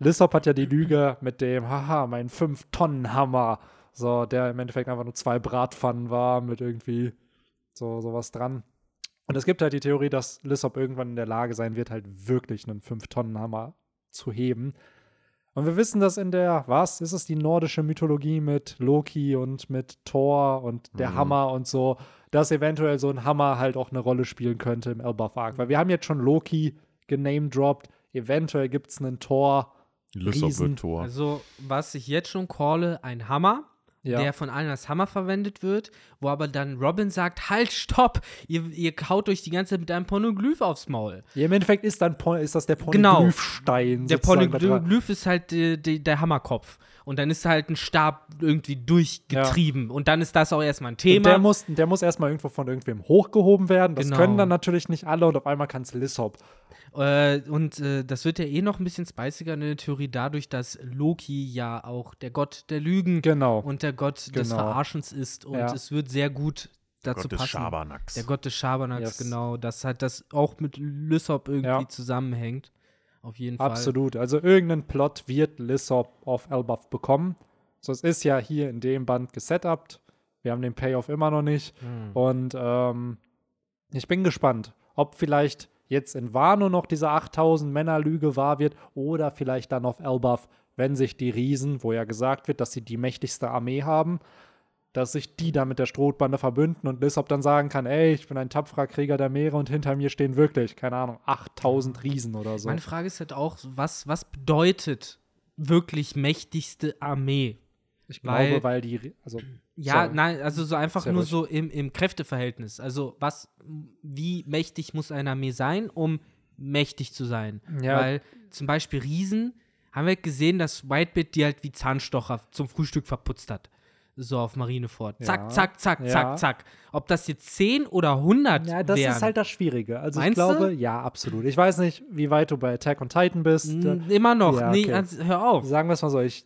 Lissop hat ja die Lüge mit dem, haha, mein 5-Tonnen-Hammer. So, der im Endeffekt einfach nur zwei Bratpfannen war mit irgendwie so sowas dran. Und es gibt halt die Theorie, dass Lissop irgendwann in der Lage sein wird, halt wirklich einen 5-Tonnen-Hammer zu heben. Und wir wissen, dass in der, was, ist es die nordische Mythologie mit Loki und mit Thor und der Mhm. Hammer und so, dass eventuell so ein Hammer halt auch eine Rolle spielen könnte im Elbaf Arc. Weil wir haben jetzt schon Loki genamedroppt, eventuell gibt es einen Thor. Lysop Riesen- wird Tor. Also, was ich jetzt schon calle, ein Hammer, Ja. der von allen als Hammer verwendet wird, wo aber dann Robin sagt, halt, stopp, ihr, ihr kaut euch die ganze Zeit mit einem Pornoglyph aufs Maul. ja, Im Endeffekt ist, dann, ist das der Genau. Ponyglyphstein. Der. Pornoglyph ist halt äh, die, der Hammerkopf. Und dann ist halt ein Stab irgendwie durchgetrieben. Und dann ist das auch erstmal ein Und Thema. der muss, der muss erstmal irgendwo von irgendwem hochgehoben werden. Das Genau. können dann natürlich nicht alle und auf einmal kann es Lissop. Äh, und äh, das wird ja eh noch ein bisschen spiciger in der Theorie dadurch, dass Loki ja auch der Gott der Lügen Genau. und der Gott des Genau. Verarschens ist. Und Ja. es wird sehr gut dazu Gott des passen. Schabernacks. Der Gott des Schabernacks, Yes. genau. Dass halt das auch mit Lysop irgendwie Ja. zusammenhängt. Auf jeden Fall. Absolut. Also irgendeinen Plot wird Lissop auf Elbaf bekommen. So, es ist ja hier in dem Band gesetupt. Wir haben den Payoff immer noch nicht. Hm. Und ähm, ich bin gespannt, ob vielleicht jetzt in Wano noch diese 8000 Männer-Lüge wahr wird oder vielleicht dann auf Elbaf, wenn sich die Riesen, wo ja gesagt wird, dass sie die mächtigste Armee haben, dass sich die dann mit der Strohbande verbünden und Lissop dann sagen kann, ey, ich bin ein tapferer Krieger der Meere und hinter mir stehen wirklich, keine Ahnung, 8000 Riesen oder so. Meine Frage ist halt auch, was, was bedeutet wirklich mächtigste Armee? Ich weil- glaube, weil die, Ri- also Ja, Sorry. nein, also so einfach Sehr nur ruhig. so im, im Kräfteverhältnis. Also was, wie mächtig muss eine Armee sein, um mächtig zu sein? Ja. Weil zum Beispiel Riesen haben wir gesehen, dass Whitebeard die halt wie Zahnstocher zum Frühstück verputzt hat. So auf Marineford. Zack, Ja. zack, zack, Ja. zack, zack. Ob das jetzt 10 oder 100 Ja, das wären, ist halt das Schwierige. Also Meinst ich glaube, ja, absolut. Ich weiß nicht, wie weit du bei Attack on Titan bist. n- immer noch. Ja, nee, okay. also, hör auf. Sagen wir es mal so, ich,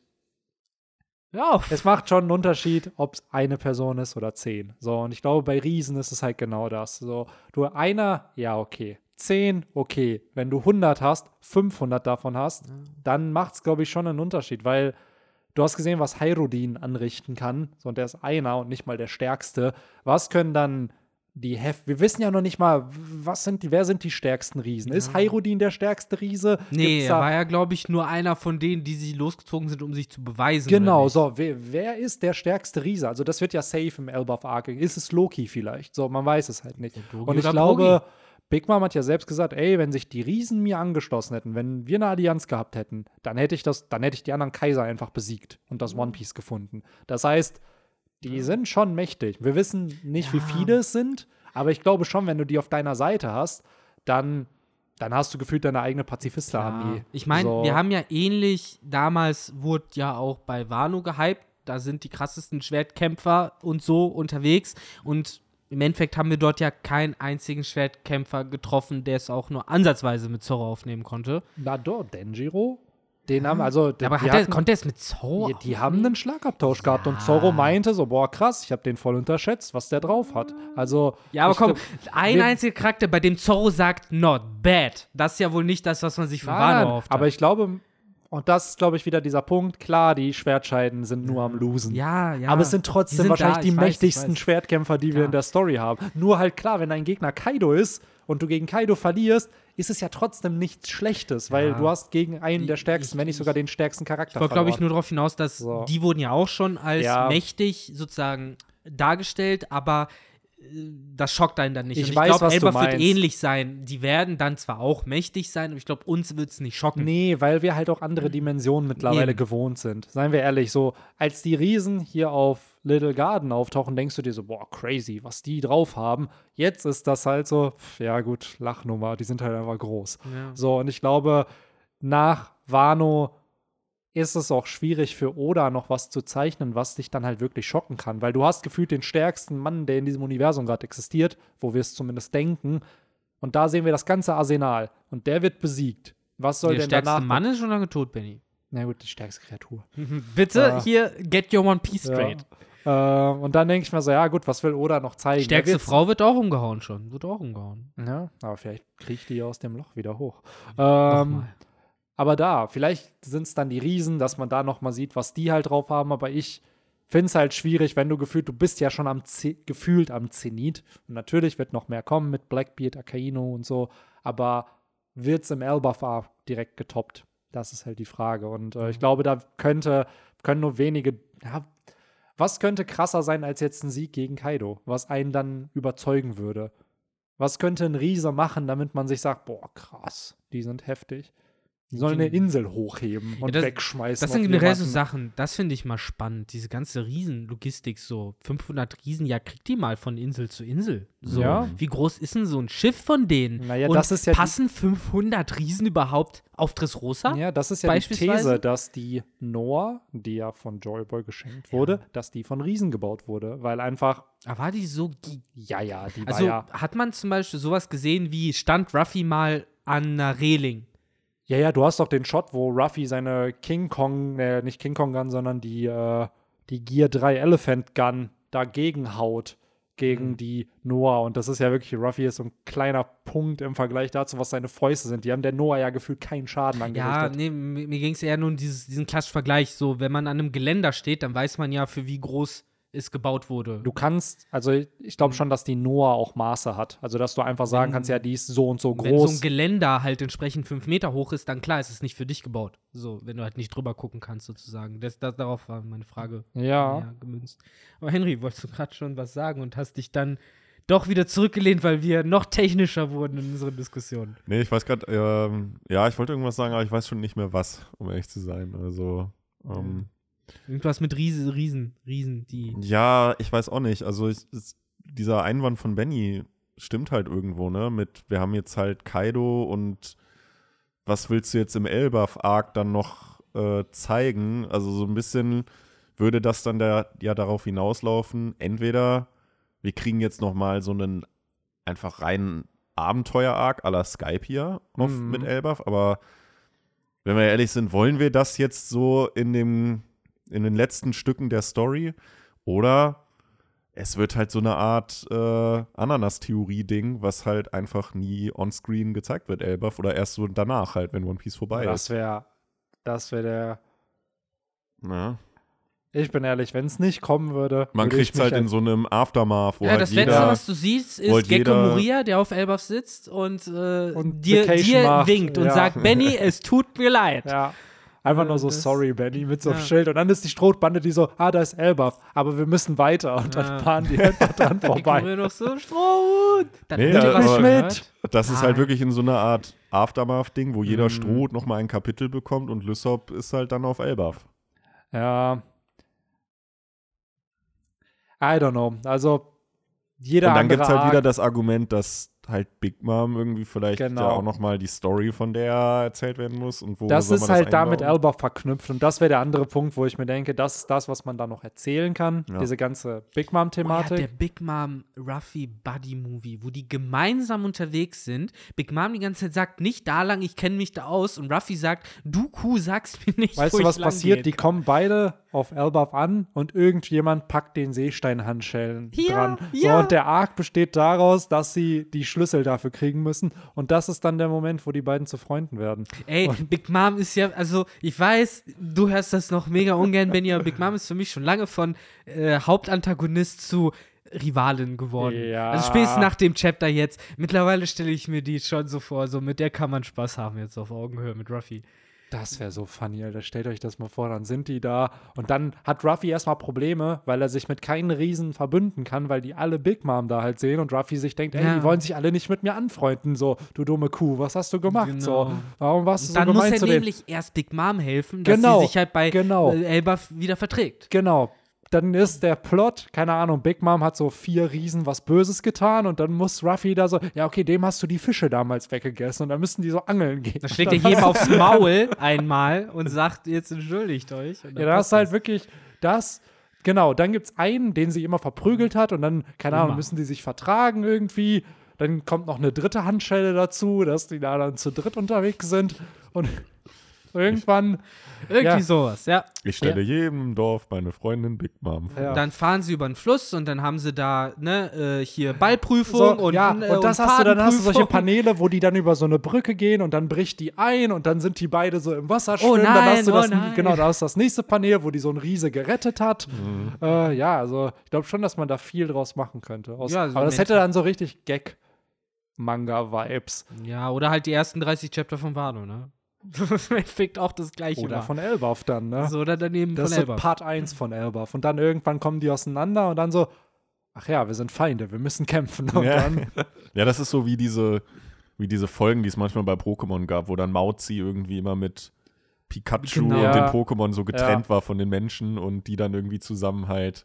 Hör auf. es macht schon einen Unterschied, ob es eine Person ist oder zehn. So, und ich glaube, bei Riesen ist es halt genau das. So, du einer, ja, okay. Zehn, okay. Wenn du 100 hast, 500 davon hast, dann macht es, glaube ich, schon einen Unterschied, weil du hast gesehen, was Hyrudin anrichten kann. So, und der ist einer und nicht mal der Stärkste. Was können dann die Heft. Wir wissen ja noch nicht mal, was sind die, wer sind die stärksten Riesen? Ist Hyrudin der stärkste Riese? Nee, Gibt's er war ja, glaube ich, nur einer von denen, die sie losgezogen sind, um sich zu beweisen. Genau, so, wer, wer ist der stärkste Riese? Also das wird ja safe im Elbaf Arc. Ist es Loki vielleicht? So, man weiß es halt nicht. Und ich glaube, Brogi. Big Mom hat ja selbst gesagt, ey, wenn sich die Riesen mir angeschlossen hätten, wenn wir eine Allianz gehabt hätten, dann hätte ich das, dann hätte ich die anderen Kaiser einfach besiegt und das One Piece gefunden. Das heißt, die sind schon mächtig. Wir wissen nicht, wie Ja. viele es sind, aber ich glaube schon, wenn du die auf deiner Seite hast, dann, dann hast du gefühlt deine eigene Pazifisten-Armee. Ich meine, So. wir haben ja ähnlich, damals wurde ja auch bei Wano gehypt, da sind die krassesten Schwertkämpfer und so unterwegs und im Endeffekt haben wir dort ja keinen einzigen Schwertkämpfer getroffen, der es auch nur ansatzweise mit Zorro aufnehmen konnte. Na doch, Denjiro? Den haben, also, Ja, aber die hat er, hatten- konnte er es mit Zorro Die, die haben einen Schlagabtausch gehabt und Zorro meinte so, boah, krass, ich habe den voll unterschätzt, was der drauf hat. Also, Ja, aber komm, glaub- ein einziger Charakter, bei dem Zorro sagt, not bad. Das ist ja wohl nicht das, was man sich von Wano erhofft aber ich glaube, und das ist, glaube ich, wieder dieser Punkt, klar, die Schwertscheiden sind nur am Losen. Ja, ja. aber es sind Die trotzdem sind wahrscheinlich da, die ich weiß, ich mächtigsten. Schwertkämpfer, die wir Klar. in der Story haben. Nur halt klar, wenn dein Gegner Kaido ist und du gegen Kaido verlierst, ist es ja trotzdem nichts Schlechtes, weil Ja. du hast gegen einen der Ich- stärksten, wenn nicht ich- sogar den stärksten Charakter Ich wollte, glaube ich, nur darauf hinaus, dass So. die wurden ja auch schon als Ja. mächtig sozusagen dargestellt, aber das schockt einen dann nicht. Ich Und weiß, glaub, was du Elbaf wird meinst. ähnlich sein. Die werden dann zwar auch mächtig sein, aber ich glaube, uns wird es nicht schocken. Nee, weil wir halt auch andere Dimensionen mittlerweile Eben. gewohnt sind. Seien wir ehrlich, so als die Riesen hier auf Little Garden auftauchen, denkst du dir so, boah, crazy, was die drauf haben. Jetzt ist das halt so, pf, ja gut, Lachnummer, die sind halt einfach groß. Ja. So, und ich glaube, nach Wano ist es auch schwierig für Oda noch was zu zeichnen, was dich dann halt wirklich schocken kann. Weil du hast gefühlt den stärksten Mann, der in diesem Universum gerade existiert, wo wir es zumindest denken. Und da sehen wir das ganze Arsenal. Und der wird besiegt. Was soll Der denn stärkste danach? Mann ist schon lange tot, Benny. Na gut, die stärkste Kreatur. Bitte Ah. hier, get your One Piece straight. Ja. Äh, und dann denke ich mir so, ja gut, was will Oda noch zeigen? Stärkste Er wird's- Frau wird auch umgehauen schon. Wird auch umgehauen. Ja, aber vielleicht kriegt die aus dem Loch wieder hoch. Nochmal. Aber da, vielleicht sind es dann die Riesen, dass man da noch mal sieht, was die halt drauf haben. Aber ich finde es halt schwierig, wenn du gefühlt, du bist ja schon am Z gefühlt am Zenit. Und natürlich wird noch mehr kommen mit Blackbeard, Akaino und so. Aber wird es im Elbaf direkt getoppt? Das ist halt die Frage. Und äh, ich glaube, da könnte, können nur wenige. Ja, was könnte krasser sein als jetzt ein Sieg gegen Kaido, was einen dann überzeugen würde? Was könnte ein Riese machen, damit man sich sagt, boah, krass, die sind heftig. Die sollen eine Insel hochheben und das- wegschmeißen. Das sind generell so. Sachen, das finde ich mal spannend. Diese ganze Riesenlogistik, so 500 Riesen, ja, kriegt die mal von Insel zu Insel. So, Ja. wie groß ist denn so ein Schiff von denen? Naja, Und das ist ja passen 500 Riesen überhaupt auf Dressrosa? Ja, das ist ja die? These, dass die Noah, die ja von Joyboy geschenkt wurde, dass die von Riesen gebaut wurde, weil einfach, Aber war die so ja, ja, die Also war ja, hat man zum Beispiel sowas gesehen wie stand Ruffy mal an einer Reling? Ja, ja, du hast doch den Shot, wo Ruffy seine King Kong, äh, nicht King Kong Gun, sondern die, äh, die Gear 3 Elephant Gun dagegen haut gegen Mhm. die Noah. Und das ist ja wirklich, Ruffy ist so ein kleiner Punkt im Vergleich dazu, was seine Fäuste sind. Die haben der Noah ja gefühlt keinen Schaden Ja, angerichtet. nee, mir, mir ging es eher nur um dieses, diesen klassischen Vergleich. So, wenn man an einem Geländer steht, dann weiß man ja, für wie groß es gebaut wurde. Du kannst, also ich glaube schon, dass die Noah auch Maße hat. Also, dass du einfach sagen Wenn- kannst, ja, die ist so und so Wenn so ein groß. Geländer halt entsprechend fünf Meter hoch ist, dann klar, ist es nicht für dich gebaut. So, wenn du halt nicht drüber gucken kannst, sozusagen. Das, das, darauf war meine Frage Ja. gemünzt. Aber Henry, wolltest du gerade schon was sagen und hast dich dann doch wieder zurückgelehnt, weil wir noch technischer wurden in unseren Diskussionen. Nee, ich weiß gerade, ähm, ja, ich wollte irgendwas sagen, aber ich weiß schon nicht mehr was, um ehrlich zu sein. Also, ähm, Irgendwas mit Riesen, Riesen, Riesen, die. ja, ich weiß auch nicht. Also, ich, es, dieser Einwand von Benny stimmt halt irgendwo, ne? Mit, wir haben jetzt halt Kaido und was willst du jetzt im Elbaf-Arc dann noch äh, zeigen? Also, so ein bisschen würde das dann da, ja darauf hinauslaufen, entweder wir kriegen jetzt noch mal so einen einfach reinen Abenteuer-Arc à la Skype hier Mhm. mit Elbaf, aber wenn wir ehrlich sind, wollen wir das jetzt so in dem in den letzten Stücken der Story oder es wird halt so eine Art äh, Ananas-Theorie-Ding, was halt einfach nie on-screen gezeigt wird, Elbaf, oder erst so danach halt, wenn One Piece vorbei Das ist. wäre, das wäre der. Ja. Ich bin ehrlich, wenn es nicht kommen würde. Man kriegt mich halt in als- so einem Aftermath, wo Ja, halt das jeder Letzte, was du siehst, ist halt Gecko Moria, der auf Elbaf sitzt und, äh, Und dir, dir winkt und ja. sagt, Benny, es tut mir leid. Ja. Einfach nur so, Das- sorry, Benny, mit so einem Ja. Schild. Und dann ist die Strohbande, die so, ah, da ist Elbaf, aber wir müssen weiter. Und dann Ja. fahren die einfach dran vorbei. Moria noch so, Strohhut. Dann Nee, was Nicht mit. Das ist halt wirklich in so einer Art Aftermath-Ding, wo jeder Mhm. Stroh nochmal ein Kapitel bekommt und Lysop ist halt dann auf Elbaf. Ja. I don't know. Also, jeder und dann gibt es halt wieder das Argument, dass halt Big Mom irgendwie vielleicht Genau. ja auch nochmal die Story von der erzählt werden muss und wo Das soll ist halt da mit einbauen? Elbaf verknüpft. Und das wäre der andere Punkt, wo ich mir denke, das ist das, was man da noch erzählen kann. Ja. Diese ganze Big Oh ja, Mom-Thematik. der Big Mom Ruffy Buddy Movie, wo die gemeinsam unterwegs sind. Big Mom die ganze Zeit sagt, nicht da lang, ich kenne mich da aus. Und Ruffy sagt, du Kuh sagst mir nicht, weißt wo du, ich was lang passiert? geht. Die kommen beide auf Elbaf an und irgendjemand packt den Seesteinhandschellen Ja, dran. So, und der Arc besteht daraus, dass sie die Schlüssel dafür kriegen müssen. Und das ist dann der Moment, wo die beiden zu Freunden werden. Ey, Big Mom ist ja, also ich weiß, du hörst das noch mega ungern, Benny, aber Big Mom ist für mich schon lange von äh, Hauptantagonist zu Rivalin geworden. Ja. Also spätestens nach dem Chapter jetzt. Mittlerweile stelle ich mir die schon so vor, so mit der kann man Spaß haben jetzt auf Augenhöhe mit Ruffy. Das wäre so funny, Alter. Stellt euch das mal vor, dann sind die da und dann hat Ruffy erstmal Probleme, weil er sich mit keinen Riesen verbünden kann, weil die alle Big Mom da halt sehen und Ruffy sich denkt, ey, Ja. die wollen sich alle nicht mit mir anfreunden, so, du dumme Kuh, was hast du gemacht? So, Genau. warum warst du so Dann muss gemein er zu denen? nämlich erst Big Mom helfen, dass Genau, sie sich halt bei genau. Elba wieder verträgt. Genau. Dann ist der Plot, keine Ahnung, Big Mom hat so vier Riesen was Böses getan und dann muss Ruffy da so, ja, okay, dem hast du die Fische damals weggegessen und dann müssen die so angeln gehen. Da schlägt er jedem aufs Maul einmal und sagt, jetzt entschuldigt euch. Ja, da hast du halt wirklich das. Genau, dann gibt es einen, den sie immer verprügelt hat und dann, keine Ahnung, Immer. müssen die sich vertragen irgendwie. Dann kommt noch eine dritte Handschelle dazu, dass die da dann zu dritt unterwegs sind und irgendwann, Irgendwie ja. sowas, ja. Ich stelle jedem Dorf meine Freundin Big Mom vor. Ja. Dann fahren sie über den Fluss und dann haben sie da, ne, äh, hier Ballprüfung so, und, ja, äh, und das hast du, dann hast du solche. Paneele, wo die dann über so eine Brücke gehen und dann bricht die ein und dann sind die beide so im Wasser Oh schwimmen. dann nein, hast du oh das, nein. genau, da hast du das nächste Panel, wo die so ein Riese gerettet hat. Äh, ja, also ich glaube schon, dass man da viel draus machen könnte. Aus, Ja, so aber das hätte dann so richtig Gag-Manga-Vibes. Ja, oder halt die ersten 30 Chapter von Wano, ne? Das ist im Endeffekt auch das gleiche Oder war. von Elbaf dann, ne? so, oder daneben das von ist so Elba. Part 1 von Elbaf. Und dann irgendwann kommen die auseinander und dann so, ach ja, wir sind Feinde, wir müssen kämpfen. Und Ja. dann, Ja, das ist so wie diese, wie diese Folgen, die es manchmal bei Pokémon gab, wo dann Mauzi irgendwie immer mit Pikachu Genau. und Ja. den Pokémon so getrennt war von den Menschen und die dann irgendwie zusammen halt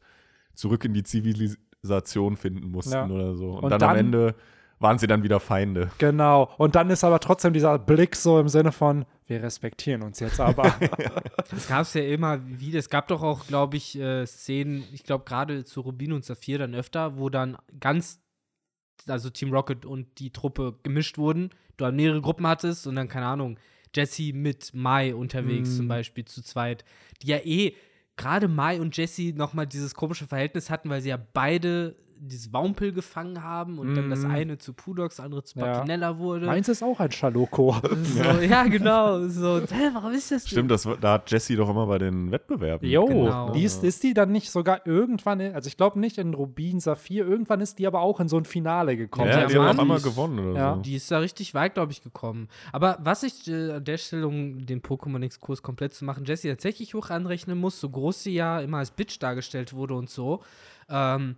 zurück in die Zivilisation finden mussten Ja. oder so. Und, Und dann, dann- am Ende waren sie dann wieder Feinde. genau. Und dann ist aber trotzdem dieser Blick so im Sinne von, wir respektieren uns jetzt aber. Das gab es ja immer wieder. Es gab doch auch, glaube ich, äh, Szenen, ich glaube gerade zu Rubin und Saphir dann öfter, wo dann ganz, also Team Rocket und die Truppe gemischt wurden. Du dann mehrere Gruppen hattest und dann, keine Ahnung, Jesse mit Mai unterwegs Mm. zum Beispiel zu zweit, die ja eh gerade Mai und Jesse nochmal dieses komische Verhältnis hatten, weil sie ja beide dieses Wampel gefangen haben und dann das Mm. eine zu Pudox, das andere zu Ja. Papinella wurde. Meins ist auch ein Schaloko. so, ja. genau. So, hä, warum ist das? Stimmt, das, da hat Jesse doch immer bei den Wettbewerben. Jo, Genau. die ist, ist die dann nicht sogar irgendwann, in, also ich glaube nicht in Rubin Saphir, irgendwann ist die aber auch in so ein Finale gekommen. Ja, Ja, die haben auch einmal gewonnen oder Ja. so. Die ist da richtig weit, glaube ich, gekommen. Aber was ich äh, an der Stelle, um den Pokémon-Exkurs komplett zu machen, Jessie tatsächlich hoch anrechnen muss, so groß sie ja immer als Bitch dargestellt wurde und so, ähm,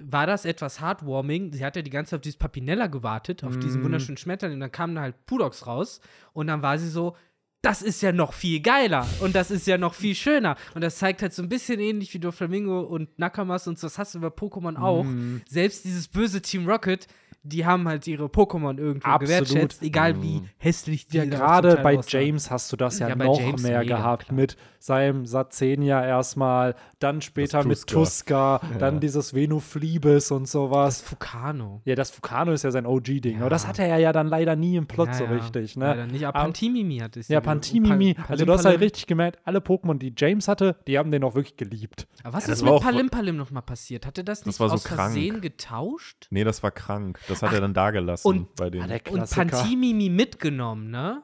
war das etwas heartwarming. Sie hat ja die ganze Zeit auf dieses Papinella gewartet, auf diesen Mm. wunderschönen Schmetterling. Und dann kam da halt Pudox raus und dann war sie so, das ist ja noch viel geiler und das ist ja noch viel schöner. Und das zeigt halt so ein bisschen ähnlich wie Doflamingo und Nakamas und so, das hast du bei Pokémon auch. Mhm. Selbst dieses böse Team Rocket, die haben halt ihre Pokémon irgendwo Absolut. gewertschätzt, egal wie hässlich die Ja, gerade bei. James hast du das ja, Ja, noch James mehr mega, gehabt klar. mit seinem Satzenia erstmal, dann später Das mit Tuska. Tuska, dann dieses Venuflibis und Das sowas. Fukano. Ja, das Fukano ist ja sein OG-Ding, Ja. aber das hatte er ja dann leider nie im Plot Ja, so ja. richtig, ne? Leider nicht, aber Pantimimi hat es. Ja, Pantimimi, Pal- also du hast halt richtig gemerkt, alle Pokémon, die James hatte, die haben den auch wirklich geliebt. Aber was Ja, das ist mit Palimpalim nochmal passiert? Hatte das nicht war so aus Versehen krank. getauscht? Nee, das war krank. Das hat er dann da gelassen und- bei den. Ah, Und. Pantimimi mitgenommen, ne?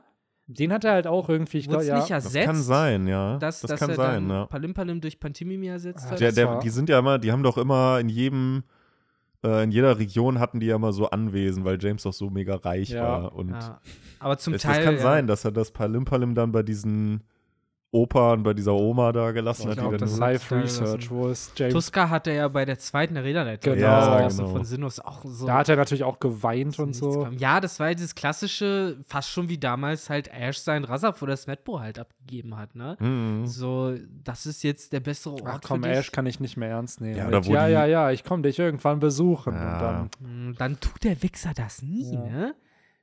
Den hat er halt auch irgendwie, ich glaube, ja. nicht ersetzt? das kann sein, ja. Dass, das dass kann er sein, dann ja. Palimpalim durch Pantimimi ersetzt Ah, hat? Der, der, die sind ja immer, die haben doch immer in jedem, äh, in jeder Region hatten die ja immer so Anwesen, weil James doch so mega reich Ja. war. Und ja. Aber zum es, Teil. das kann ja, sein, dass er das Palimpalim dann bei diesen Opa und bei dieser Oma da gelassen Ich hat. glaube, die dann das Live da Research, wo es James. Tuska hat er ja bei der zweiten Arena-Leitung Genau. Ja, genau. von Sinus auch so. Da hat er natürlich auch geweint und so. kam. Ja, das war ja dieses klassische, fast schon wie damals halt Ash sein Rasap oder Smetbo halt abgegeben hat, ne? Mhm. So, das ist jetzt der bessere Ort Ach komm, für dich. Ash kann ich nicht mehr ernst nehmen. Ja, Mit, ja, ja, ja, ich komme dich irgendwann besuchen. Ja. Und dann, Hm, Dann tut der Wichser das nie, Ja. ne?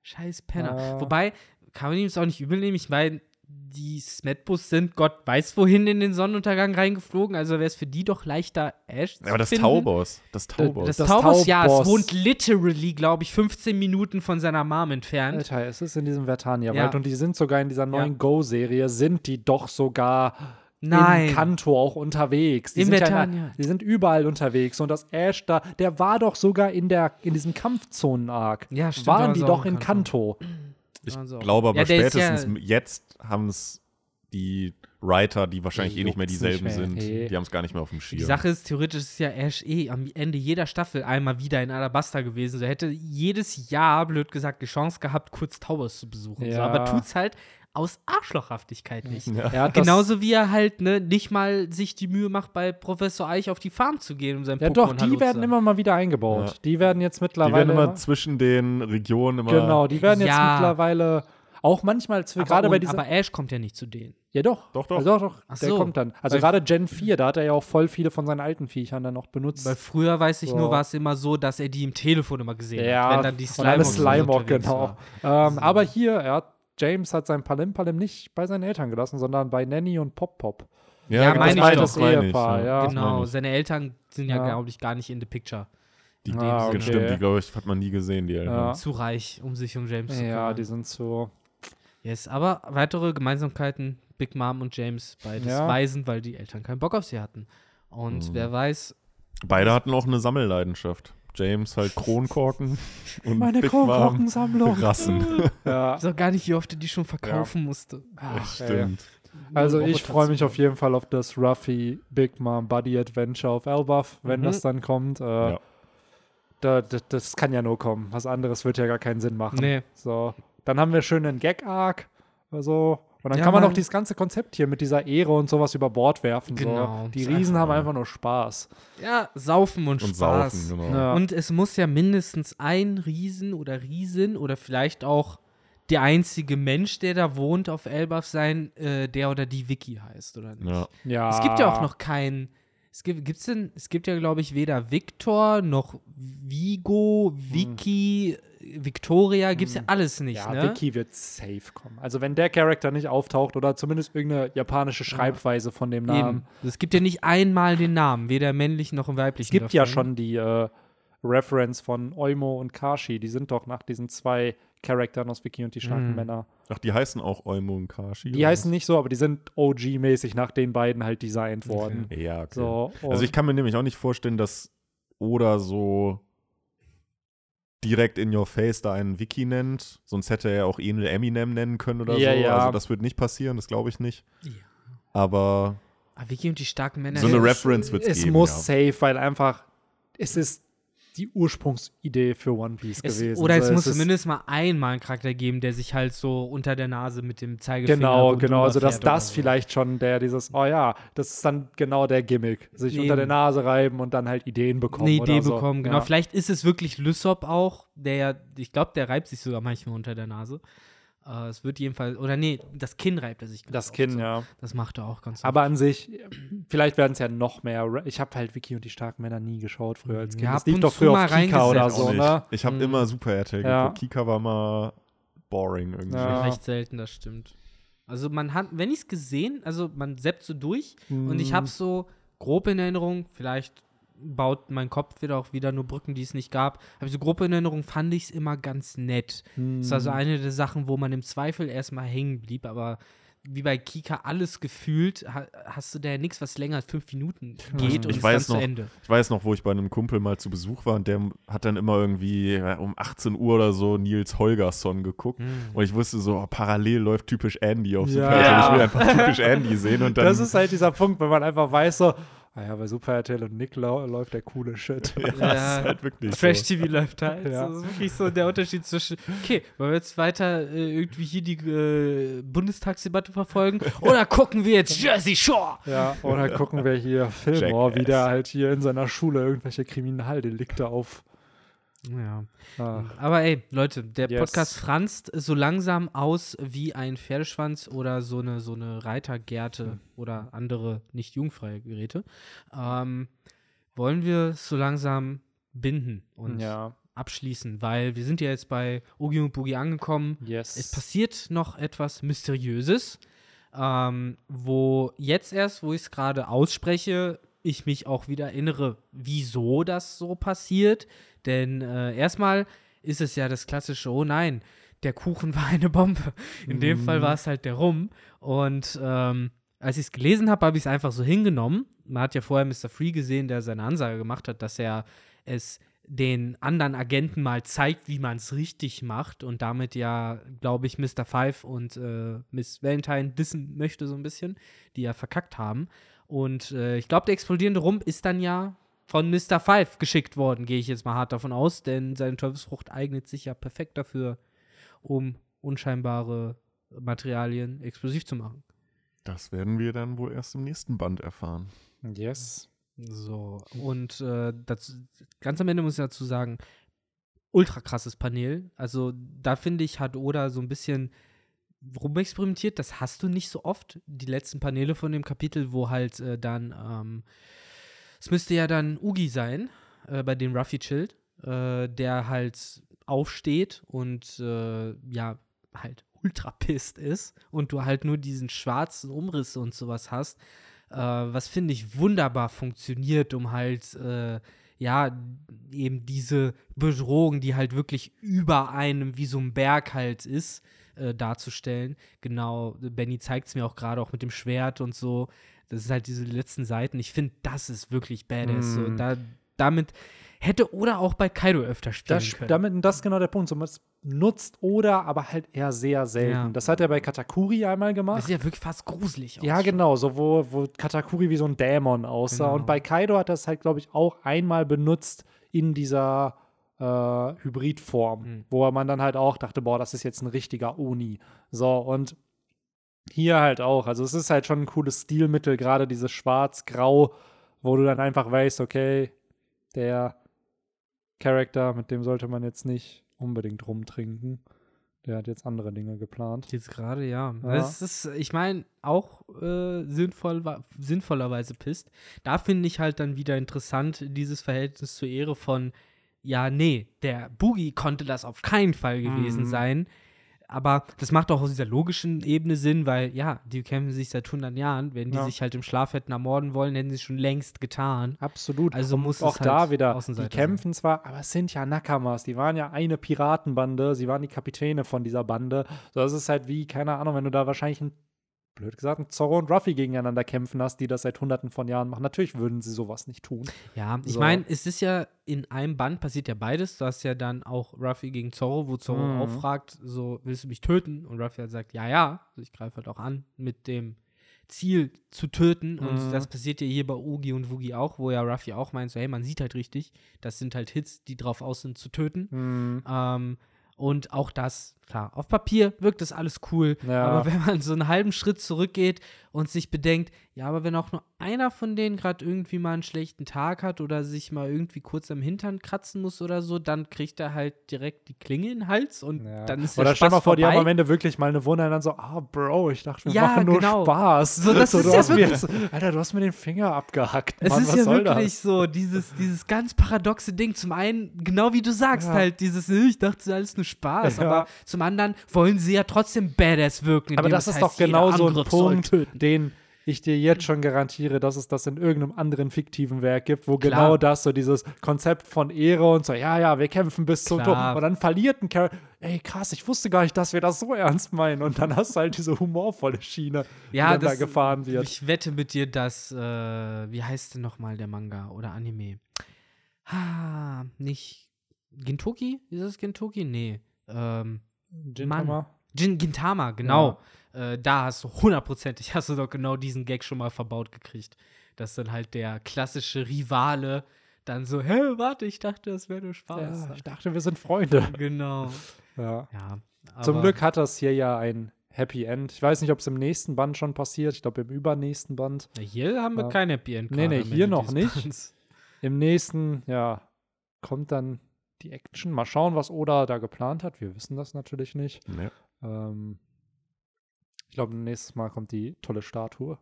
Scheiß Penner. Ja. Wobei, kann man ihm es auch nicht übel nehmen. Ich meine, die Smetbus sind Gott weiß wohin in den Sonnenuntergang reingeflogen, also wäre es für die doch leichter, Ash zu Ja, aber das finden. Taubos, das Taubos. Das, Das Taubos, ja, es Taubos. wohnt literally, glaube ich, 15 Minuten von seiner Mom entfernt. Alter, es ist in diesem Vertania-Wald Ja. und die sind sogar in dieser neuen Ja. Go-Serie, sind die doch sogar Nein. in Kanto auch unterwegs. Die Im sind ja Vertania. in, die sind überall unterwegs und das Ash da, der war doch sogar in der in diesem Kampfzonen-Arc. Ja, stimmt, Waren die doch in in Kanto. Kanto. ich Also. glaube aber Ja, spätestens ja- jetzt haben es die Writer, die wahrscheinlich eh nicht mehr dieselben nicht mehr. sind, Nee. die haben es gar nicht mehr auf dem Schirm. Die Sache ist, theoretisch ist ja Ash eh am Ende jeder Staffel einmal wieder in Alabasta gewesen. So er hätte jedes Jahr, blöd gesagt, die Chance gehabt, kurz Towers zu besuchen. So, Ja. aber tut's halt aus Arschlochhaftigkeit nicht. ja. Das- Genauso wie er halt ne, nicht mal sich die Mühe macht, bei Professor Eich auf die Farm zu gehen, um sein Ja, Pokémon doch, Hallo die zu werden sagen. immer mal wieder eingebaut. Ja. Die werden jetzt Die mittlerweile. werden immer zwischen den Regionen immer. genau, die werden jetzt Ja. mittlerweile auch manchmal, Aber, gerade bei und- dieser. aber Ash kommt ja nicht zu denen. ja, doch. Doch, doch. Also doch, doch. Ach der so. kommt dann. Also Weil- gerade Gen 4, da hat er ja auch voll viele von seinen alten Viechern dann noch benutzt. Weil früher, weiß ich So. nur, war es immer so, dass er die im Telefon immer gesehen ja, hat. Wenn dann die und alle Slimog Slimog, unterwegs genau. war. Ähm, Aber hier, er hat, James hat sein Palim Palim nicht bei seinen Eltern gelassen, sondern bei Nanny und Pop Pop. Ja, genau, meine ich das doch. das meine ich, Ehepaar, ja. Genau, seine Eltern sind ja, Ja. glaube ich, gar nicht in the picture. Die, In Ah, okay. Stimmt, die, glaube ich, hat man nie gesehen, die Eltern. Ja. Zu reich, um sich um James zu Ja, kümmern. die sind so. Yes, aber weitere Gemeinsamkeiten, Big Mom und James, beides Ja. Waisen, weil die Eltern keinen Bock auf sie hatten. Und Mhm. wer weiß, Beide hatten auch eine Sammelleidenschaft. James halt Kronkorken und Meine Big Kronkorkensammlung. Rassen. Ja. ich weiß auch gar nicht, wie oft er die schon verkaufen musste. Ach. Stimmt. Also ich freue mich auf jeden Fall auf das Ruffy Big Mom Buddy Adventure auf Elbaf, wenn Mhm. das dann kommt. Äh, Ja. da, da, das kann ja nur kommen. Was anderes wird ja gar keinen Sinn machen. Nee. So, dann haben wir schön einen Gag-Arc. Also, und dann Ja, kann man auch dieses ganze Konzept hier mit dieser Ehre und sowas über Bord werfen. Genau. So. Die Riesen einfach- haben einfach nur Spaß. Ja, saufen und, Und Spaß. saufen, genau. Ja. Und es muss ja mindestens ein Riesen oder Riesin oder vielleicht auch der einzige Mensch, der da wohnt auf Elbaf sein, äh, der oder die Vicky heißt, oder nicht? Ja. Ja. Es gibt ja auch noch keinen. Es gibt, gibt's denn, es gibt ja, glaube ich, weder Victor noch Vigo, Vicky, Victoria, gibt's ja alles nicht, Ja, ne? Vicky wird safe kommen. Also wenn der Charakter nicht auftaucht oder zumindest irgendeine japanische Schreibweise von dem Namen. Es gibt ja nicht einmal den Namen, weder im männlichen noch im weiblichen. Es gibt ja davon. schon die äh, Reference von Oimo und Kashi. Die sind doch nach diesen zwei Charakteren aus Vicky und die starken Mhm. Männer. Ach, die heißen auch Eumo und Kashi. Die oder heißen nicht so, aber die sind OG-mäßig nach den beiden halt designt worden. was? Ja, okay. So, Also ich kann mir nämlich auch nicht vorstellen, dass Oda so direkt in your face da einen Wiki nennt. Sonst hätte er auch Enel Eminem nennen können oder Ja, so. ja. Also das wird nicht passieren, das glaube ich nicht. Ja. Aber Ah, Vicky und die starken Männer. So eine Reference wird's es geben, muss ja. safe, weil einfach es ist die Ursprungsidee für One Piece es, gewesen. Oder es So, muss zumindest mal einmal einen Charakter geben, der sich halt so unter der Nase mit dem Zeigefinger Genau, genau. Also, dass das so. vielleicht schon der, dieses, oh ja, das ist dann genau der Gimmick. Sich Eben. unter der Nase reiben und dann halt Ideen bekommen. eine Idee oder so. bekommen. Genau, Ja. vielleicht ist es wirklich Lysop auch, der ja, ich glaube, der reibt sich sogar manchmal unter der Nase. Äh, es wird jedenfalls, oder nee, das Kinn reibt er sich. ganz Das oft Kinn, so. ja. Das macht er auch ganz Aber an sich, vielleicht werden es ja noch mehr. Ich habe halt Vicky und die starken Männer nie geschaut früher als Kind. Ja, das lief doch früher auf Kika oder so, ne? Ich habe Mhm. immer Super RTL Ja. geguckt. Kika war mal boring irgendwie. Ja. Recht selten, das stimmt. Also man hat, wenn ich es gesehen, also man seppt so durch und ich Mhm. habe so grob in Erinnerung, vielleicht baut mein Kopf wieder auch wieder nur Brücken, die es nicht gab. Aber so grob in Erinnerung fand ich es immer ganz nett. Das war so Hm. eine der Sachen, wo man im Zweifel erstmal hängen blieb, aber wie bei Kika alles gefühlt, ha hast du da ja nichts, was länger als fünf Minuten geht und Ich ist weiß dann noch, zu Ende. Ich weiß noch, wo ich bei einem Kumpel mal zu Besuch war und der hat dann immer irgendwie um 18 Uhr oder so Nils Holgersson geguckt. Hm. Und ich wusste so, oh, parallel läuft typisch Andy auf Ja. Super. Ich will einfach typisch Andy sehen und dann. Das ist halt dieser Punkt, wenn man einfach weiß, so, naja, bei Super RTL und Nick lau läuft der coole Shit. ja, das Ja. ist halt wirklich Trash so. TV läuft halt. Ja. Das ist wirklich so der Unterschied zwischen, okay, wollen wir jetzt weiter äh, irgendwie hier die äh, Bundestagsdebatte verfolgen oder gucken wir jetzt Jersey Shore? Ja, oder gucken wir hier Fillmore, wie der halt hier in seiner Schule irgendwelche Kriminaldelikte auf. Ja. Ah, Aber ey, Leute, der Yes. Podcast franzt so langsam aus wie ein Pferdeschwanz oder so eine, so eine Reitergerte oder andere nicht jugendfreie Geräte. Ähm, wollen wir so langsam binden und ja, abschließen, weil wir sind ja jetzt bei Oogie und Boogie angekommen. yes. Es passiert noch etwas Mysteriöses, ähm, wo jetzt erst, wo ich es gerade ausspreche, ich mich auch wieder erinnere, wieso das so passiert. Denn äh, erstmal ist es ja das klassische, oh nein, der Kuchen war eine Bombe. In dem Mhm. Fall war es halt der Rum. Und ähm, als ich es gelesen habe, habe ich es einfach so hingenommen. Man hat ja vorher Mr. Free gesehen, der seine Ansage gemacht hat, dass er es den anderen Agenten mal zeigt, wie man es richtig macht und damit ja, glaube ich, Mr. Five und äh, Miss Valentine dissen möchte so ein bisschen, die ja verkackt haben. Und äh, ich glaube, der explodierende Rump ist dann ja von Mr. Five geschickt worden, gehe ich jetzt mal hart davon aus, denn seine Teufelsfrucht eignet sich ja perfekt dafür, um unscheinbare Materialien explosiv zu machen. Das werden wir dann wohl erst im nächsten Band erfahren. Yes. So, und äh, das, ganz am Ende muss ich dazu sagen, ultra krasses Panel. Also da finde ich, hat Oda so ein bisschen rumexperimentiert. Das hast du nicht so oft. Die letzten Paneele von dem Kapitel, wo halt äh, dann, ähm, es müsste ja dann Ugi sein, äh, bei dem Ruffy chillt, äh, der halt aufsteht und äh, ja, halt ultra pisst ist und du halt nur diesen schwarzen Umriss und sowas hast äh, was finde ich wunderbar funktioniert, um halt, äh, ja, eben diese Bedrohung, die halt wirklich über einem wie so ein Berg halt ist, äh, darzustellen. Genau, Benny zeigt es mir auch gerade auch mit dem Schwert und so. Das ist halt diese letzten Seiten. Ich finde, das ist wirklich badass. Mm. So, da, damit hätte oder auch bei Kaido öfter spielen das, können. Damit, das ist genau der Punkt. So, nutzt oder, aber halt eher sehr selten. Ja. Das hat er bei Katakuri einmal gemacht. Das sieht ja wirklich fast gruselig aus. Ja, genau, so wo, wo Katakuri wie so ein Dämon aussah. Genau. Und bei Kaido hat er es halt, glaube ich, auch einmal benutzt in dieser äh, Hybridform, mhm. wo man dann halt auch dachte, boah, das ist jetzt ein richtiger Oni. So, und hier halt auch. Also es ist halt schon ein cooles Stilmittel, gerade dieses Schwarz-Grau, wo du dann einfach weißt, okay, der Charakter, mit dem sollte man jetzt nicht unbedingt rumtrinken. Der hat jetzt andere Dinge geplant. Jetzt gerade, ja. ja. Das ist, ich meine, auch äh, sinnvoll, sinnvollerweise pisst. Da finde ich halt dann wieder interessant, dieses Verhältnis zur Ehre von, ja, nee, der Boogie konnte das auf keinen Fall gewesen mhm. sein aber das macht auch aus dieser logischen Ebene Sinn, weil ja, die kämpfen sich seit 100 Jahren. Wenn die ja. sich halt im Schlaf hätten ermorden wollen, hätten sie es schon längst getan. Absolut. Also muss auch es halt da wieder. Die kämpfen sein. zwar, aber es sind ja Nakamas. Die waren ja eine Piratenbande. Sie waren die Kapitäne von dieser Bande. So, das ist halt wie, keine Ahnung, wenn du da wahrscheinlich ein blöd gesagt, ein Zorro und Ruffy gegeneinander kämpfen hast, die das seit hunderten von Jahren machen. Natürlich würden sie sowas nicht tun. Ja, ich so. meine, es ist ja in einem Band passiert ja beides. Du hast ja dann auch Ruffy gegen Zorro, wo Zorro mhm. auch fragt, so, willst du mich töten? Und Ruffy halt sagt, ja, ja. Also ich greife halt auch an mit dem Ziel zu töten. Und mhm. das passiert ja hier bei Ugi und Wugi auch, wo ja Ruffy auch meint, so, hey, man sieht halt richtig, das sind halt Hits, die drauf aus sind zu töten. Mhm. Ähm, und auch das, klar, auf Papier wirkt das alles cool. Ja. Aber wenn man so einen halben Schritt zurückgeht und sich bedenkt, ja, aber wenn auch nur einer von denen gerade irgendwie mal einen schlechten Tag hat oder sich mal irgendwie kurz am Hintern kratzen muss oder so, dann kriegt er halt direkt die Klinge in den Hals und ja. dann ist der Oder stell mal vor, vorbei. die haben am Ende wirklich mal eine Wunde und dann so, ah, Bro, ich dachte, wir ja, machen nur genau. Spaß. So, das so, ist ja wirklich, jetzt, Alter, du hast mir den Finger abgehackt. Es Mann, ist ja wirklich das? so, dieses, dieses ganz paradoxe Ding. Zum einen, genau wie du sagst, halt, dieses, ich dachte, es ist alles nur Spaß. Aber zum anderen wollen sie ja trotzdem badass wirken. Aber das, ist doch genau so ein Punkt, den ich dir jetzt schon garantiere, dass es das in irgendeinem anderen fiktiven Werk gibt, wo Klar. genau das, so dieses Konzept von Ehre und so, ja, ja, wir kämpfen bis zum Tod. Und dann verliert ein Charakter, ey, krass, ich wusste gar nicht, dass wir das so ernst meinen. Und dann hast du halt diese humorvolle Schiene, ja, die das, da gefahren wird. Ich wette mit dir, dass, äh, wie heißt denn nochmal der Manga oder Anime? Ah, nicht Gintoki? Ist das Gintoki? Nee. Ähm, Gintama? Gin Gintama, genau. Ja äh, da hast du hundertprozentig, hast du doch genau diesen Gag schon mal verbaut gekriegt. Dass dann halt der klassische Rivale dann so, hä, warte, ich dachte, das wäre nur Spaß. Ja, ich dachte, wir sind Freunde. Genau. ja. ja Zum Glück hat das hier ja ein Happy End. Ich weiß nicht, ob es im nächsten Band schon passiert. Ich glaube, im übernächsten Band. Hier haben wir ja. kein Happy End. Nee, nee, hier noch nicht. Bands. Im nächsten, ja, kommt dann die Action. Mal schauen, was Oda da geplant hat. Wir wissen das natürlich nicht. Nee. Ähm, ich glaube, nächstes Mal kommt die tolle Statue.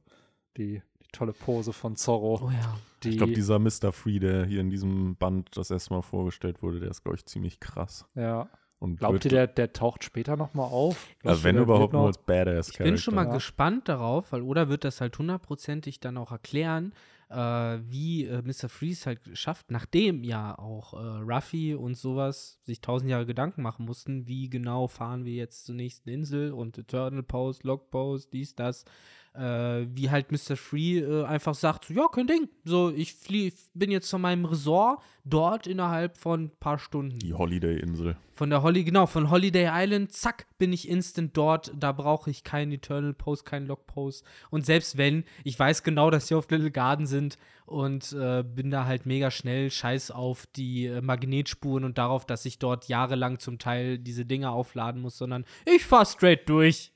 Die, die tolle Pose von Zorro. Oh ja. Die, ich glaube, dieser Mr. Free, der hier in diesem Band das erste Mal vorgestellt wurde, der ist, glaube ich, ziemlich krass. Ja. Und Glaubt ihr, der, der taucht später nochmal auf? Also wenn überhaupt nur als Badass Ich bin schon mal ja. gespannt darauf, weil Oda wird das halt hundertprozentig dann auch erklären, äh, wie äh, Mr. Freeze halt schafft, nachdem ja auch äh, Ruffy und sowas sich tausend Jahre Gedanken machen mussten, wie genau fahren wir jetzt zur nächsten Insel und Eternal Post, Log Post, dies, das, äh, wie halt Mr. Free äh, einfach sagt, so, ja, kein Ding. So, ich flie bin jetzt von meinem Resort dort innerhalb von ein paar Stunden. Die Holiday-Insel. Von der Holly, genau, von Holiday Island, zack, bin ich instant dort. Da brauche ich keinen Eternal Post, keinen Log Post. Und selbst wenn, ich weiß genau, dass sie auf Little Garden sind und äh, bin da halt mega schnell, scheiß auf die äh, Magnetspuren und darauf, dass ich dort jahrelang zum Teil diese Dinge aufladen muss, sondern ich fahr straight durch.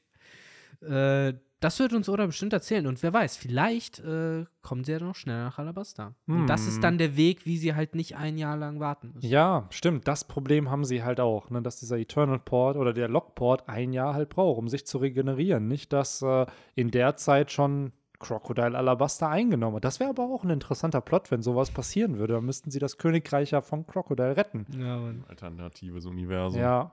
Äh, das wird uns Oda bestimmt erzählen. Und wer weiß, vielleicht äh, kommen sie ja noch schneller nach Alabasta. Und das ist Hm. dann der Weg, wie sie halt nicht ein Jahr lang warten müssen. Ja, stimmt. Das Problem haben sie halt auch, ne, dass dieser Eternal Port oder der Lockport ein Jahr halt braucht, um sich zu regenerieren. Nicht, dass äh, in der Zeit schon Crocodile Alabaster eingenommen hat. Das wäre aber auch ein interessanter Plot, wenn sowas passieren würde. Dann müssten sie das Königreich ja von Crocodile retten. Ja. Alternatives Universum. Ja,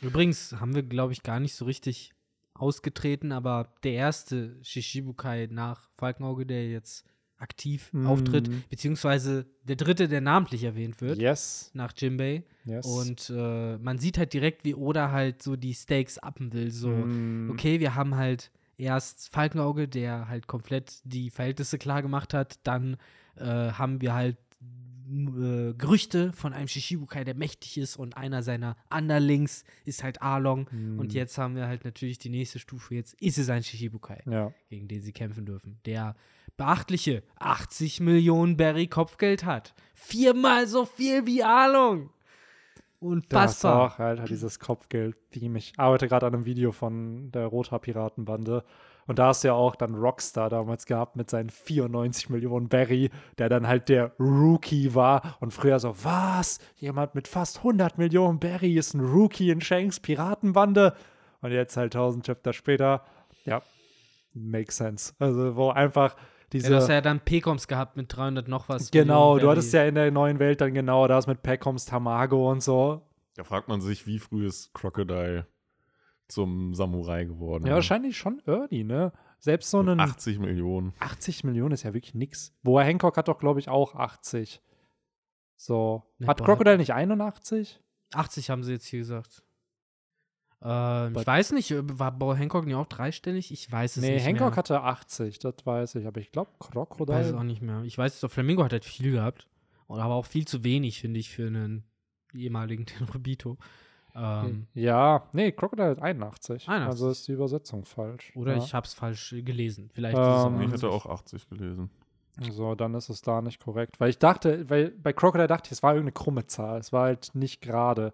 Übrigens haben wir, glaube ich, gar nicht so richtig ausgetreten, aber der erste Shishibukai nach Falkenauge, der jetzt aktiv Mm. auftritt, beziehungsweise der dritte, der namentlich erwähnt wird, yes. nach Jinbei. yes. Und äh, man sieht halt direkt, wie Oda halt so die Stakes appen will. So, Mm, okay, wir haben halt erst Falkenauge, der halt komplett die Verhältnisse klar gemacht hat. Dann äh, haben wir halt äh, Gerüchte von einem Shishibukai, der mächtig ist und einer seiner Underlings ist halt Arlong. mm, Und jetzt haben wir halt natürlich die nächste Stufe. Jetzt ist es ein Shishibukai, Ja. gegen den sie kämpfen dürfen. Der beachtliche 80 Millionen Berry Kopfgeld hat. Viermal so viel wie Arlong. Das Unfassbar. auch, Alter, dieses Kopfgeld-Theme. Ich arbeite gerade an einem Video von der Rothaar-Piratenbande. Und da hast du ja auch dann Rockstar damals gehabt mit seinen 94 Millionen Barry, der dann halt der Rookie war. Und früher so, was? Jemand mit fast 100 Millionen Barry ist ein Rookie in Shanks Piratenbande? Und jetzt halt 1000 Chapter später, ja, makes sense. Also, wo einfach diese. Ja, das ja dann Pekoms gehabt mit 300 noch was. genau, Millionen du hattest ja in der neuen Welt dann genau das mit Peckoms Tamago und so. Da fragt man sich, wie früh ist Crocodile zum Samurai geworden? Ja, wahrscheinlich schon early, ne? Selbst so Mit einen 80 Millionen. 80 Millionen ist ja wirklich nix. Boa Hancock hat doch, glaube ich, auch 80. So. Ne, hat Boa- Crocodile nicht 81? 80 haben sie jetzt hier gesagt. Ähm, ich weiß nicht, äh, war Boa Hancock nicht auch dreistellig? Ich weiß es Nee, nicht Hancock mehr. hatte 80, das weiß ich. Aber ich glaube, Ich weiß es auch Crocodile. nicht mehr. Ich weiß, doch, Flamingo hat halt viel gehabt. Aber auch viel zu wenig, finde ich, für einen ehemaligen Tenrobito. Ähm, Ja, nee, Crocodile hat 81. 81. Also ist die Übersetzung falsch. Oder ja. ich habe es falsch gelesen. Vielleicht Ähm, ist es Ich auch hätte auch 80 gelesen. So, dann ist es da nicht korrekt. Weil ich dachte, weil bei Crocodile dachte ich, es war irgendeine krumme Zahl. Es war halt nicht gerade.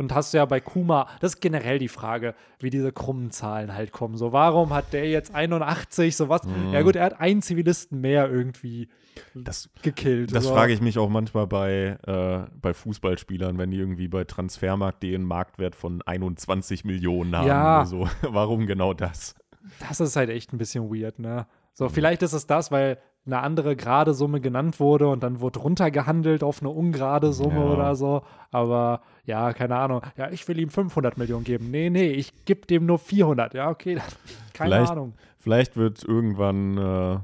Und hast du ja bei Kuma, das ist generell die Frage, wie diese krummen Zahlen halt kommen. So, warum hat der jetzt 81, sowas? Mhm. Ja, gut, er hat einen Zivilisten mehr irgendwie Das, gekillt. das so. frage ich mich auch manchmal bei, äh, bei Fußballspielern, wenn die irgendwie bei Transfermarkt.de einen Marktwert von 21 Millionen haben Ja. oder so. Warum genau das? Das ist halt echt ein bisschen weird, ne? So, vielleicht ist es das, weil eine andere gerade Summe genannt wurde und dann wurde runtergehandelt auf eine ungerade Summe Ja. oder so. Aber ja, keine Ahnung. Ja, ich will ihm 500 Millionen geben. Nee, nee, ich gebe dem nur 400. Ja, okay, keine Vielleicht- Ahnung. Vielleicht wird irgendwann, äh,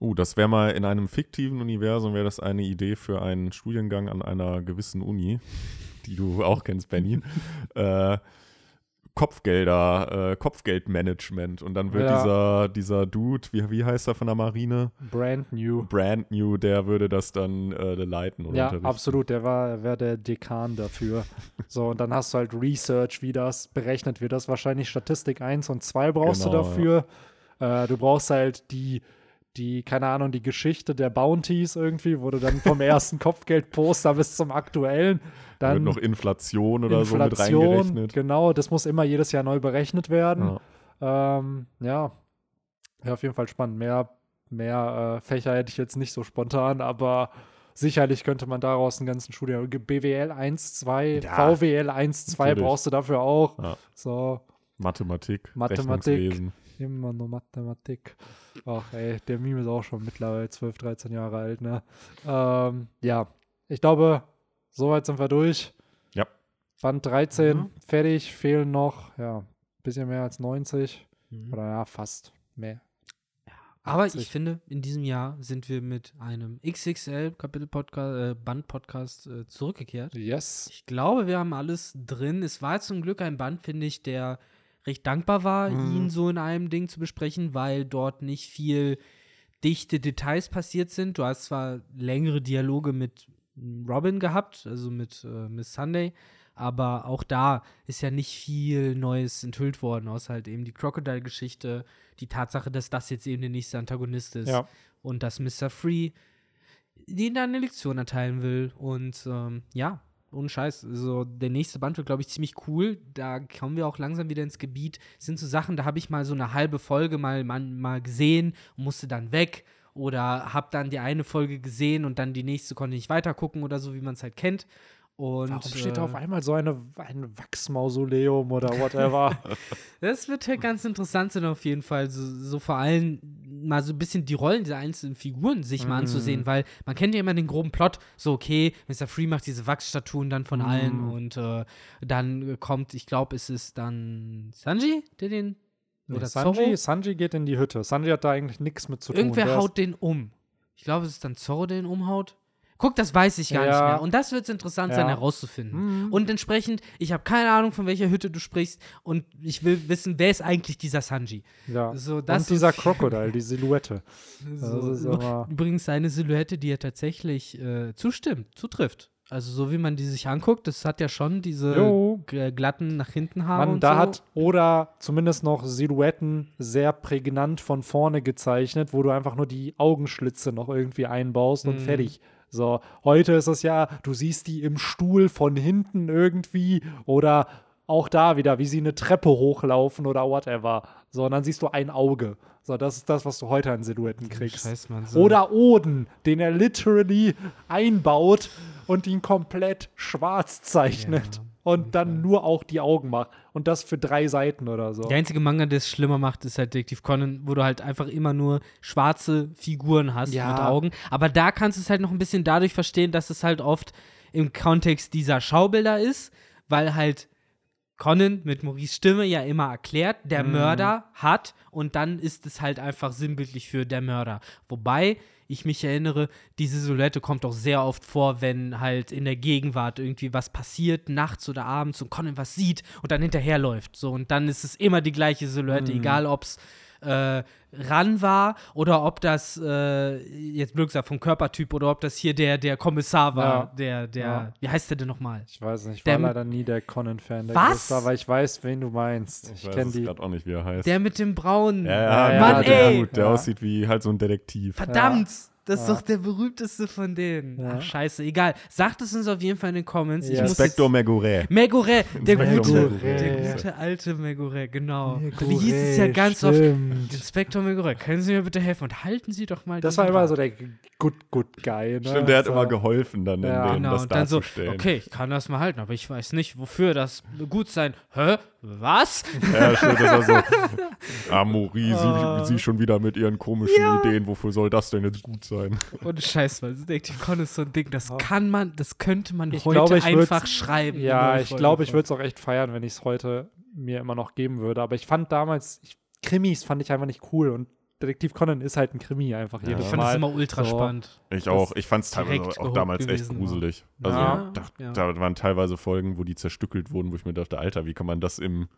uh, das wäre mal in einem fiktiven Universum, wäre das eine Idee für einen Studiengang an einer gewissen Uni, die du auch kennst, Benny. äh, Kopfgelder, äh, Kopfgeldmanagement. Und dann wird Ja. dieser, dieser Dude, wie, wie heißt er von der Marine? Brand new. Brand New, der würde das dann äh, leiten oder Ja, absolut. Der war, wäre der Dekan dafür. so, und dann hast du halt Research, wie das berechnet wird. Das ist wahrscheinlich Statistik 1 und 2 brauchst Genau, du dafür. Äh, du brauchst halt die, die, keine Ahnung, die Geschichte der Bounties irgendwie, du dann vom ersten Kopfgeldposter bis zum aktuellen dann noch Inflation oder so mit Inflation, reingerechnet. genau, das muss immer jedes Jahr neu berechnet werden. Ja. Ähm, ja. ja, auf jeden Fall spannend. Mehr, mehr äh, Fächer hätte ich jetzt nicht so spontan, aber sicherlich könnte man daraus einen ganzen Studium. BWL 1, 2, Ja, VWL 1, 2 natürlich. brauchst du dafür auch. Ja. So, Mathematik, Mathematik. Immer nur Mathematik. Ach ey, der Meme ist auch schon mittlerweile 12, 13 Jahre alt, ne? Ähm, ja, ich glaube, soweit sind wir durch. Ja. Band 13 Mhm. fertig, fehlen noch, ja, ein bisschen mehr als 90. Mhm. Oder ja, fast mehr. Aber 80. ich finde, in diesem Jahr sind wir mit einem XXL Kapitel-Podcast, äh, Band-Podcast äh, zurückgekehrt. Yes. Ich glaube, wir haben alles drin. Es war zum Glück ein Band, finde ich, der recht dankbar war, Mhm. ihn so in einem Ding zu besprechen, weil dort nicht viel dichte Details passiert sind. Du hast zwar längere Dialoge mit Robin gehabt, also mit äh, Miss Sunday, aber auch da ist ja nicht viel Neues enthüllt worden, außer halt eben die Crocodile-Geschichte, die Tatsache, dass das jetzt eben der nächste Antagonist ist Ja. und dass Mr. Free denen eine Lektion erteilen will. Und ähm, ja, ohne Scheiß. Also der nächste Band wird, glaube ich, ziemlich cool. Da kommen wir auch langsam wieder ins Gebiet. Das sind so Sachen, da habe ich mal so eine halbe Folge mal, mal, mal gesehen und musste dann weg. Oder habe dann die eine Folge gesehen und dann die nächste konnte ich weitergucken oder so, wie man es halt kennt. Und, Warum steht da äh, auf einmal so eine, ein Wachsmausoleum oder whatever? Das wird halt ganz interessant sein, auf jeden Fall. So, so vor allem mal so ein bisschen die Rollen dieser einzelnen Figuren sich mal Mhm. anzusehen, weil man kennt ja immer den groben Plot. So, okay, Mr. Free macht diese Wachsstatuen dann von allen Mhm. und äh, dann kommt, ich glaube, es ist dann Sanji, der den. Nee, Oder Sanji, Zorro? Sanji geht in die Hütte. Sanji hat da eigentlich nichts mit zu tun. Irgendwer Der haut den um. Ich glaube, es ist dann Zorro, der ihn umhaut. Guck, das weiß ich gar nicht Ja. mehr. Und das wird interessant sein, Ja. herauszufinden. Mhm. Und entsprechend, ich habe keine Ahnung, von welcher Hütte du sprichst. Und ich will wissen, wer ist eigentlich dieser Sanji? ja. So, das Und dieser Crocodile, die Silhouette. So, aber- Übrigens seine Silhouette, die er tatsächlich äh, zustimmt, zutrifft. Also so wie man die sich anguckt, das hat ja schon diese Jo. g- glatten nach hinten Haare Man, und da so. hat oder zumindest noch Silhouetten sehr prägnant von vorne gezeichnet, wo du einfach nur die Augenschlitze noch irgendwie einbaust und Mhm. fertig. So, heute ist es ja, du siehst die im Stuhl von hinten irgendwie oder auch da wieder, wie sie eine Treppe hochlaufen oder whatever. So, und dann siehst du ein Auge. So, das ist das, was du heute an Silhouetten kriegst. Scheiß, Mann, so. Oder Oden, den er literally einbaut und ihn komplett schwarz zeichnet Ja, und dann nur auch die Augen macht. Und das für drei Seiten oder so. Der einzige Manga, der es schlimmer macht, ist halt Detective Conan, wo du halt einfach immer nur schwarze Figuren hast Ja. mit Augen. Aber da kannst du es halt noch ein bisschen dadurch verstehen, dass es halt oft im Kontext dieser Schaubilder ist, weil halt Conan mit Maurice Stimme ja immer erklärt, der Mhm. Mörder hat und dann ist es halt einfach sinnbildlich für der Mörder. Wobei ich mich erinnere, diese Silhouette kommt auch sehr oft vor, wenn halt in der Gegenwart irgendwie was passiert, nachts oder abends und Conan was sieht und dann hinterherläuft. So, und dann ist es immer die gleiche Silhouette, Mhm. egal ob es äh, ran war oder ob das äh, jetzt blöd gesagt vom Körpertyp oder ob das hier der, der Kommissar war, Ja. der, der, Ja. wie heißt der denn nochmal? Ich weiß nicht, ich Der war leider nie der Conan-Fan. der Was? größte, Aber ich weiß, wen du meinst. Ich, Ich weiß kenne die. gerade auch nicht, wie er heißt. Der mit dem braunen. ja, Ja, ja, Mann, der, ey! Der Ja. aussieht wie halt so ein Detektiv. Verdammt! Das ist Ja. doch der berühmteste von denen. Ja. Ach, scheiße, egal. Sagt es uns auf jeden Fall in den Comments. Ich Ja. muss Inspektor jetzt Megoret. Megoret, der Inspektor gute, der gute alte Megoret, genau. Wie hieß es ja ganz oft. stimmt. Inspektor Megoret, können Sie mir bitte helfen und halten Sie doch mal Das war immer Rat. so der Good, Good Guy. Ne? Stimmt, der hat so. immer geholfen, dann in Ja. dem, Genau, das und dann so, darzustellen. okay, ich kann das mal halten, aber ich weiß nicht, wofür das gut sein. Hä? Was? Ja, stimmt, das war so. Ah, Mori, Ah. sie, sie schon wieder mit ihren komischen Ideen. Wofür soll das denn jetzt gut sein? Ohne Scheiß, weil Detective Conan ist so ein Ding, das kann man, das könnte man Ich heute glaube, einfach schreiben. Ja, ich glaube, ich würde es auch echt feiern, wenn ich es heute mir immer noch geben würde. Aber ich fand damals, ich, Krimis fand ich einfach nicht cool. Und Detektiv Conan ist halt ein Krimi einfach Ja. jedes Ich fand Mal. das immer ultra So. spannend. Ich auch. Ich fand es teilweise auch damals echt war. gruselig. Also Ja. da, Ja. da waren teilweise Folgen, wo die zerstückelt wurden, wo ich mir dachte, Alter, wie kann man das im,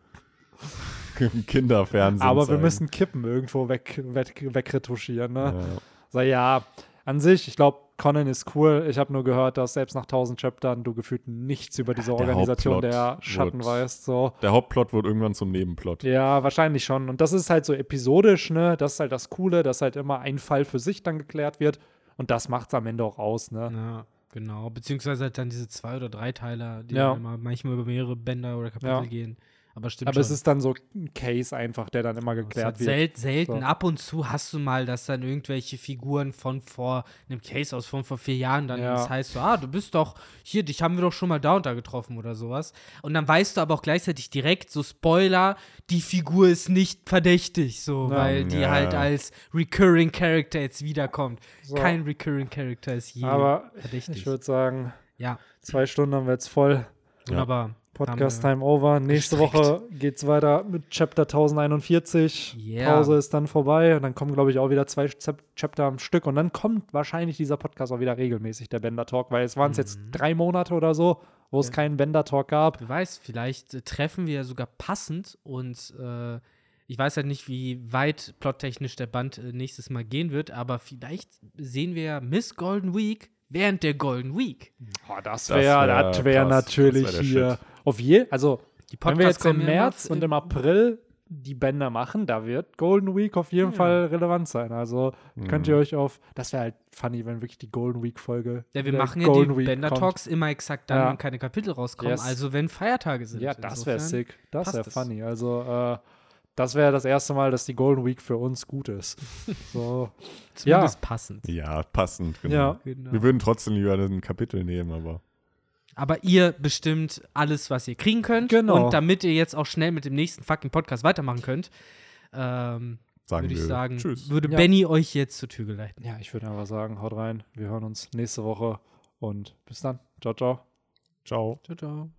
im Kinderfernsehen Aber wir zeigen? müssen Kippen irgendwo weg, weg, wegretuschieren. Ne? Ja. So, ja, an sich, ich glaube, Conan ist cool. Ich habe nur gehört, dass selbst nach 1000 Chaptern du gefühlt nichts über diese Der Organisation Hauptplot der Schatten wird- weißt. So. Der Hauptplot wird irgendwann zum Nebenplot. Ja, wahrscheinlich schon. Und das ist halt so episodisch, ne? Das ist halt das Coole, dass halt immer ein Fall für sich dann geklärt wird. Und das macht es am Ende auch aus, ne? Ja, genau. Beziehungsweise halt dann diese zwei oder drei Teiler, die Ja. dann immer manchmal über mehrere Bänder oder Kapitel Ja. gehen. Aber stimmt Aber schon. es ist dann so ein Case einfach, der dann immer geklärt wird. sel selten. So. Ab und zu hast du mal, dass dann irgendwelche Figuren von vor einem Case aus von vor vier Jahren dann Ja. das heißt so, ah, du bist doch hier, dich haben wir doch schon mal da und da getroffen oder sowas. Und dann weißt du aber auch gleichzeitig direkt so Spoiler, die Figur ist nicht verdächtig, so, Ja. weil die Ja. halt als recurring Character jetzt wiederkommt. So. Kein recurring Character ist je Aber verdächtig. ich würde sagen, ja. zwei Stunden haben wir jetzt voll. Wunderbar. Podcast Haben Time over. Nächste gestreckt. Woche geht's weiter mit Chapter 1041. Yeah. Pause ist dann vorbei und dann kommen, glaube ich, auch wieder zwei Chap- Chapter am Stück und dann kommt wahrscheinlich dieser Podcast auch wieder regelmäßig, der Bender Talk, weil es waren es jetzt drei Monate oder so, wo es Mhm. Ja. keinen Bender Talk gab. Wer weiß, vielleicht äh, treffen wir ja sogar passend und äh, ich weiß halt nicht, wie weit plottechnisch der Band äh, nächstes Mal gehen wird, aber vielleicht sehen wir ja Miss Golden Week während der Golden Week. Oh, das wäre wär das wär natürlich Das wär hier. Shit. Auf je, also Die wenn wir jetzt im März und im April die Bänder machen, da wird Golden Week auf jeden Ja. Fall relevant sein. Also könnt Mhm. ihr euch auf, das wäre halt funny, wenn wirklich die Golden Week Folge. Ja, wir machen ja Golden die Week kommt. Talks immer exakt dann, Ja. wenn keine Kapitel rauskommen, Yes. also wenn Feiertage sind. Ja, das wäre sick. Das wäre funny. Also, äh, das wäre das erste Mal, dass die Golden Week für uns gut ist. So. Zumindest passend. Ja, passend, genau. Ja. Genau. Wir würden trotzdem lieber ein Kapitel nehmen, aber. Aber ihr bestimmt alles, was ihr kriegen könnt. Genau. Und damit ihr jetzt auch schnell mit dem nächsten fucking Podcast weitermachen könnt, ähm, würde ich sagen, Tschüss. würde Ja. Benny euch jetzt zur Tür geleiten. Ja, ich würde einfach sagen, haut rein. Wir hören uns nächste Woche und bis dann. Ciao, ciao. Ciao. Ciao, ciao.